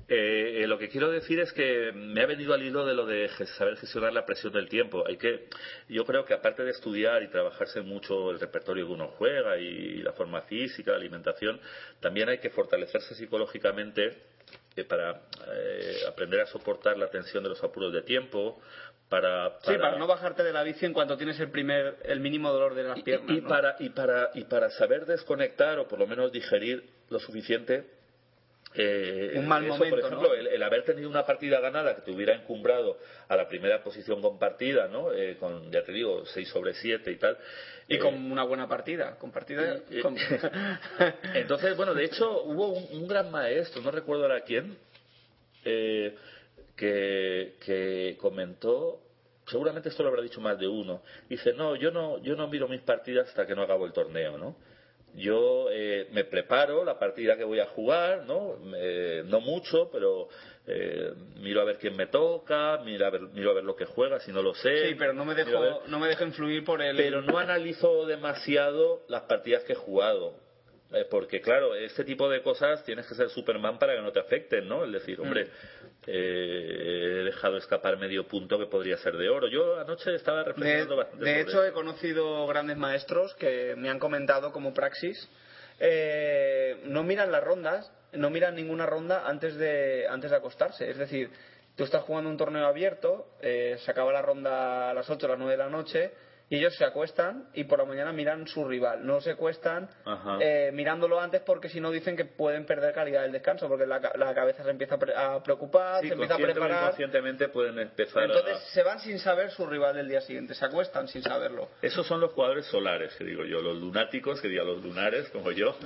Eh, eh, lo que quiero decir es que me ha venido al hilo de lo de saber gestionar la presión del tiempo. Hay que, yo creo que aparte de estudiar y trabajarse mucho el repertorio que uno juega y la forma física, la alimentación, también hay que fortalecerse psicológicamente eh, para eh, aprender a soportar la tensión de los apuros de tiempo, para, Sí, para no bajarte de la bici en cuanto tienes el primer, el mínimo dolor de las piernas. y, y ¿no? para, y, para, y para saber desconectar o por lo menos digerir lo suficiente. Eh, Un mal eso, momento, por ejemplo, ¿no? el, el haber tenido una partida ganada que te hubiera encumbrado a la primera posición compartida, ¿no? Eh, con, ya te digo, 6 sobre 7 y tal. Y Eh, con una buena partida. Con partida con- Entonces, bueno, de hecho, hubo un, un gran maestro, no recuerdo ahora quién, eh, que, que comentó, seguramente esto lo habrá dicho más de uno, dice, no, yo no, yo no miro mis partidas hasta que no acabo el torneo, ¿no? Yo eh, me preparo la partida que voy a jugar, ¿no? Eh, no mucho, pero eh, miro a ver quién me toca, miro a ver, miro a ver lo que juega, si no lo sé. sí, pero no me dejo, no me dejo influir por el... pero no analizo demasiado las partidas que he jugado. Eh, porque, claro, este tipo de cosas tienes que ser Superman para que no te afecten, ¿no? Es decir, hombre, eh, he dejado escapar medio punto que podría ser de oro. Yo anoche estaba De, reflexionando bastante de sobre hecho, he conocido grandes maestros que me han comentado como praxis. eh, no miran las rondas, no miran ninguna ronda antes de, antes de acostarse. Es decir, tú estás jugando un torneo abierto, eh, se acaba la ronda a las 8 o las 9 de la noche, y ellos se acuestan y por la mañana miran su rival. No se acuestan Ajá. eh, mirándolo antes porque si no dicen que pueden perder calidad del descanso, porque la, la cabeza se empieza a pre- a preocupar, Sí, se empieza a preparar. inconscientemente pueden empezar Entonces a... se van sin saber su rival del día siguiente, se acuestan sin saberlo. Esos son los jugadores solares, que digo yo, los lunáticos, que diga los lunares, como yo.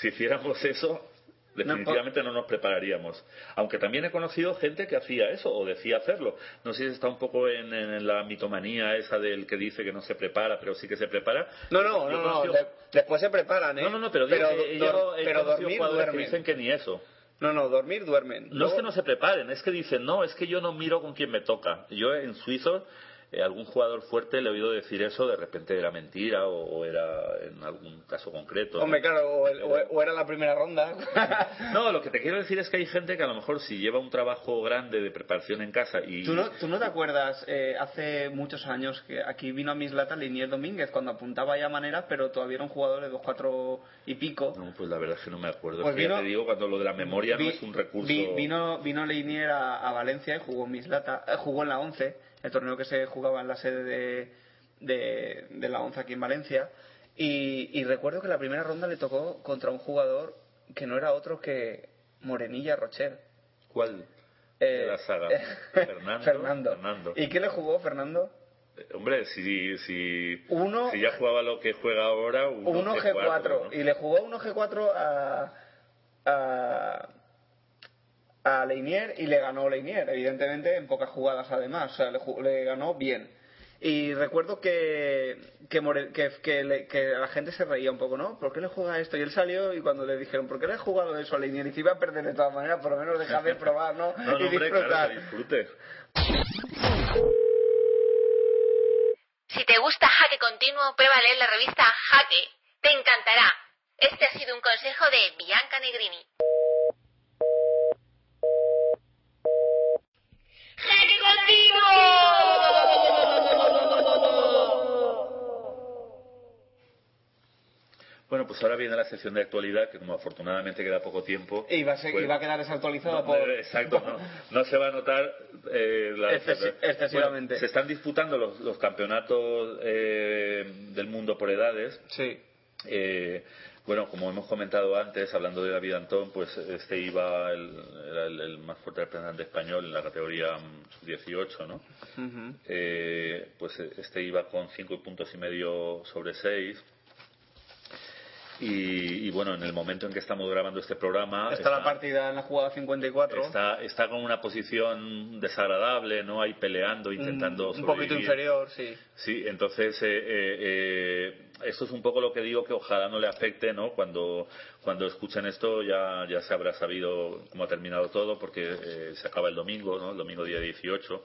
Si hiciéramos eso, definitivamente no nos prepararíamos. Aunque también he conocido gente que hacía eso o decía hacerlo. No sé si está un poco en, en la mitomanía esa del que dice que no se prepara, pero sí que se prepara. No, no, no, no, después se preparan, ¿eh? No, no, no, pero, digo que dor- yo he pero dormir que dicen que ni eso. No, no, dormir duermen. No es Luego- que no se preparen, es que dicen, no, es que yo no miro con quién me toca. Yo en suizo, eh, algún jugador fuerte le he oído decir eso, de repente era mentira o, o era en algún caso concreto. ¿no? Hombre, claro, o, el- o- o era la primera ronda. No, lo que te quiero decir es que hay gente que a lo mejor si lleva un trabajo grande de preparación en casa y... ¿Tú no, ¿Tú no te acuerdas eh, hace muchos años que aquí vino a Mislata Linier Domínguez cuando apuntaba ya maneras, pero todavía era un jugador de 2-4 y pico? No, pues la verdad es que no me acuerdo. Pues Es que ya vino- te digo, cuando lo de la memoria Vi- no es un recurso... vi- vino, vino Leinier a, a Valencia y jugó en Mislata, eh, jugó en la 11, el torneo que se jugaba en la sede de, de, de la 11 aquí en Valencia. Y, y recuerdo que la primera ronda le tocó contra un jugador que no era otro que Morenilla Rocher. ¿Cuál? Eh, de la saga. Fernando. Fernando. Fernando. ¿Y qué le jugó Fernando? Eh, Hombre, si, si, Uno, si ya jugaba lo que juega ahora, uno, uno G4. ¿no? Y le jugó uno G4 a, a, a Leinier y le ganó Leinier, evidentemente en pocas jugadas además, o sea, le, ganó bien. Y recuerdo que, que, More- que, que le- que la gente se reía un poco, ¿no? ¿Por qué le juega esto? Y él salió y cuando le dijeron, ¿por qué le has jugado eso a Leinier? Y si iba a perder de todas maneras, por lo menos déjame probar, ¿no? No, no, y hombre, disfrutar. claro. Si te gusta Jaque Continuo, prueba a leer la revista Jaque. Te encantará. Este ha sido un consejo de Bianca Negrini. ¡Jaque Bueno, pues ahora viene la sección de actualidad, que como afortunadamente queda poco tiempo. Y va a, ser- pues- y va a quedar desactualizado No, por... Exacto, no, no se va a notar eh, la- Excesi- excesivamente. Bueno, se están disputando los, los campeonatos eh, del mundo por edades. Sí. Eh, bueno, como hemos comentado antes, hablando de David Antón, pues este iba el, era el, el más fuerte representante español en la categoría mm, 18, ¿no? Eh, pues este iba con cinco puntos y medio sobre seis. Y, y bueno, en el momento en que estamos grabando este programa, Está la partida en la jugada 54. está, está con una posición desagradable, ¿no? Ahí peleando, intentando un, un poquito inferior, sí. Sí, entonces eh, eh, esto es un poco lo que digo que ojalá no le afecte, ¿no? Cuando, cuando escuchen esto ya, ya se habrá sabido cómo ha terminado todo porque eh, se acaba el domingo, ¿no? El domingo día 18.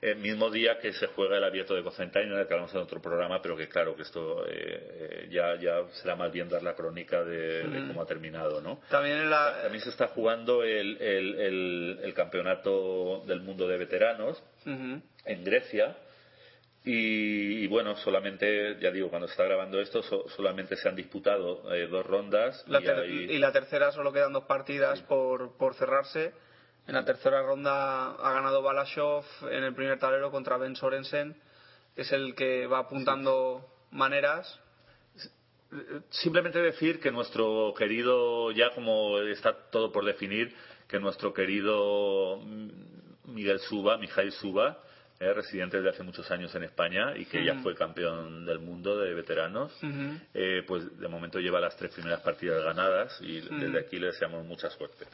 El mismo día que se juega el abierto de Cocentaina, que hablamos en otro programa, pero que claro que esto eh, ya, ya será más bien dar la crónica de, de cómo ha terminado, ¿no? También, en la... También se está jugando el, el, el, el campeonato del mundo de veteranos en Grecia. Y, y bueno, solamente, ya digo, cuando se está grabando esto, so- solamente se han disputado eh, dos rondas. La y ter- hay- y la tercera solo quedan dos partidas por, por cerrarse. En la tercera ronda ha ganado Balashov en el primer tablero contra Ben Sorensen. Es el que va apuntando maneras. Simplemente decir que nuestro querido, ya como está todo por definir, que nuestro querido mm, Miguel Suba, Mijail Suba, eh, residente desde hace muchos años en España y que ya Ujú. fue campeón del mundo de veteranos, eh, pues de momento lleva las tres primeras partidas ganadas y desde aquí le deseamos mucha suerte.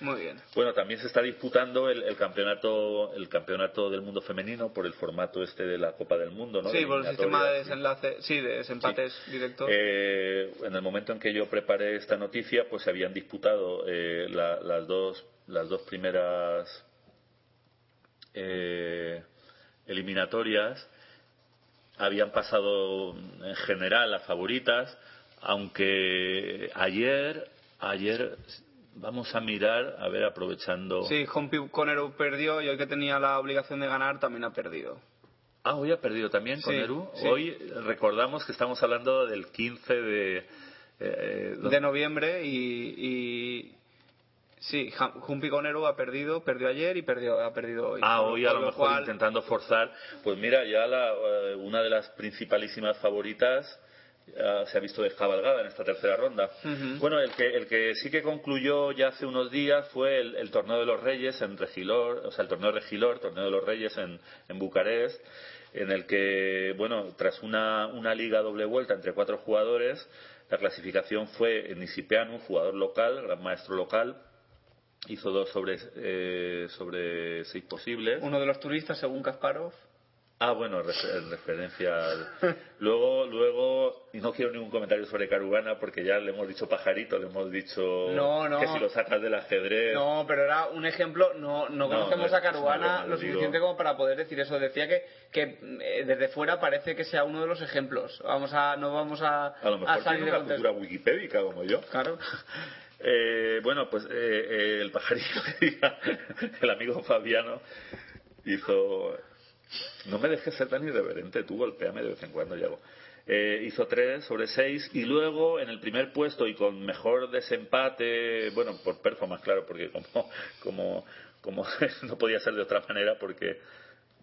Muy bien. Bueno, también se está disputando el, el campeonato el campeonato del mundo femenino por el formato este de la Copa del Mundo, ¿no? sí, De por el sistema de desenlace, sí, de desempates directos. Eh, en el momento en que yo preparé esta noticia, pues se habían disputado eh, la- las dos las dos primeras eh, eliminatorias habían pasado en general las favoritas, aunque ayer ayer vamos a mirar a ver aprovechando Sí, Conero perdió y hoy que tenía la obligación de ganar también ha perdido. Ah, hoy ha perdido también con Sí. Hoy recordamos que estamos hablando del 15 de. eh, de noviembre y, y sí, Humpi Conero ha perdido, perdió ayer y perdió, ha perdido hoy. Ah, hoy a lo mejor cual- intentando forzar. Pues mira, ya la, eh, una de las principalísimas favoritas ah, se ha visto descabalgada en esta tercera ronda. Bueno, el que, el que sí que concluyó ya hace unos días fue el, el torneo de los Reyes en Regilor, o sea, el torneo Regilor, torneo de los Reyes en, en Bucarest, en el que, bueno, tras una, una liga doble vuelta entre cuatro jugadores, la clasificación fue Nisipeanu, un jugador local, gran maestro local, hizo dos sobre, eh, sobre seis posibles. Uno de los turistas, según Kasparov. Ah, bueno, refer- en referencia al... Luego, luego, y no quiero ningún comentario sobre Carugana porque ya le hemos dicho pajarito, le hemos dicho No, no. que si lo sacas del ajedrez... No, pero era un ejemplo. No, no No, conocemos no, a Caruana lo suficiente como para poder decir eso. Decía que, que eh, desde fuera parece que sea uno de los ejemplos. Vamos a, no vamos a, A lo mejor salir tiene una cultura wikipédica como yo. Claro. Eh, bueno, pues eh, eh, el pajarito el amigo Fabiano hizo... No me dejes ser tan irreverente, tú golpeame de vez en cuando, Yago. Eh, hizo 3 sobre 6 y luego en el primer puesto y con mejor desempate, bueno, por performance, claro, porque como, como, como no podía ser de otra manera porque...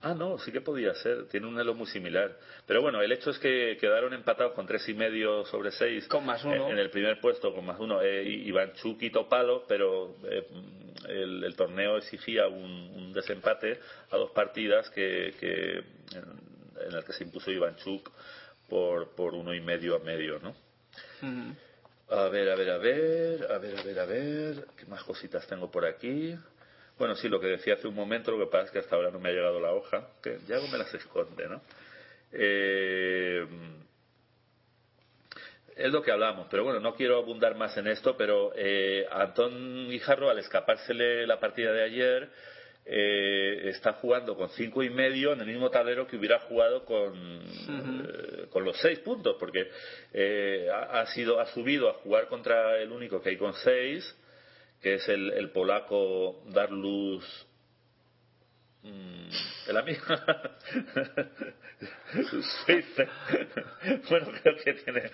Ah, no, sí que podía ser, tiene un elo muy similar. Pero bueno, el hecho es que quedaron empatados con tres y medio sobre seis Con más uno. en, en el primer puesto con más uno eh, Ivanchuk y Topalo, pero eh, el, el torneo exigía un, un desempate a dos partidas que, que en, en el que se impuso Ivanchuk por, por uno y medio a medio, ¿no? A ver, a ver, a ver, a ver, a ver, a ver, ¿qué más cositas tengo por aquí? Bueno, sí, lo que decía hace un momento, lo que pasa es que hasta ahora no me ha llegado la hoja, que ya me las esconde, ¿no? Eh, es lo que hablamos, pero bueno, no quiero abundar más en esto, pero eh, Antón Guijarro, al escapársele la partida de ayer, eh, está jugando con cinco y medio en el mismo tablero que hubiera jugado con, eh, con los seis puntos, porque eh, ha, ha sido, ha subido a jugar contra el único que hay con seis, que es el, el polaco Darlus mm, el amigo. Bueno creo que tiene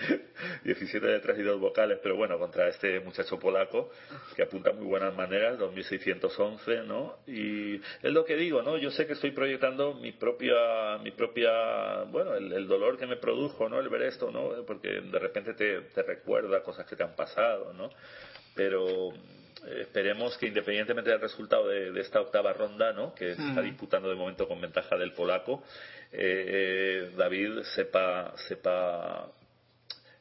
17 letras y dos vocales pero bueno contra este muchacho polaco que apunta muy buenas maneras 2611 no y es lo que digo no yo sé que estoy proyectando mi propia mi propia bueno el, el dolor que me produjo no el ver esto no porque de repente te, te recuerda cosas que te han pasado no pero esperemos que independientemente del resultado de, de esta octava ronda, ¿no? que se está disputando de momento con ventaja del polaco, eh, eh, David sepa, sepa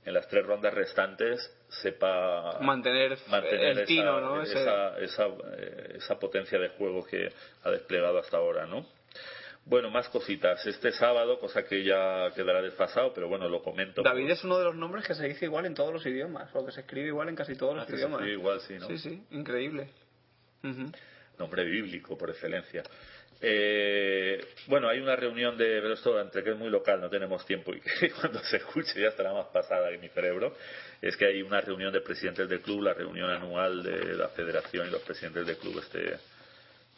en las tres rondas restantes sepa Mantener, mantener el esa, tino, ¿no? Ese- esa, esa, eh, esa potencia de juego que ha desplegado hasta ahora, ¿no? Bueno, más cositas. Este sábado, cosa que ya quedará desfasado, pero bueno, lo comento. David es uno de los nombres que se dice igual en todos los idiomas, o que se escribe igual en casi todos los Ah, idiomas. igual, sí, ¿no? Sí, sí, increíble. Nombre bíblico por excelencia. Eh, bueno, hay una reunión de pero esto entre que es muy local, no tenemos tiempo y que cuando se escuche ya estará más pasada que mi cerebro. Es que hay una reunión de presidentes del club, la reunión anual de la federación y los presidentes del club este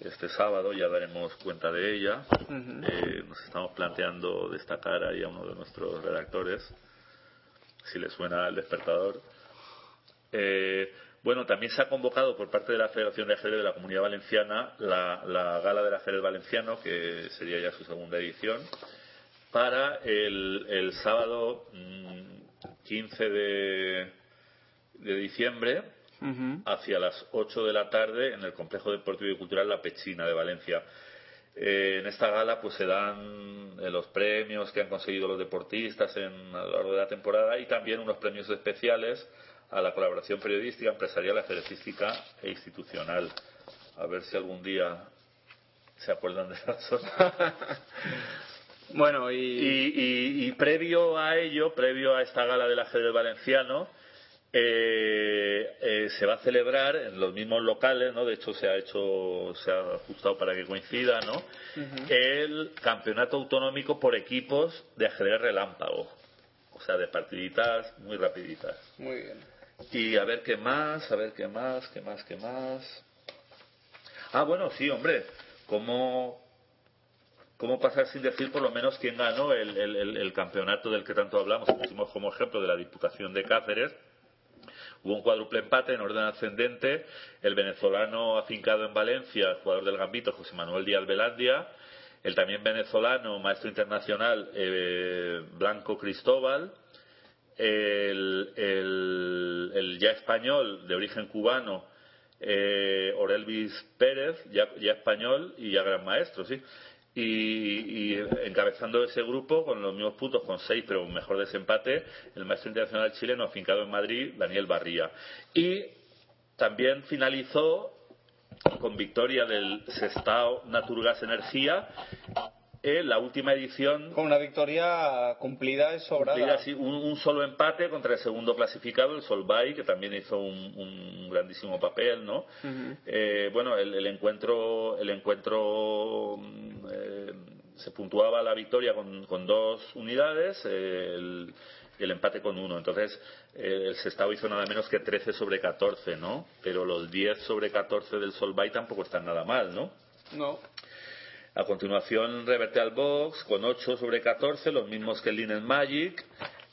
este sábado, ya daremos cuenta de ella. Eh, nos estamos planteando destacar ahí a uno de nuestros redactores, si le suena el despertador. Eh, bueno, también se ha convocado por parte de la Federación de Ajedrez de la Comunidad Valenciana la, la Gala del Ajedrez Valenciano, que sería ya su segunda edición, para el, el sábado mm, 15 de, de diciembre Hacia las 8 de la tarde en el Complejo Deportivo y Cultural La Pechina de Valencia. Eh, en esta gala pues se dan eh, los premios que han conseguido los deportistas en, a lo largo de la temporada y también unos premios especiales a la colaboración periodística, empresarial, ajedrecística e institucional. A ver si algún día se acuerdan de eso. Bueno, y... Y, y- y previo a ello, previo a esta gala del ajedrez valenciano, eh, eh, se va a celebrar en los mismos locales, ¿no? De hecho, se ha hecho, se ha ajustado para que coincida, ¿no? El campeonato autonómico por equipos de ajedrez relámpago. O sea, de partiditas muy rapiditas. Muy bien. Y a ver qué más, a ver qué más, qué más, qué más. Ah, bueno, sí, hombre. ¿Cómo, cómo pasar sin decir por lo menos quién ganó el, el- el- el campeonato del que tanto hablamos? Pusimos como ejemplo de la Diputación de Cáceres. Hubo un cuádruple empate en orden ascendente. El venezolano afincado en Valencia, el jugador del Gambito, José Manuel Díaz Velandia. El también venezolano, maestro internacional, eh, Blanco Cristóbal el, ya español de origen cubano eh, Orelvis Pérez, ya, ya español y ya gran maestro, sí. Y, encabezando ese grupo con los mismos puntos, con seis, pero un mejor desempate, el maestro internacional chileno afincado en Madrid, Daniel Barría. Y también finalizó con victoria del Sestao Naturgas Energía en la última edición Con una victoria cumplida es sobrada. Cumplida, sí, un, un solo empate contra el segundo clasificado, el Solvay, que también hizo un, un grandísimo papel, ¿no? Eh, bueno, el, el encuentro, el encuentro mm, eh, se puntuaba la victoria con, con dos unidades, eh, el, y el empate con uno. Entonces, eh, el Sestao hizo nada menos que 13 sobre 14, ¿no? Pero los 10 sobre 14 del Solvay tampoco están nada mal, ¿no? No. A continuación, Revertal Box con 8 sobre 14, los mismos que el Linen Magic.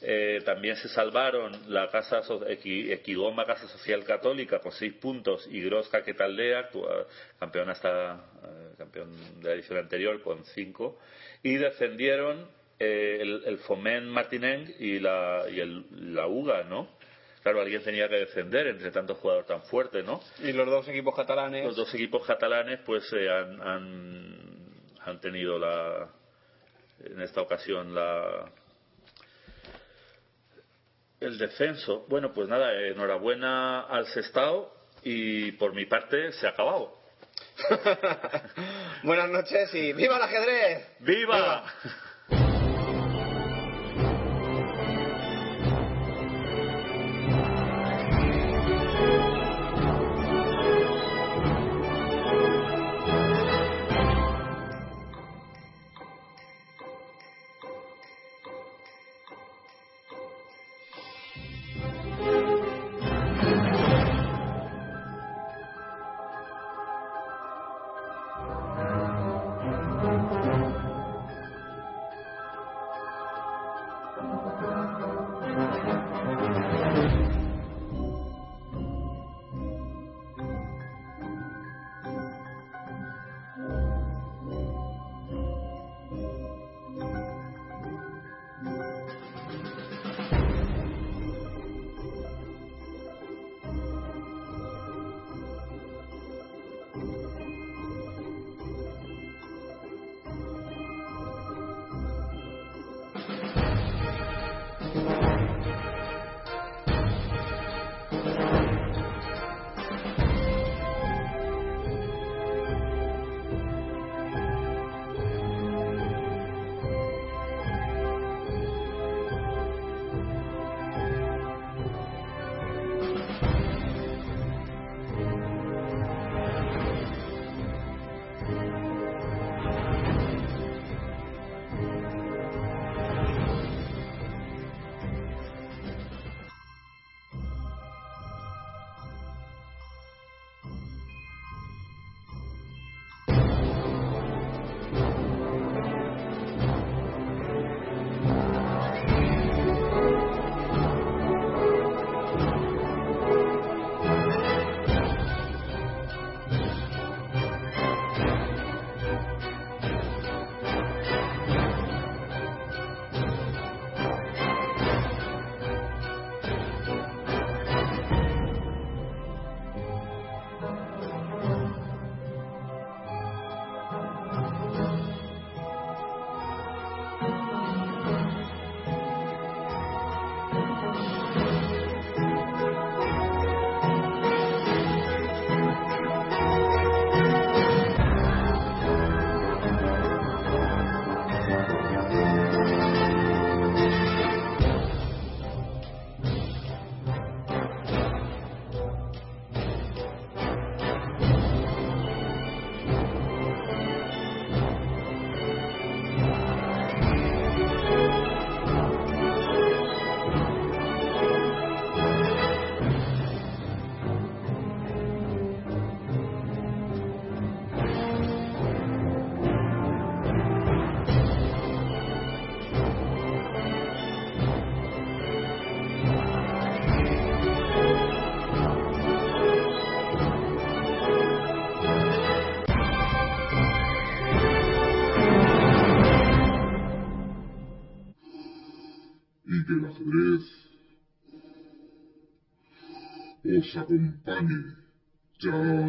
Eh, también se salvaron la casa So- Equi- Equigoma Casa Social Católica con 6 puntos y Grosca Quetaldea, campeón hasta eh, campeón de la edición anterior con 5 y descendieron eh, el, el Foment Martineng y la y el, la UGA, ¿no? Claro, alguien tenía que descender entre tantos jugadores tan fuertes, ¿no? Y los dos equipos catalanes. Los dos equipos catalanes pues eh, han, han, han tenido la en esta ocasión la el descenso. Bueno, pues nada, enhorabuena al Sestao y por mi parte se ha acabado. Buenas noches y ¡viva el ajedrez! ¡Viva!